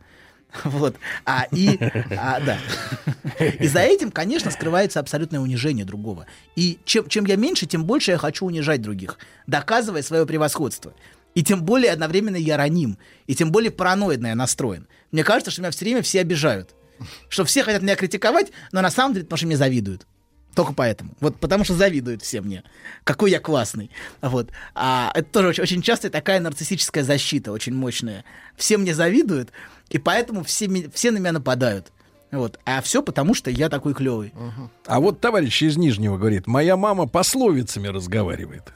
<laughs> Вот. А, и, а, да. и за этим, конечно, скрывается абсолютное унижение другого. И чем, чем я меньше, тем больше я хочу унижать других, доказывая свое превосходство. И тем более одновременно я раним, и тем более параноидно я настроен. Мне кажется, что меня все время все обижают. Что все хотят меня критиковать, но на самом деле потому что мне завидуют. Только поэтому. Вот потому что завидуют все мне. Какой я классный. Вот. А это тоже очень, очень часто такая нарциссическая защита, очень мощная. Все мне завидуют, и поэтому все, все на меня нападают. Вот. А все потому, что я такой клевый. А вот товарищ из Нижнего говорит, моя мама пословицами разговаривает.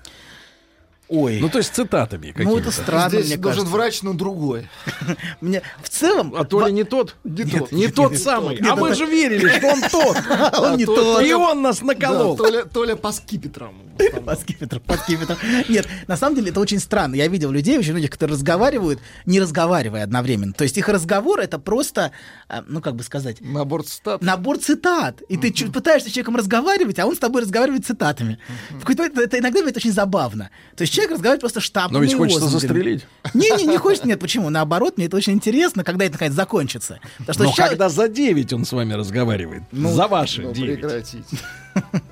Ой. Ну, то есть цитатами какими-то. Ну, это странно, Здесь мне должен кажется. врач, но другой. <laughs> Мне в целом... А то ли не тот? Не тот. не тот самый. А мы это- же верили, что он тот. <laughs> Он не то- тот. И он нас наколол. Толя, по скипетрам. <laughs> По скипетру, по скипетру. Нет, на самом деле это очень странно. Я видел людей, очень многих, которые разговаривают, не разговаривая одновременно. То есть их разговор это просто, а, ну как бы сказать, Набор цитат. набор цитат. И ты пытаешься с человеком разговаривать, а он с тобой разговаривает цитатами. Это иногда бывает очень забавно. То есть человек разговаривает просто штампами Но ведь и хочется лозунгами. застрелить. Не, не, не хочется, нет, почему? Наоборот, мне это очень интересно, когда это наконец закончится. Потому что Но ща- когда за 9 он с вами разговаривает, за ваши Ну, 9. прекратите. <laughs>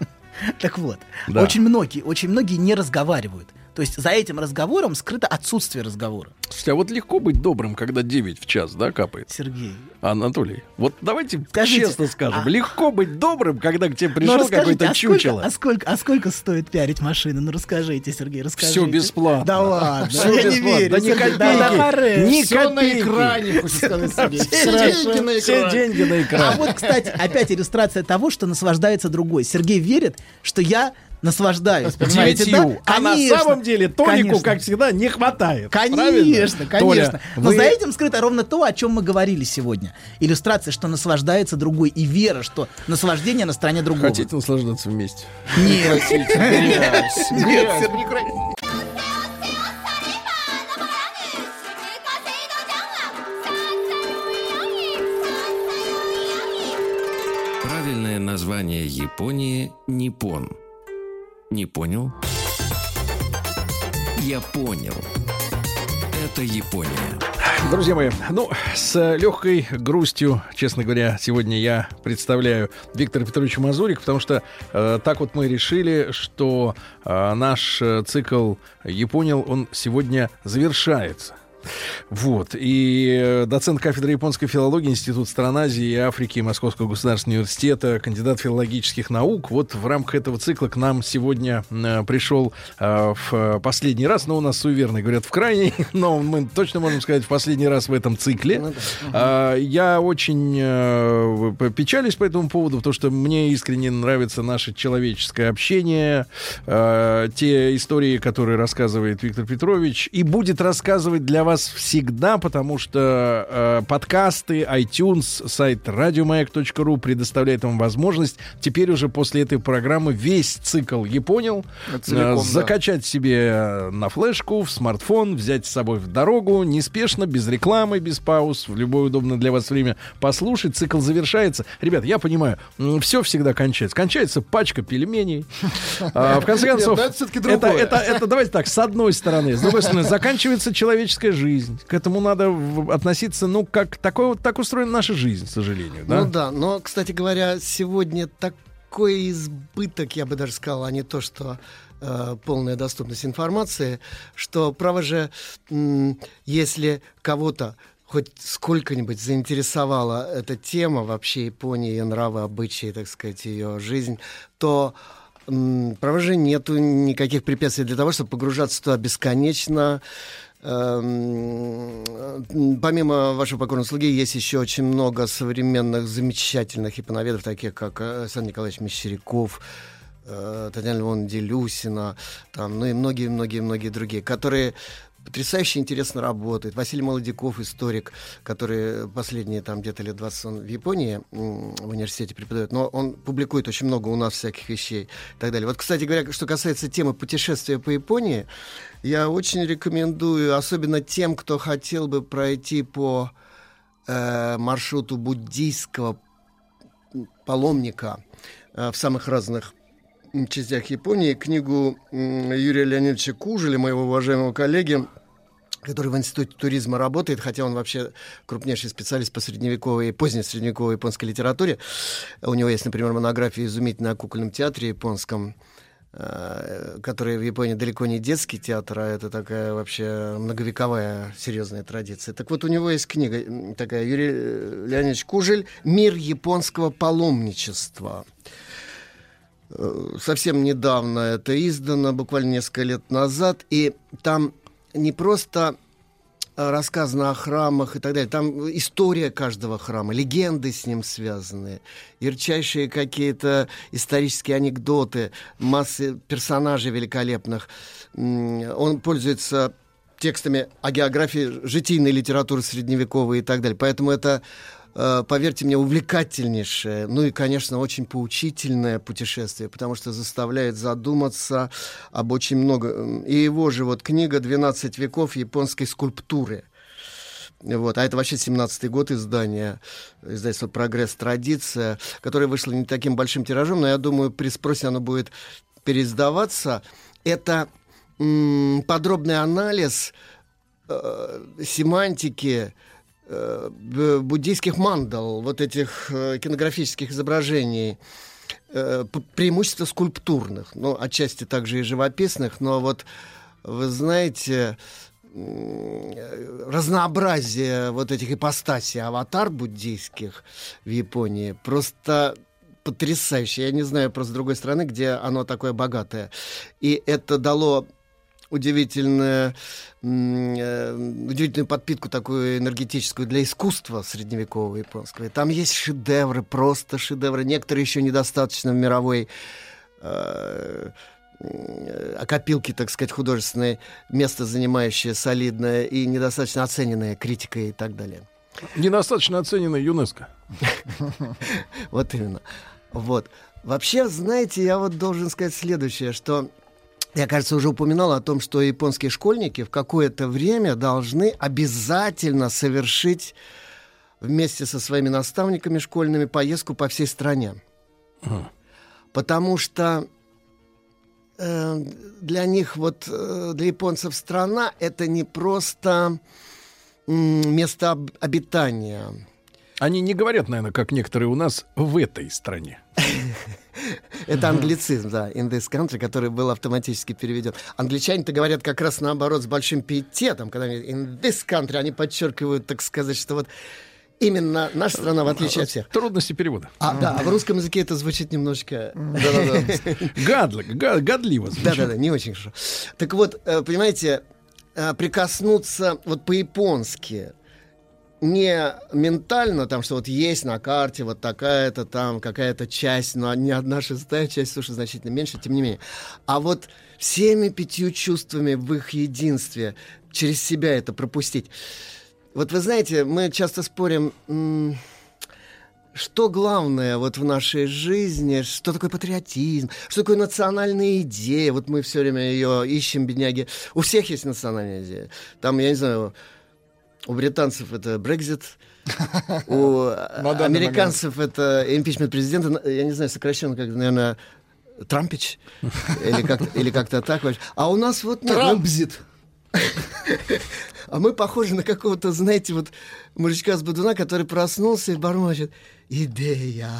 Так вот, Да. очень многие, очень многие не разговаривают. То есть за этим разговором скрыто отсутствие разговора. Слушайте, а вот легко быть добрым, когда 9 в час, да, капает? Сергей. Анатолий, вот давайте Скажите, честно скажем, а- легко быть добрым, когда к тебе Ну, пришел какой-то а сколько, чучело. а, сколько, а сколько стоит пиарить машину? Ну расскажите, Сергей, расскажите. Все бесплатно. Да ладно, Всё я не бесплатно. верю. Да ни копейки. да харе. Ни Все на копейки. экране, хочет сказать Сергей. Все Все деньги на Все экране. деньги на А экране. вот, кстати, опять иллюстрация того, что наслаждается другой. Сергей верит, что я наслаждаюсь. Понимаете, да? Конечно, на самом деле Толику, конечно. как всегда, не хватает. Конечно, правильно? конечно. Толя, Но вы... за этим скрыто ровно то, о чем мы говорили сегодня. Иллюстрация, что наслаждается другой, и вера, что наслаждение на стороне другого. Хотите наслаждаться вместе? Нет. Нет, Правильное название Японии – Ниппон – не понял? Я понял. Это Япония. Друзья мои, ну, с легкой грустью, честно говоря, сегодня я представляю Виктора Петровича Мазурик, потому что э, так вот мы решили, что э, наш э, цикл «Японил», он сегодня завершается. Вот. И э, доцент кафедры японской филологии Институт стран Азии и Африки Московского государственного университета, кандидат филологических наук. Вот в рамках этого цикла к нам сегодня э, пришел э, в последний раз, но у нас суеверные говорят в крайний, <laughs> но мы точно можем сказать в последний раз в этом цикле. Ну А, я очень печалюсь по этому поводу, потому что мне искренне нравится наше человеческое общение, те истории, которые рассказывает Виктор Петрович, и будет рассказывать для вас всегда, потому что э, подкасты, iTunes, сайт радиомаяк.ру предоставляет вам возможность теперь уже после этой программы весь цикл «Японил» Целиком, э, да. закачать себе на флешку, в смартфон, взять с собой в дорогу, неспешно, без рекламы, без пауз, в любое удобное для вас время послушать. Цикл завершается. Ребят, я понимаю, все всегда кончается. Кончается пачка пельменей. <laughs> А, В конце концов, да, это, это, давайте так, с одной стороны. С другой стороны, заканчивается человеческая жизнь. К этому надо относиться, ну, как такой вот так устроена наша жизнь, к сожалению. Да? Ну да, но, кстати говоря, сегодня такой избыток, я бы даже сказал, а не то, что э, полная доступность информации, что, право же, если кого-то хоть сколько-нибудь заинтересовала эта тема вообще Японии, ее нравы, обычаи, так сказать, ее жизнь, то м, право же нету никаких препятствий для того, чтобы погружаться туда бесконечно, Помимо вашего покорного слуги, есть еще очень много современных замечательных японоведов, таких как э, Александр Николаевич Мещеряков, э, Татьяна Львовна Делюсина, там, ну и многие-многие-многие другие, которые потрясающе интересно работают. Василий Молодяков, историк, который последние там где-то лет 20 он в Японии в университете преподает, но он публикует очень много у нас всяких вещей и так далее. Вот, кстати говоря, что касается темы путешествия по Японии, я очень рекомендую, особенно тем, кто хотел бы пройти по э, маршруту буддийского паломника э, в самых разных частях Японии, книгу Юрия Леонидовича Кужеля, моего уважаемого коллеги, который в Институте туризма работает, хотя он вообще крупнейший специалист по средневековой и поздней средневековой японской литературе. У него есть, например, монография «Изумительная о кукольном театре японском», э, который в Японии далеко не детский театр, а это такая вообще многовековая серьезная традиция. Так вот, у него есть книга такая, Юрий э, Леонидович Кужель «Мир японского паломничества». Э, Совсем недавно это издано, буквально несколько лет назад, и там не просто э, рассказано о храмах и так далее. Там история каждого храма, легенды с ним связаны, ярчайшие какие-то исторические анекдоты, массы персонажей великолепных. Он пользуется текстами о географии житийной литературы средневековой и так далее. Поэтому это поверьте мне, увлекательнейшее, ну и, конечно, очень поучительное путешествие, потому что заставляет задуматься об очень много. И его же вот книга «12 веков японской скульптуры». Вот. А это вообще 17-й год издания, издательство «Прогресс. Традиция», которое вышло не таким большим тиражом, но я думаю, при спросе оно будет переиздаваться. Это м, подробный анализ э, семантики э, б- буддийских мандал, вот этих э, кинографических изображений, э, преимущество скульптурных, ну, отчасти также и живописных, но вот, вы знаете, э, разнообразие вот этих ипостасей аватар буддийских в Японии просто потрясающе. Я не знаю просто другой стороны, где оно такое богатое. И это дало удивительное, э, удивительную подпитку такую энергетическую для искусства средневекового японского. И там есть шедевры, просто шедевры. Некоторые еще недостаточно в мировой э, э, окопилке, так сказать, художественное место, занимающее солидное и недостаточно оцененное критикой и так далее. Недостаточно оценена ЮНЕСКО. <laughs> Вот именно. Вот. Вообще, знаете, я вот должен сказать следующее, что я, кажется, уже упоминал о том, что японские школьники в какое-то время должны обязательно совершить вместе со своими наставниками школьными поездку по всей стране. Потому что э, для них, вот э, для японцев страна это не просто м, место об- обитания. Они не говорят, наверное, как некоторые у нас в этой стране. <laughs> Это англицизм, да, in this country, который был автоматически переведен. Англичане-то говорят как раз наоборот с большим пиететом, когда они in this country, они подчеркивают, так сказать, что вот именно наша страна, в отличие от всех. Трудности перевода. А, да, а в русском языке это звучит немножечко... <laughs> Гадли- га- гадливо звучит. Да-да-да, не очень хорошо. Так вот, э, понимаете, э, прикоснуться вот по-японски не ментально, там, что вот есть на карте вот такая-то там какая-то часть, но не одна шестая часть, слушай, значительно меньше, тем не менее. А вот всеми пятью чувствами в их единстве через себя это пропустить. Вот вы знаете, мы часто спорим, что главное вот в нашей жизни, что такое патриотизм, что такое национальная идея. Вот мы все время ее ищем, бедняги. У всех есть национальная идея. Там, я не знаю, у британцев это Брекзит, <laughs> у американцев это импичмент президента, я не знаю, сокращенно как, наверное, Трампич или как или как-то так. А у нас вот ну, Трампзит. <laughs> а мы похожи на какого-то, знаете, вот мужичка с Бодуна, который проснулся и бормочет «Идея».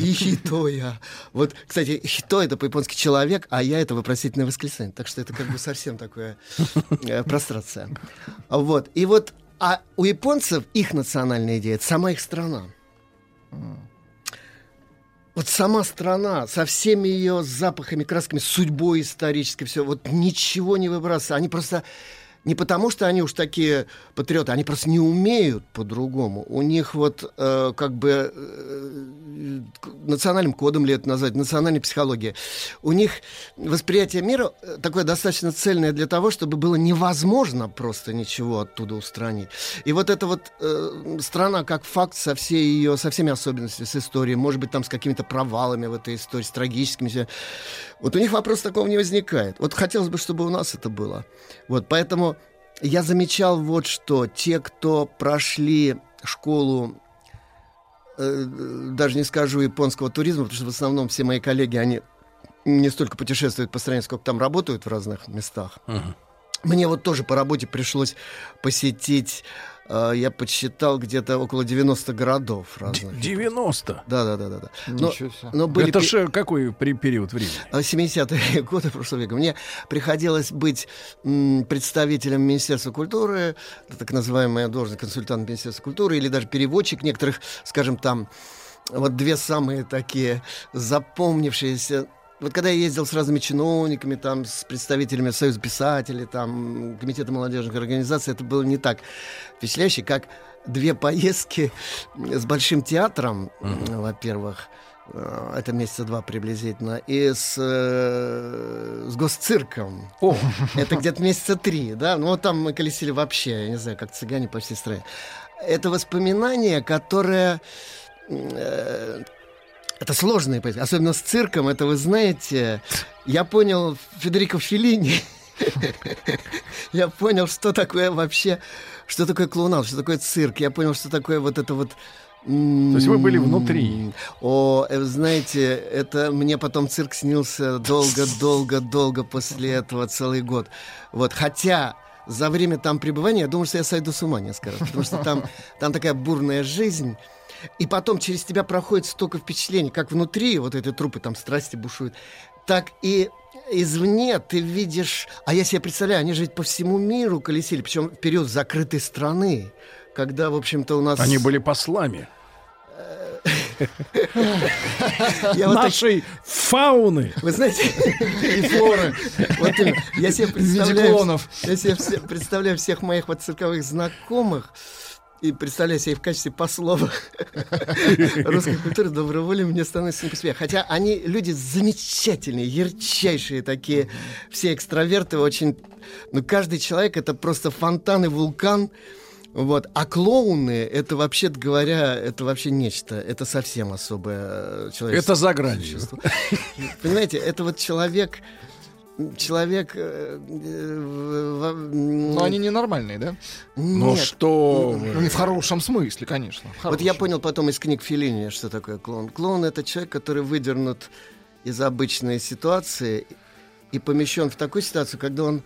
И хитоя. Вот, кстати, хито это по-японски человек, а я это вопросительное восклицание. Так что это как бы совсем такое э, прострация. Вот. И вот, а у японцев их национальная идея это сама их страна. Вот сама страна со всеми ее запахами, красками, судьбой исторической, все, вот ничего не выбрасывается. Они просто не потому, что они уж такие патриоты, они просто не умеют по-другому. У них вот э, как бы э, национальным кодом ли это назвать, национальной психологией. У них восприятие мира э, такое достаточно цельное для того, чтобы было невозможно просто ничего оттуда устранить. И вот эта вот э, страна как факт со, всей ее, со всеми особенностями, с историей, может быть, там с какими-то провалами в этой истории, с трагическими. Вот у них вопрос такого не возникает. Вот хотелось бы, чтобы у нас это было. Вот, поэтому я замечал вот что. Те, кто прошли школу, э, даже не скажу японского туризма, потому что в основном все мои коллеги, они не столько путешествуют по стране, сколько там работают в разных местах. Мне вот тоже по работе пришлось посетить, э, я подсчитал, где-то около 90 городов разных. 90? Да, да, да, да. да. Но, но были Это же какой при- период времени? а, 70-е <laughs> годы прошлого века. Мне приходилось быть м, представителем Министерства культуры, так называемая должность консультант Министерства культуры, или даже переводчик некоторых, скажем, там, вот две самые такие запомнившиеся вот когда я ездил с разными чиновниками, там, с представителями Союза писателей, там, Комитета молодежных организаций, это было не так впечатляюще, как две поездки с Большим театром, во-первых, э, это месяца два приблизительно, и с, э, с госцирком. О. Это где-то месяца три, да? Ну, вот там мы колесили вообще, я не знаю, как цыгане по всей стране. Это воспоминание, которое... э, это сложные поездки, особенно с цирком, это вы знаете. Я понял Федерико Феллини. <laughs> Я понял, что такое вообще, что такое клоунад, что такое цирк. Я понял, что такое вот это вот... То есть вы были внутри? О, э, знаете, это мне потом цирк снился долго-долго-долго <laughs> после этого целый год. Вот, хотя за время там пребывания я думал, что я сойду с ума несколько раз, потому что там, там такая бурная жизнь. И потом через тебя проходит столько впечатлений, как внутри вот этой трупы там страсти бушуют, так и извне ты видишь... А я себе представляю, они же ведь по всему миру колесили, причем в период закрытой страны, когда, в общем-то, у нас... Они были послами. <laughs> Нашей фауны. Вы знаете, И флоры. вот именно. я себе представляю, я себе представляю всех моих вот цирковых знакомых и представляю себя в качестве послов <laughs> русской культуры, доброй воли, мне становится не по себе. Хотя они люди замечательные, ярчайшие такие, все экстраверты, очень... Ну, каждый человек — это просто фонтан и вулкан, вот. А клоуны, это вообще говоря, это вообще нечто. Это совсем особое э, человеческое Это за гранью. Понимаете, это вот человек, человек... э, э, Но они ненормальные, да? Нет. что Ну, не в хорошем смысле, конечно. Вот я понял потом из книг Феллини, что такое клоун. Клоун — это человек, который выдернут из обычной ситуации и помещен в такую ситуацию, когда он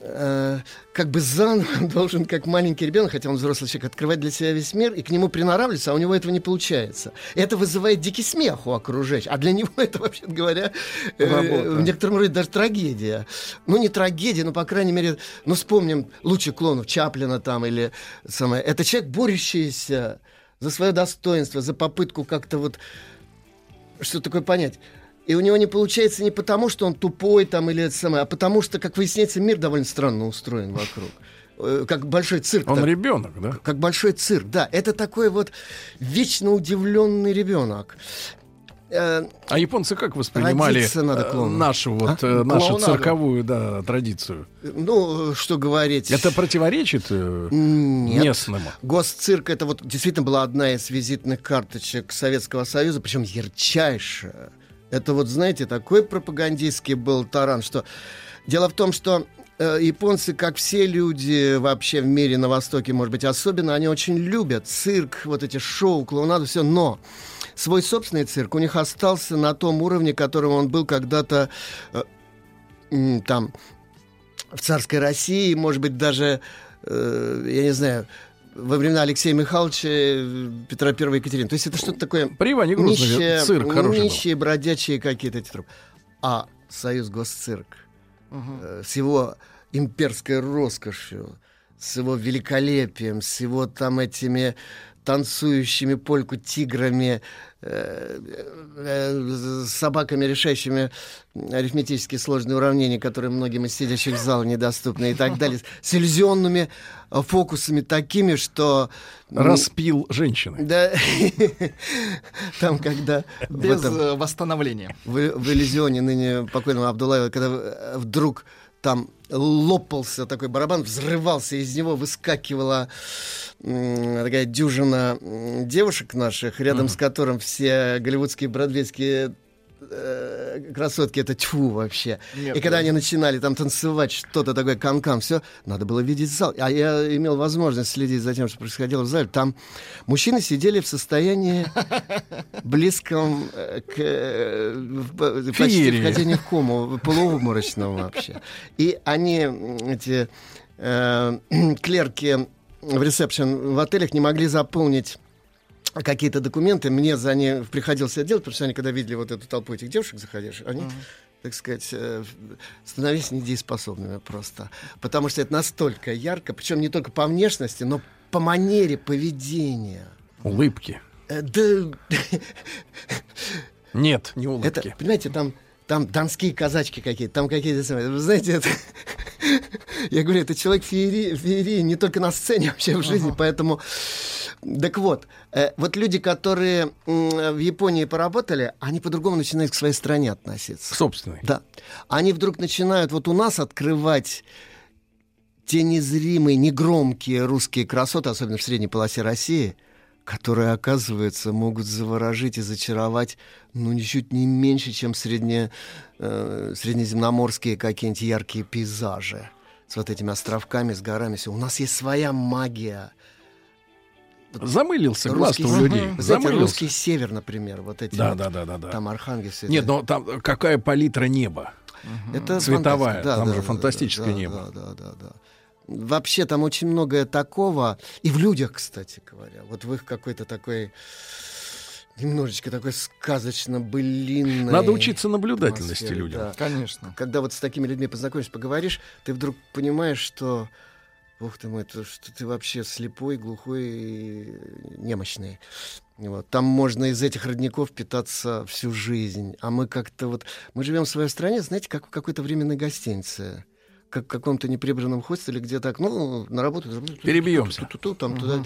э, как бы заново <laughs> должен, как маленький ребенок, хотя он взрослый человек, открывать для себя весь мир и к нему приноравливаться, а у него этого не получается. Это вызывает дикий смех у окружающих. А для него <laughs> это, вообще говоря, э, Работа. в некотором роде даже трагедия. Ну, не трагедия, но, по крайней мере, ну, вспомним лучших клонов Чаплина там или самое. Это человек, борющийся за свое достоинство, за попытку как-то вот что такое понять. И у него не получается не потому, что он тупой там или это самое, а потому что, как выясняется, мир довольно странно устроен вокруг. Э, Как большой цирк. Он так. ребенок, да? Как большой цирк, да. Это такой вот вечно удивленный ребенок. Э, А японцы как воспринимали э, нашу вот А? нашу Клоунаду. цирковую да, традицию? Ну, что говорить. Это противоречит Нет. местному? Госцирк это вот действительно была одна из визитных карточек Советского Союза, причем ярчайшая. Это вот, знаете, такой пропагандистский был таран, что... Дело в том, что э, японцы, как все люди вообще в мире на Востоке, может быть, особенно, они очень любят цирк, вот эти шоу, клоунаду, все, но свой собственный цирк у них остался на том уровне, которым он был когда-то э, там в царской России, может быть, даже, э, я не знаю, во времена Алексея Михайловича, э, Петра I Екатерины. То есть это что-то такое... При Иване Грозном нищее- цирк хороший был. Нищие, бродячие какие-то эти трупы. А Союз Госцирк э, с его имперской роскошью, с его великолепием, с его там этими танцующими польку тиграми, э, э, с собаками, решающими арифметически сложные уравнения, которые многим из сидящих в зале недоступны и так <laughs> далее, с иллюзионными э, фокусами такими, что... Распил женщины. Да, <laughs> там, когда... Без этом- э, восстановления. в, в иллюзионе ныне покойного Абдулаева, когда э, вдруг там лопался такой барабан, взрывался, из него выскакивала такая дюжина девушек наших, рядом с которым все голливудские, бродвейские э, красотки, это тьфу вообще. Нет, и когда да. они начинали там танцевать что-то такое канкан, все, надо было видеть зал. А я имел возможность следить за тем, что происходило в зале. Там мужчины сидели в состоянии <laughs> близком э, к э, почти входению в кому, полуобморочного вообще. И они, эти <clears throat> клерки в ресепшн в отелях не могли заполнить какие-то документы. Мне за ними приходилось это делать, потому что они, когда видели вот эту толпу этих девушек заходящих, они, так сказать, э, становились недееспособными просто. Потому что это настолько ярко, причем не только по внешности, но по манере поведения. Улыбки. Э, Да, <laughs> Нет, не улыбки. это, понимаете, там, там донские казачки какие-то, там какие-то. Вы знаете, это, <laughs> я говорю, это человек феерии, феерии не только на сцене, <laughs> вообще в жизни, поэтому... Так вот, э, вот люди, которые м, в Японии поработали, они по-другому начинают к своей стране относиться. Собственной. Да. Они вдруг начинают вот у нас открывать те незримые, негромкие русские красоты, особенно в средней полосе России, которые, оказывается, могут заворожить и зачаровать, ну, ничуть не меньше, чем средне, э, среднеземноморские какие-нибудь яркие пейзажи с вот этими островками, с горами. Всё. У нас есть своя магия. Замылился глаз у людей. Знаете, Замылился. русский север, например, вот эти Да, вот, да, да, да, да. там Архангельск. Нет, это. но там какая палитра неба. Это Цветовая. Да, там да, же да, фантастическое да, небо. Да, да, да, да. Вообще там очень многое такого. И в людях, кстати говоря. Вот в их какой-то такой немножечко такой сказочно-былинной Надо учиться наблюдательности людям. да. Конечно. Когда вот с такими людьми познакомишься, поговоришь, ты вдруг понимаешь, что Бог ты мой, то, что ты вообще слепой, глухой и немощный. Вот. Там можно из этих родников питаться всю жизнь. А мы как-то вот... Мы живем в своей стране, знаете, как в какой-то временной гостинице. Как в каком-то неприбранном хостеле, где так, ну, на работу... Перебьемся. Ту-ту-ту, там, туда.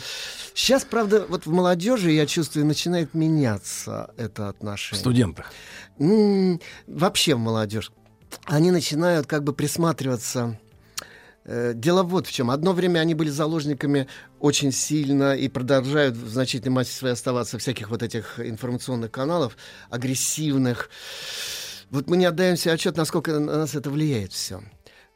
Сейчас, правда, вот в молодежи, я чувствую, начинает меняться это В отношение. студентах. М, Вообще в молодежь. Они начинают как бы присматриваться. Э, Дело вот в чем. Одно время они были заложниками очень сильно и продолжают в значительной массе своей оставаться всяких вот этих информационных каналов, агрессивных, Вот мы не отдаем себе отчет, насколько на нас это влияет все.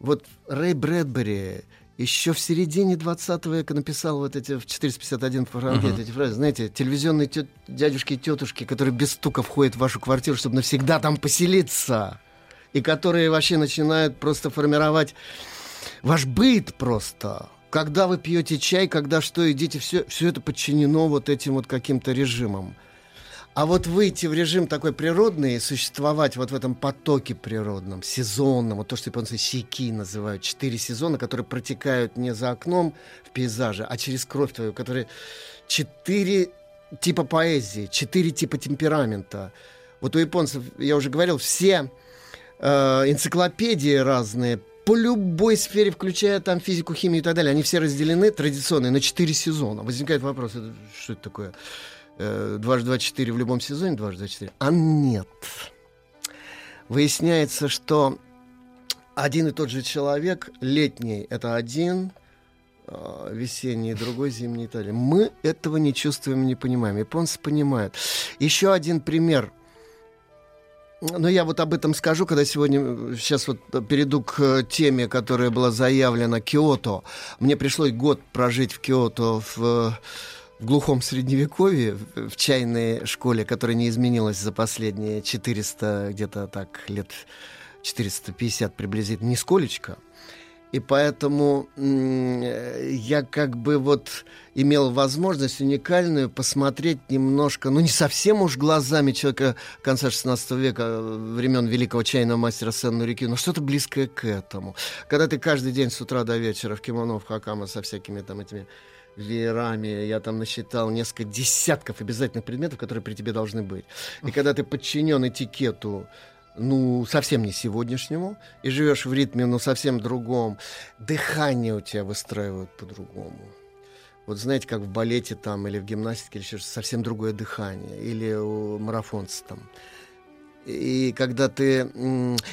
Вот Рэй Брэдбери еще в середине 20 века написал вот эти в 451 франке Мгм. эти фразы. Знаете, телевизионные тет- дядюшки и тетушки, которые без стука входят в вашу квартиру, чтобы навсегда там поселиться. И которые вообще начинают просто формировать ваш быт просто. Когда вы пьете чай, когда что едите, все, все это подчинено вот этим вот каким-то режимам. А вот выйти в режим такой природный и существовать вот в этом потоке природном, сезонном, вот то, что японцы сики называют, четыре сезона, которые протекают не за окном в пейзаже, а через кровь твою, которые четыре типа поэзии, четыре типа темперамента. Вот у японцев, я уже говорил, все э, энциклопедии разные по любой сфере, включая там физику, химию и так далее, они все разделены традиционно на четыре сезона. Возникает вопрос, что это такое? Э, Дважды два четыре в любом сезоне, дважды два четыре. А нет. Выясняется, что один и тот же человек, летний это один, э, весенний другой, зимний Италия. Мы этого не чувствуем, не понимаем. Японцы понимают. Еще один пример – но я вот об этом скажу, когда сегодня, сейчас вот перейду к э, теме, которая была заявлена Киото. Мне пришлось год прожить в Киото в, э, в глухом средневековье, в, чайной школе, которая не изменилась за последние 400, где-то так, лет 450 приблизительно, нисколечко. И поэтому я как бы вот имел возможность уникальную посмотреть немножко, ну не совсем уж глазами человека конца 16 века, э, времен великого чайного мастера Сенну Реки, но что-то близкое к этому. Когда ты каждый день с утра до вечера в кимоно, в хакама со всякими там этими веерами, я там насчитал несколько десятков обязательных предметов, которые при тебе должны быть. И когда ты подчинен этикету ну, совсем не сегодняшнему, и живешь в ритме, ну, совсем другом, дыхание у тебя выстраивают по-другому. Вот знаете, как в балете там или в гимнастике, или еще совсем другое дыхание, или у марафонца там. И когда ты...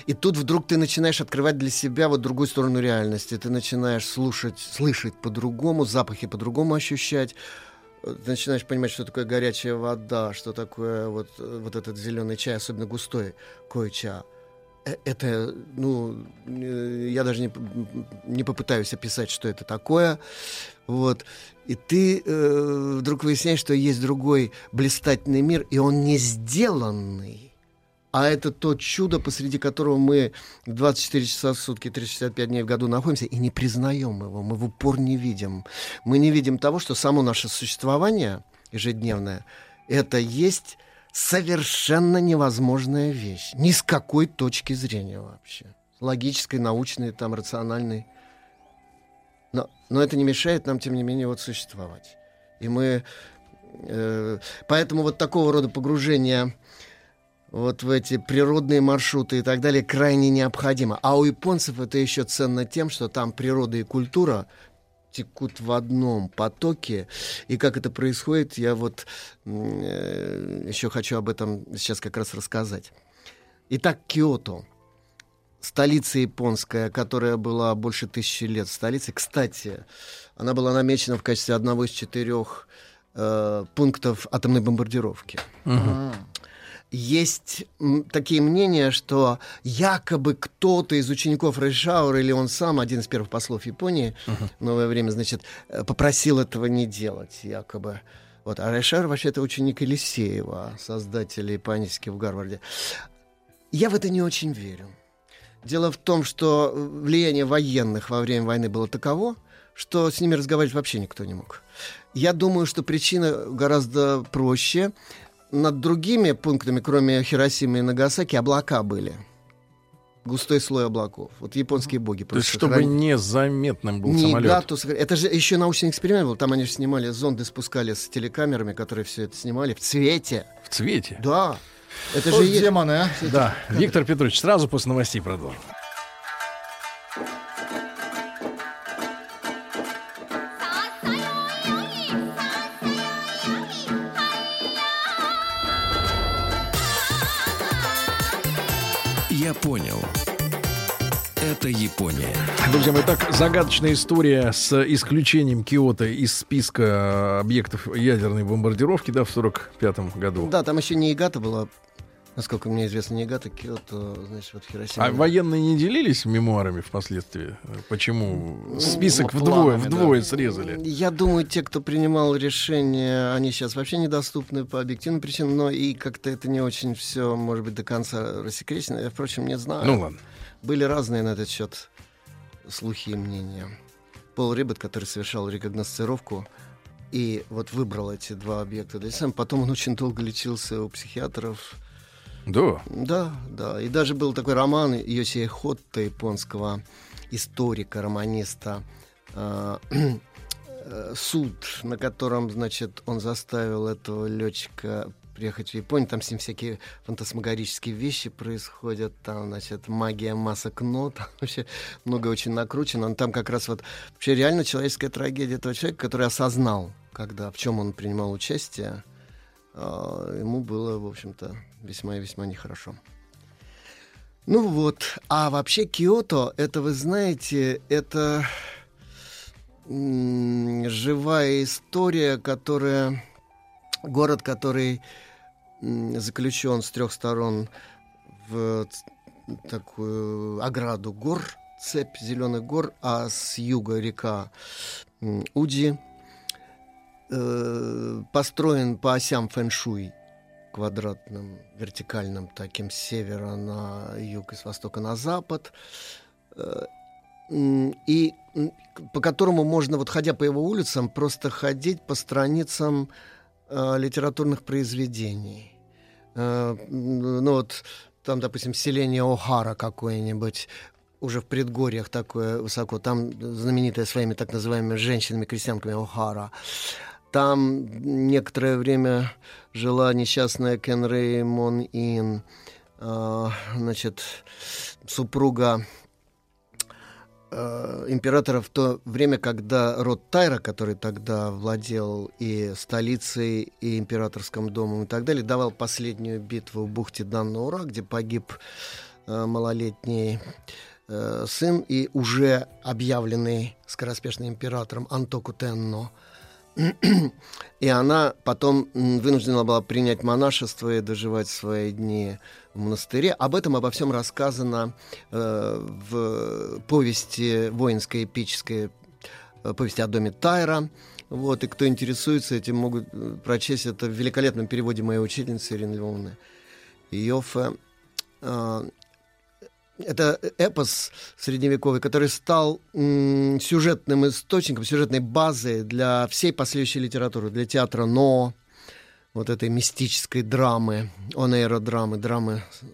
И тут вдруг ты начинаешь открывать для себя вот другую сторону реальности. Ты начинаешь слушать, слышать по-другому, запахи по-другому ощущать. Ты начинаешь понимать, что такое горячая вода, что такое вот, вот этот зеленый чай, особенно густой койча. Э, Это, ну, э, я даже не, не попытаюсь описать, что это такое. Вот. И ты э, вдруг выясняешь, что есть другой блистательный мир, и он не сделанный. А это то чудо, посреди которого мы 24 часа в сутки, 365 дней в году находимся и не признаем его, мы в упор не видим. Мы не видим того, что само наше существование ежедневное, это есть совершенно невозможная вещь. Ни с какой точки зрения вообще. Логической, научной, там, рациональной. Но, но это не мешает нам, тем не менее, вот существовать. И мы... э, поэтому вот такого рода погружение вот в эти природные маршруты и так далее крайне необходимо. А у японцев это еще ценно тем, что там природа и культура текут в одном потоке. И как это происходит, я вот э, еще хочу об этом сейчас как раз рассказать. Итак, Киото. Столица японская, которая была больше тысячи лет столицей. Кстати, она была намечена в качестве одного из четырех э, пунктов атомной бомбардировки. Есть такие мнения, что якобы кто-то из учеников Рейшаура или он сам, один из первых послов Японии в новое время, значит, э, попросил этого не делать, якобы. Вот. А Рейшаур вообще это ученик Елисеева, создателя паники в Гарварде. Я в это не очень верю. Дело в том, что влияние военных во время войны было таково, что с ними разговаривать вообще никто не мог. Я думаю, что причина гораздо проще. Над другими пунктами, кроме Хиросимы и Нагасаки, облака были. Густой слой облаков. Вот японские боги То есть, просто чтобы храни- незаметным был не самолет. Гатус, это же еще научный эксперимент был. Там они же снимали, зонды спускали с телекамерами, которые все это снимали в цвете. В цвете? Да. Это Вот же есть- демоны, а. Да, Виктор Петрович, сразу после новостей продолжим. Я понял. Это Япония. Друзья мои, так загадочная история с исключением Киота из списка объектов ядерной бомбардировки, да, в 45 году. Да, там еще не Игата была. Насколько мне известно, Нигата, Киото, значит, вот Хиросима. А военные не делились мемуарами впоследствии? Почему Ну, список ну, вдвое, планами, вдвое да. срезали? Я думаю, те, кто принимал решения, они сейчас вообще недоступны по объективным причинам, но и как-то это не очень все, может быть, до конца рассекречено. Я, впрочем, не знаю. Ну ладно. Были разные на этот счет слухи и мнения. Пол Риббет, который совершал рекогносцировку и вот выбрал эти два объекта для себя, потом он очень долго лечился у психиатров. Да. Да, да. И даже был такой роман Йосия Хотта, японского историка, романиста, э, э, суд, на котором, значит, он заставил этого летчика приехать в Японию, там с ним всякие фантасмагорические вещи происходят, там, значит, магия масок нот, <laughs> там вообще много очень накручено, но там как раз вот вообще реально человеческая трагедия этого человека, который осознал, когда, в чем он принимал участие, а, ему было, в общем-то, весьма и весьма нехорошо. Ну вот, а вообще Киото, это, вы знаете, это живая история, которая... Город, который заключен с трех сторон в такую ограду гор, цепь зеленых гор, а с юга река Уди, э, построен по осям фэншуй, квадратным, вертикальным, таким с севера на юг и с востока на запад. Э, И по которому можно, вот ходя по его улицам, просто ходить по страницам э, литературных произведений. Ну вот там, допустим, селение О'Хара какое-нибудь, уже в предгорьях такое высоко, там знаменитое своими так называемыми женщинами-крестьянками О'Хара. Там некоторое время жила несчастная Кенрей Мон Ин, э, значит, супруга э, императора в то время, когда род Тайра, который тогда владел и столицей, и императорским домом и так далее, давал последнюю битву в бухте Даннаура, где погиб э, малолетний э, сын и уже объявленный скороспешным императором Антоку Тенно. И она потом вынуждена была принять монашество и доживать свои дни в монастыре. Об этом, обо всем рассказано э, в повести воинской эпической э, повести о доме Тайра. Вот, и кто интересуется этим, могут э, прочесть это в великолепном переводе моей учительницы Ирины Львовны Йоффе. Э, это эпос средневековый, который стал сюжетным источником, сюжетной базой для всей последующей литературы, для театра Но, вот этой мистической драмы, онейро-драмы, драмы э,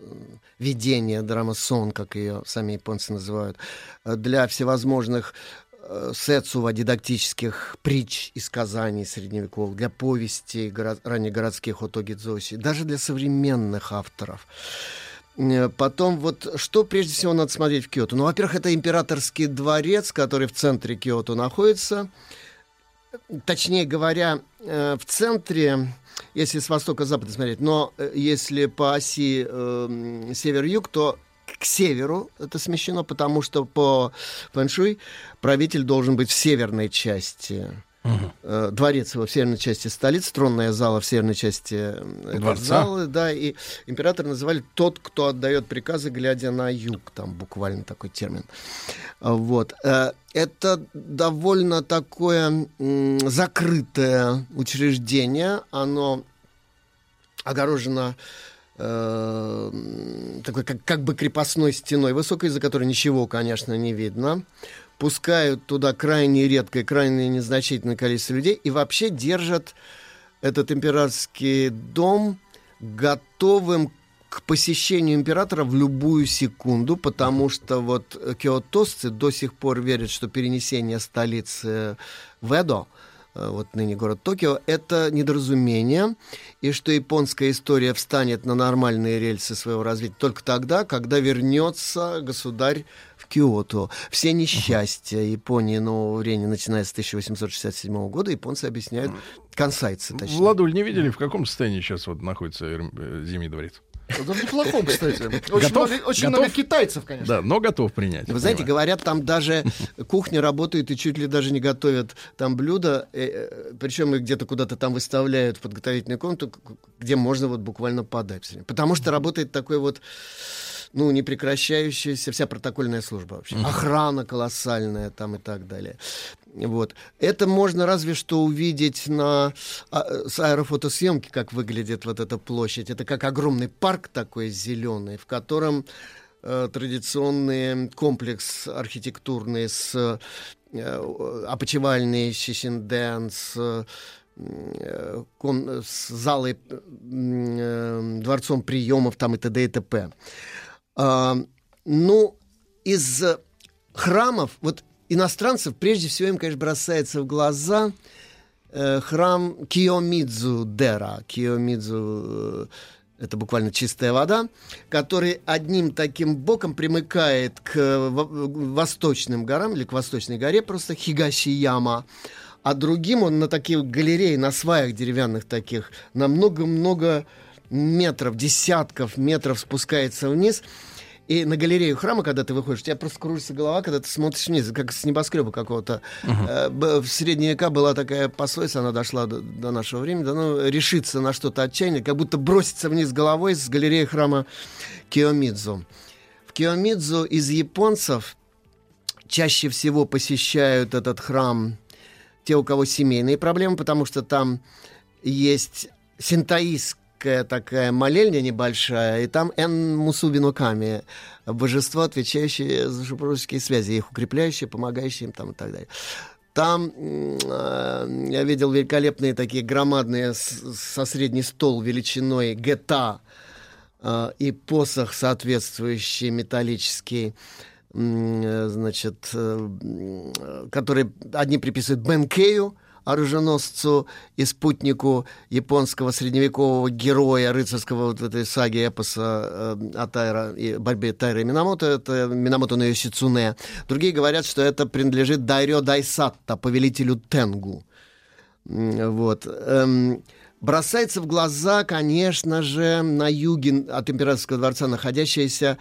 видения, драма сон, как ее сами японцы называют, э, для всевозможных э, сетсува, дидактических притч и сказаний средневековых, для повестей горо- раннегородских Отогидзоси, даже для современных авторов. Э, Потом вот что прежде всего надо смотреть в Киото? Ну, во-первых, это императорский дворец, который в центре Киото находится. Точнее говоря, э, в центре, если с востока запада смотреть, но э, если по оси э, север-юг, то к северу это смещено, потому что по фэншуй правитель должен быть в северной части. Э, Дворец его в северной части столицы, тронная зала в северной части Дворца. зала, да, и император называли тот, кто отдает приказы, глядя на юг, там буквально такой термин. А, Вот. Э, Это довольно такое закрытое учреждение, оно огорожено э, такой как, как бы крепостной стеной высокой, за которой ничего, конечно, не видно. Пускают туда крайне редкое, крайне незначительное количество людей и вообще держат этот императорский дом готовым к посещению императора в любую секунду, потому что вот киотосцы до сих пор верят, что перенесение столицы в Эдо, э, вот ныне город Токио, это недоразумение, и что японская история встанет на нормальные рельсы своего развития только тогда, когда вернется государь в Киото. Все несчастья Японии нового времени, начиная с 1867 года, японцы объясняют, консайцы, точнее. Владуль, не видели, в каком состоянии сейчас вот находится э, Зимний дворец? Это в неплохом, кстати. Очень, Готов? много, очень Готов? много китайцев, конечно. Да, но готов принять. Вы знаете, понимаю. говорят, там даже <laughs> кухня работает и чуть ли даже не готовят там блюда, э, э, причем их где-то куда-то там выставляют в подготовительную комнату, где можно вот буквально подать. Потому что работает такой вот ну, непрекращающаяся вся протокольная служба вообще. Охрана колоссальная там и так далее. Вот. Это можно разве что увидеть на а, э, с аэрофотосъемки, как выглядит вот эта площадь. Это как огромный парк такой зеленый, в котором э, традиционный комплекс архитектурный с э, опочивальный Шишинден, с э, э, ком- с залой, э, э, дворцом приемов там и т.д. и т.п. Ну, из храмов, вот иностранцев, прежде всего им, конечно, бросается в глаза э, храм Киомидзу Дера. Киомидзу э, это буквально чистая вода, который одним таким боком примыкает к во- восточным горам или к восточной горе, просто Хигашияма, а другим он на такие галереи, на сваях деревянных таких, на много-много метров, десятков метров спускается вниз. И на галерею храма, когда ты выходишь, у тебя просто кружится голова, когда ты смотришь вниз, как с небоскреба какого-то. Б- В средние века была такая пословица, она дошла до, до нашего времени, да, ну, решиться на что-то отчаяние, как будто броситься вниз головой с галереи храма Киомидзу. В Киомидзу из японцев чаще всего посещают этот храм те, у кого семейные проблемы, потому что там есть синтаистская такая молельня небольшая, и там Эн Мусубину Ками, божество, отвечающее за супружеские связи, их укрепляющее, помогающее им там и так далее. Там э, я видел великолепные такие громадные с- со средний стол величиной гета э, и посох соответствующий металлический, э, значит, э, э, который одни приписывают Бенкею, оруженосцу и спутнику японского средневекового героя рыцарского вот этой саги эпоса э, о Тайра и борьбе Тайра и Минамото, это Минамото на Йосицуне. Другие говорят, что это принадлежит Дайрё Дайсатта, повелителю Тенгу. Вот. Эм, бросается в глаза, конечно же, на юге от императорского дворца находящаяся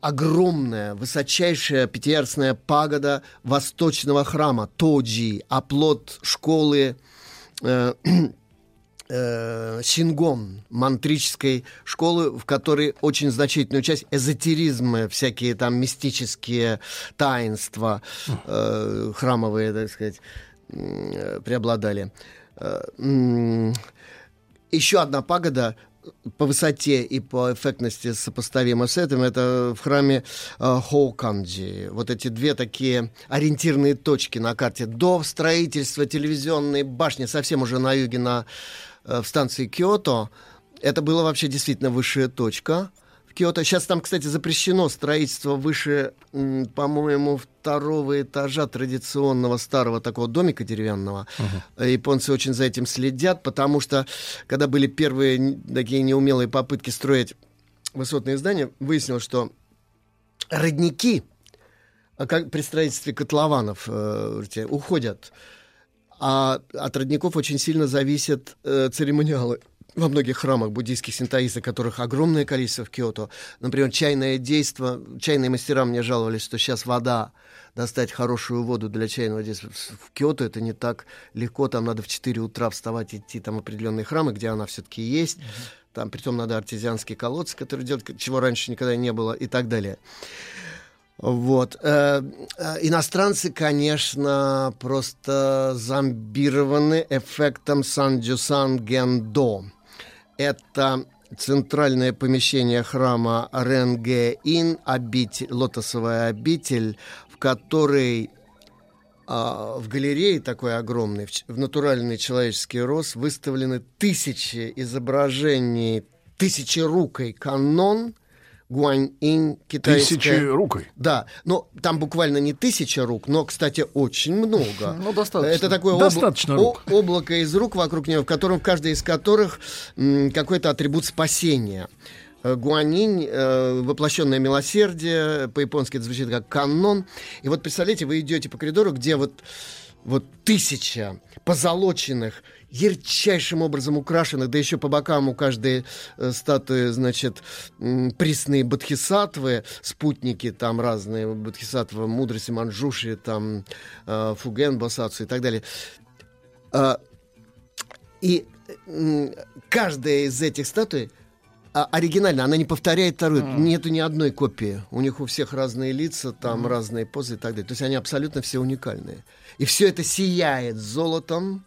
огромная, высочайшая пятиярусная пагода восточного храма Тоджи, оплот школы э, <clears throat> э, Сингон, мантрической школы, в которой очень значительную часть эзотеризма, всякие там мистические таинства э, храмовые, так сказать, преобладали. Еще одна пагода по высоте и по эффектности сопоставима с этим, это в храме э, Хоуканджи. Вот эти две такие ориентирные точки на карте. До строительства телевизионной башни, совсем уже на юге, на, э, в станции Киото, это была вообще действительно высшая точка в Киото. Сейчас там, кстати, запрещено строительство выше, по-моему, второго этажа традиционного старого такого домика деревянного. Э, Японцы очень за этим следят, потому что, когда были первые такие неумелые попытки строить высотные здания, выяснилось, что родники а как при строительстве котлованов э, уходят. А от родников очень сильно зависят э, церемониалы во многих храмах буддийских синтоистов, которых огромное количество в Киото. Например, чайное действо. Чайные мастера мне жаловались, что сейчас вода, достать хорошую воду для чайного действия в Киото это не так легко. Там надо в 4 утра вставать, идти там определенные храмы, где она все-таки есть. Там, притом, надо артезианские колодцы, которые делают, чего раньше никогда не было, и так далее. Вот. Э, э, Иностранцы, конечно, просто зомбированы эффектом Сан-Джусан Гендо. Это центральное помещение храма Ренге-Ин, обитель, лотосовая обитель, в которой а, в галерее такой огромной, в, натуральный человеческий рост, выставлены тысячи изображений, тысячерукой канон, Гуань-инь, китайская. Тысячерукой? Да, но там буквально не тысяча рук, но, кстати, очень много. <laughs> Ну, достаточно. Это такое обла- Достаточно рук. о- облако из рук вокруг него, в котором в каждой из которых какой-то атрибут спасения. Э, Гуанинь, э, воплощенное милосердие, по-японски это звучит как канон. И вот представляете, вы идете по коридору, где вот вот тысяча позолоченных, ярчайшим образом украшенных, да еще по бокам у каждой э, статуи, значит, м, присные бодхисаттвы, спутники там разные, бодхисаттва мудрости Манджуши, там э, Фуген, Босацу и так далее. А, и каждая из этих статуй а, оригинально, она не повторяет вторую. Нету ни одной копии. У них у всех разные лица, там разные позы и так далее. То есть они абсолютно все уникальные. И все это сияет золотом.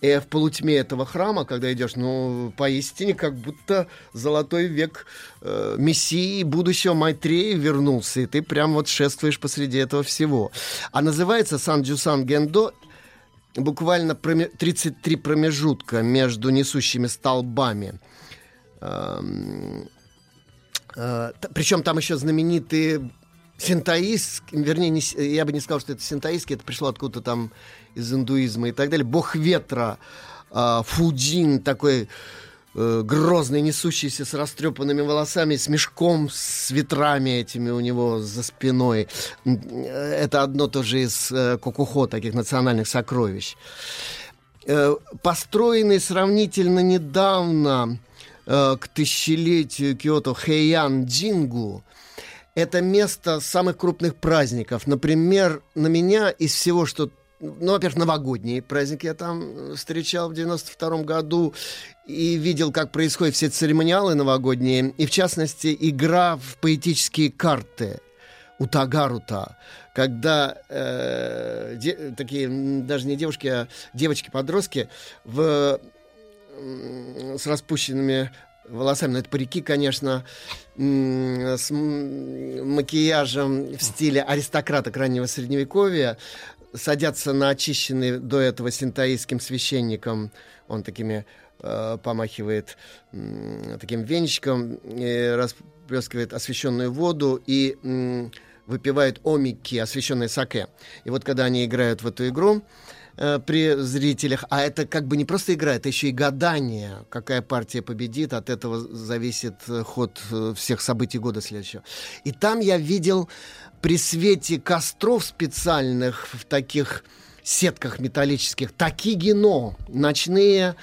И в полутьме этого храма, когда идешь, ну, поистине, как будто золотой век э, Мессии будущего Майтрея вернулся, и ты прям вот шествуешь посреди этого всего. А называется Сан-Джусан Гендо буквально проме- 33 промежутка между несущими столбами. Эм, э, Причем там еще знаменитые синтоистские, вернее, не я бы не сказал, что это синтоистские, это пришло откуда-то там из индуизма и так далее. Бог ветра, э, Фудин такой э, грозный, несущийся с растрепанными волосами, с мешком, с ветрами этими у него за спиной. Э, Это одно тоже из э, кокухо, таких национальных сокровищ. Э, построенный сравнительно недавно э, к тысячелетию Киото Хэйян Джингу, это место самых крупных праздников. Например, на меня из всего, что... Ну, во-первых, новогодние праздники я там э, встречал в 92 году и видел, как происходят все церемониалы новогодние. И, в частности, игра в поэтические карты у Тагарута, когда э, такие, даже не девушки, а девочки-подростки в с распущенными волосами, но это парики, конечно, с макияжем в стиле аристократок раннего средневековья, садятся на очищенный до этого синтаистским священником, он такими э, помахивает м, таким венчиком, и расплескивает освященную воду и м, выпивает омики, освященные саке. И вот когда они играют в эту игру, э, при зрителях, а это как бы не просто игра, это еще и гадание, какая партия победит, от этого зависит э, ход э, всех событий года следующего. И там я видел при свете костров специальных в таких сетках металлических такигино, ночные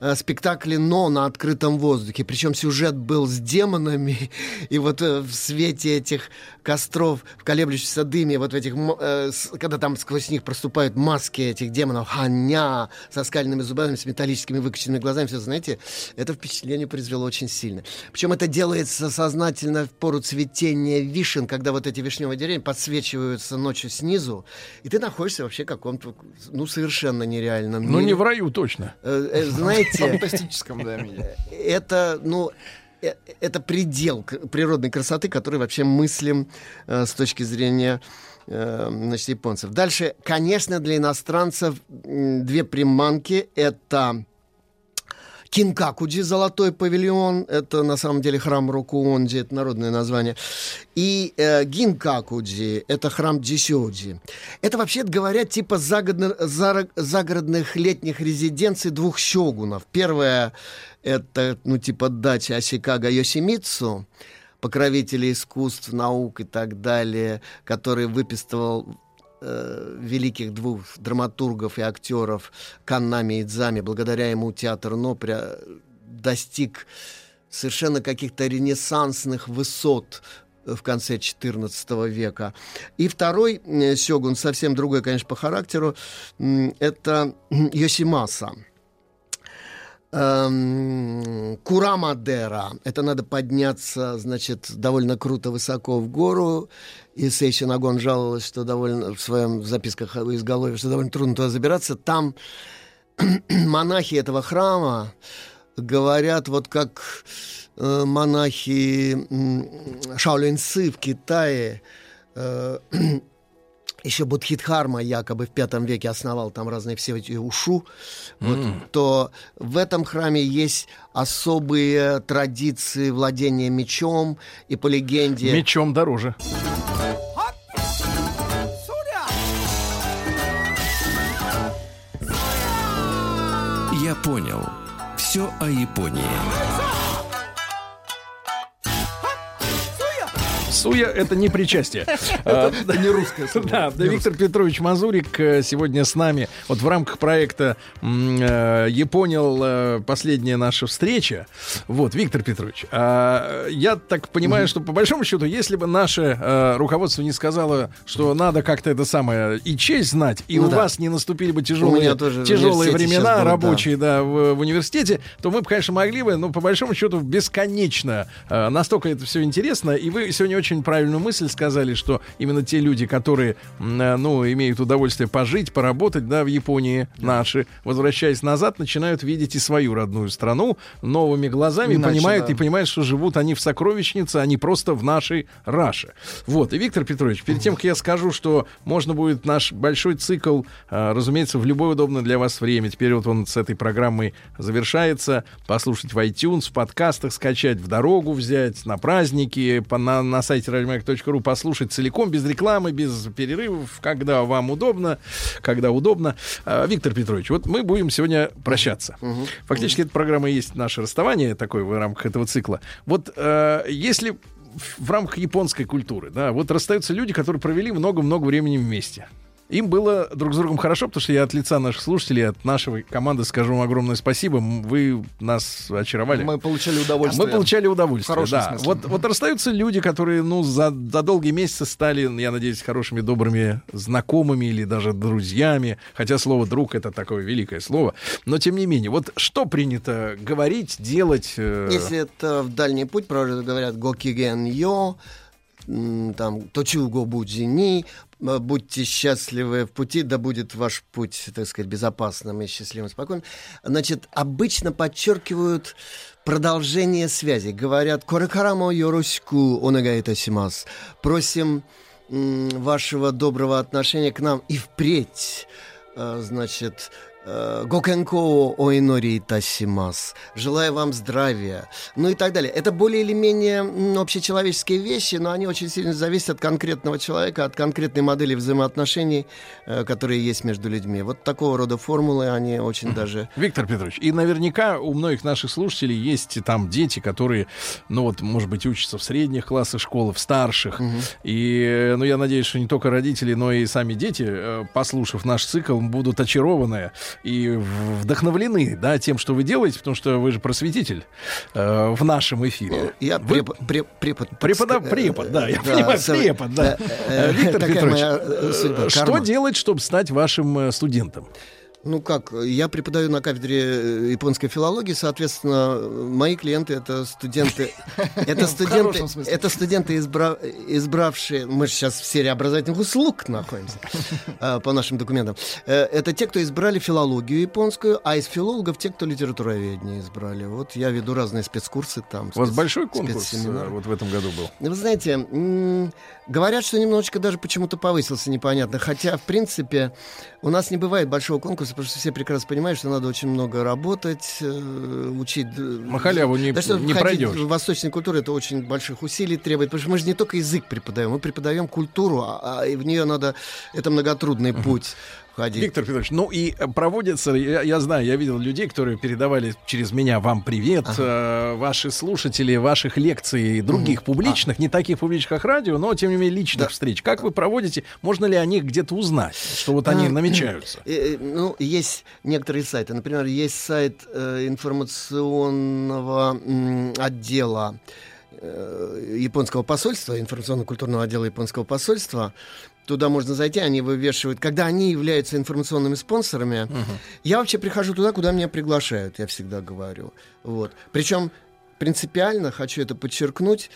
э, спектакли «Но» на открытом воздухе. Причем сюжет был с демонами, <laughs> и вот э, в свете этих костров, в колеблющемся дыме, вот в этих, э, когда там сквозь них проступают маски этих демонов, ханя, со скальными зубами, с металлическими выкоченными глазами, все знаете, это впечатление произвело очень сильно. Причем это делается сознательно в пору цветения вишен, когда вот эти вишневые деревья подсвечиваются ночью снизу, и ты находишься вообще в каком-то, ну, совершенно нереальном Ну, мире. не в раю точно. Э, знаете, Фантастическом, да, мире. это, ну, э, это предел природной красоты, который вообще мыслим э, с точки зрения э, значит, японцев. Дальше, конечно, для иностранцев две приманки. Это Кинкакуджи, золотой павильон, это на самом деле храм Рокуонджи, это народное название. И э, Гинкакуджи, это храм Джисёджи. Это, вообще говоря, типа загородных летних резиденций двух щогунов. Первая, это, ну, типа дача Асикага Йосимитсу, покровителя искусств, наук и так далее, который выписывал э, великих двух драматургов и актеров Каннами и Дзами. Благодаря ему театр Но пря- достиг совершенно каких-то ренессансных высот в конце XIV века. И второй э, сёгун, совсем другой, конечно, по характеру, это <clears throat> Йосимаса. Эм, Курамадера. Это надо подняться, значит, довольно круто высоко в гору. И Сейши Нагон жаловалась, что довольно в своем записках о изголовье, что довольно трудно туда забираться. Там <clears throat> монахи этого храма говорят, вот как э, монахи м, Шаолиньцы в Китае, э, <clears throat> еще Будхидхарма якобы в пятом веке основал там разные все эти ушу, вот, М. то в этом храме есть особые традиции владения мечом, и по легенде... Мечом дороже. Я понял. Все о Японии. Суя — это не причастие. А, Это не русское слово. Да, Виктор Петрович Мазурик э, сегодня с нами. Вот в рамках проекта э, «Японял» э, последняя наша встреча. Вот, Виктор Петрович, а, я так понимаю, что по большому счету, если бы наше руководство не сказало, что надо как-то это самое и честь знать, и Ну у вас не наступили бы тяжелые, времена рабочие, да, в, университете, то мы бы, конечно, могли бы, но по большому счету бесконечно. настолько это все интересно. И вы сегодня очень правильную мысль сказали, что именно те люди, которые, э, ну, имеют удовольствие пожить, поработать, да, в Японии наши, возвращаясь назад, начинают видеть и свою родную страну новыми глазами, Иначе, понимают да. и понимают, что живут они в сокровищнице, а не просто в нашей Раше. Вот. И, Виктор Петрович, перед тем, как я скажу, что можно будет наш большой цикл, э, разумеется, в любое удобное для вас время. Теперь вот он с этой программой завершается. Послушать в iTunes, в подкастах скачать, в дорогу взять, на праздники, на, на сайте radiomack.ru послушать целиком, без рекламы, без перерывов, когда вам удобно, когда удобно. А, Виктор Петрович, вот мы будем сегодня прощаться. Фактически эта программа есть наше расставание такое в рамках этого цикла. Вот э, если в рамках японской культуры, да, вот расстаются люди, которые провели много-много времени вместе. Им было друг с другом хорошо, потому что я от лица наших слушателей, от нашей команды скажу вам огромное спасибо. Вы нас очаровали. Мы получали удовольствие. Мы получали удовольствие, В хорошем да. смысле. Вот, вот расстаются люди, которые, ну, за, за долгие месяцы стали, я надеюсь, хорошими, добрыми знакомыми или даже друзьями. Хотя слово «друг» — это такое великое слово. Но, тем не менее, вот что принято говорить, делать? э, Если это в дальний путь, правда, говорят «гокиген йо», м, там «точуго будзини», «будьте счастливы в пути, да будет ваш путь, так сказать, безопасным и счастливым, спокойным». Значит, обычно подчеркивают продолжение связи. Говорят «корекарамо йоросику онагаитасимас». Просим м, вашего доброго отношения к нам и впредь. Э, Значит, э, Гокенко оинори тасимас. Желаю вам здравия. Ну и так далее. Это более или менее общечеловеческие вещи, но они очень сильно зависят от конкретного человека, от конкретной модели взаимоотношений, э, которые есть между людьми. Вот такого рода формулы, они очень даже... Виктор Петрович, и наверняка у многих наших слушателей есть там дети, которые, ну вот, может быть, учатся в средних классах школы, в старших. И, э, ну, я надеюсь, что не только родители, но и сами дети, э, послушав наш цикл, будут очарованы и вдохновлены, да, тем, что вы делаете, потому что вы же просветитель э, в нашем эфире. Я Вы- препод, преп- препод, Преподав... сказать, Препод, да, я да, понимаю, сам- препод, да. э, Э, Виктор Петрович, э, э, что делать, чтобы стать вашим э, студентом? Ну как, я преподаю на кафедре э, японской филологии, соответственно, мои клиенты это студенты, <laughs> это студенты, это студенты, избра- избравшие, мы же сейчас в серии образовательных услуг находимся <laughs> э, по нашим документам. Э, Это те, кто избрали филологию японскую, а из филологов те, кто литературоведение избрали. Вот я веду разные спецкурсы там. У вас большой конкурс вот в этом году был? Вы знаете, говорят, что немножечко даже почему-то повысился, непонятно. Хотя, в принципе, у нас не бывает большого конкурса, потому что все прекрасно понимают, что надо очень много работать, э, учить. На халяву не- да, не пройдешь. В восточной культуре это очень больших усилий требует, потому что мы же не только язык преподаем, мы преподаем культуру, а, а и в нее надо, это многотрудный путь входить. Виктор Петрович, ну и э, проводятся, я, я знаю, я видел людей, которые передавали через меня вам привет, э, ваши слушатели ваших лекций и других публичных, не таких публичных, как радио, но тем не менее личных встреч. Как вы проводите? Можно ли о них где-то узнать, что вот они А, намечаются? <clears throat> э, э, Ну, есть некоторые сайты. Например, есть сайт э, информационного м, отдела э, японского посольства, информационно-культурного отдела японского посольства. Туда можно зайти, они вывешивают. Когда они являются информационными спонсорами, я вообще прихожу туда, куда меня приглашают, я всегда говорю. Вот. Причем принципиально хочу это подчеркнуть.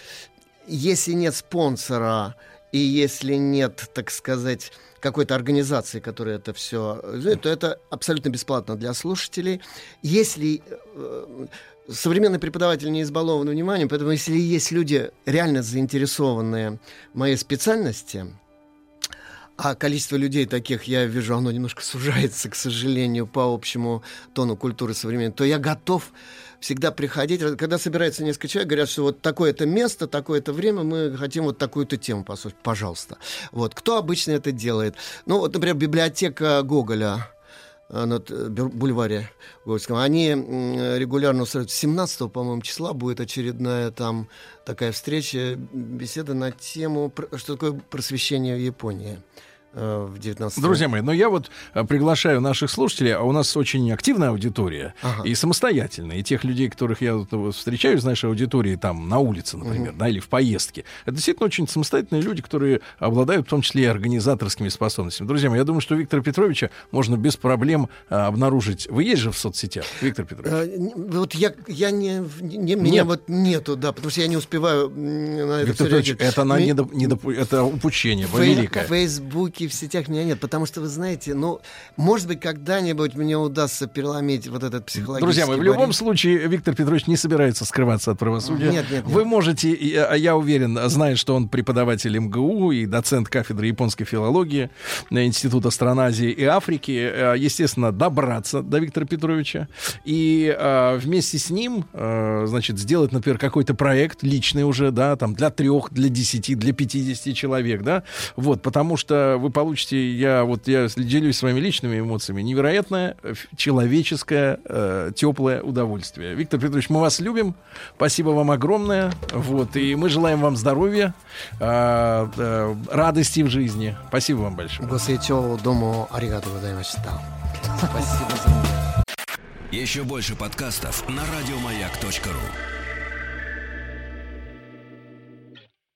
Если нет спонсора и если нет, так сказать, какой-то организации, которая это все, то это абсолютно бесплатно для слушателей. Если э, современный преподаватель не избалован вниманием, поэтому если есть люди реально заинтересованные в моей специальности, а количество людей таких, я вижу, оно немножко сужается, к сожалению, по общему тону культуры современной, то я готов всегда приходить. Когда собирается несколько человек, говорят, что вот такое-то место, такое-то время, мы хотим вот такую-то тему послушать. Пожалуйста. Вот. Кто обычно это делает? Ну, вот, например, библиотека Гоголя. Э, на бю- бульваре Горском. Они регулярно устраивают. 17 по-моему, числа будет очередная там такая встреча, беседа на тему, что такое просвещение в Японии э, в 19 Друзья мои, но я вот э, приглашаю наших слушателей, а у нас очень активная аудитория Ага. и самостоятельная. И тех людей, которых я вот, встречаю из нашей аудитории там на улице, например, да, или в поездке. Это действительно очень самостоятельные люди, которые обладают в том числе и организаторскими способностями. Друзья мои, я думаю, что Виктора Петровича можно без проблем а, обнаружить. Вы есть же в соцсетях, Виктор Петрович? Э, н- Вот я, я не, не- меня Нет. вот нету, да, потому что я не успеваю на это Виктор Петрович, это, на Ми- недоп- недоп- это упущение Фей- великое. В Фейсбуке, в сетях меня нет, потому что, вы знаете, ну, может быть, когда-нибудь мне удастся переломить вот этот психологический Друзья мои, в любом барьер. случае Виктор Петрович не собирается скрываться от правосудия. Нет, нет, нет. Вы можете, и, а я уверен, зная, что он преподаватель МГУ и доцент кафедры японской филологии на Института стран Азии и Африки, э, естественно, добраться до Виктора Петровича и э, вместе с ним, э, значит, сделать, например, какой-то проект личный уже, да, там для трех, для десяти, для 50 человек, да, вот, потому что вы получите, я вот я делюсь своими личными эмоциями, невероятное человеческое э, теплое удовольствие. Виктор Петрович, мы вас любим, спасибо вам огромное, вот, и мы желаем вам здоровья, э, э, радости в жизни. Спасибо вам большое. Дому Аригато <laughs> Спасибо за Еще больше подкастов на радиомаяк.ру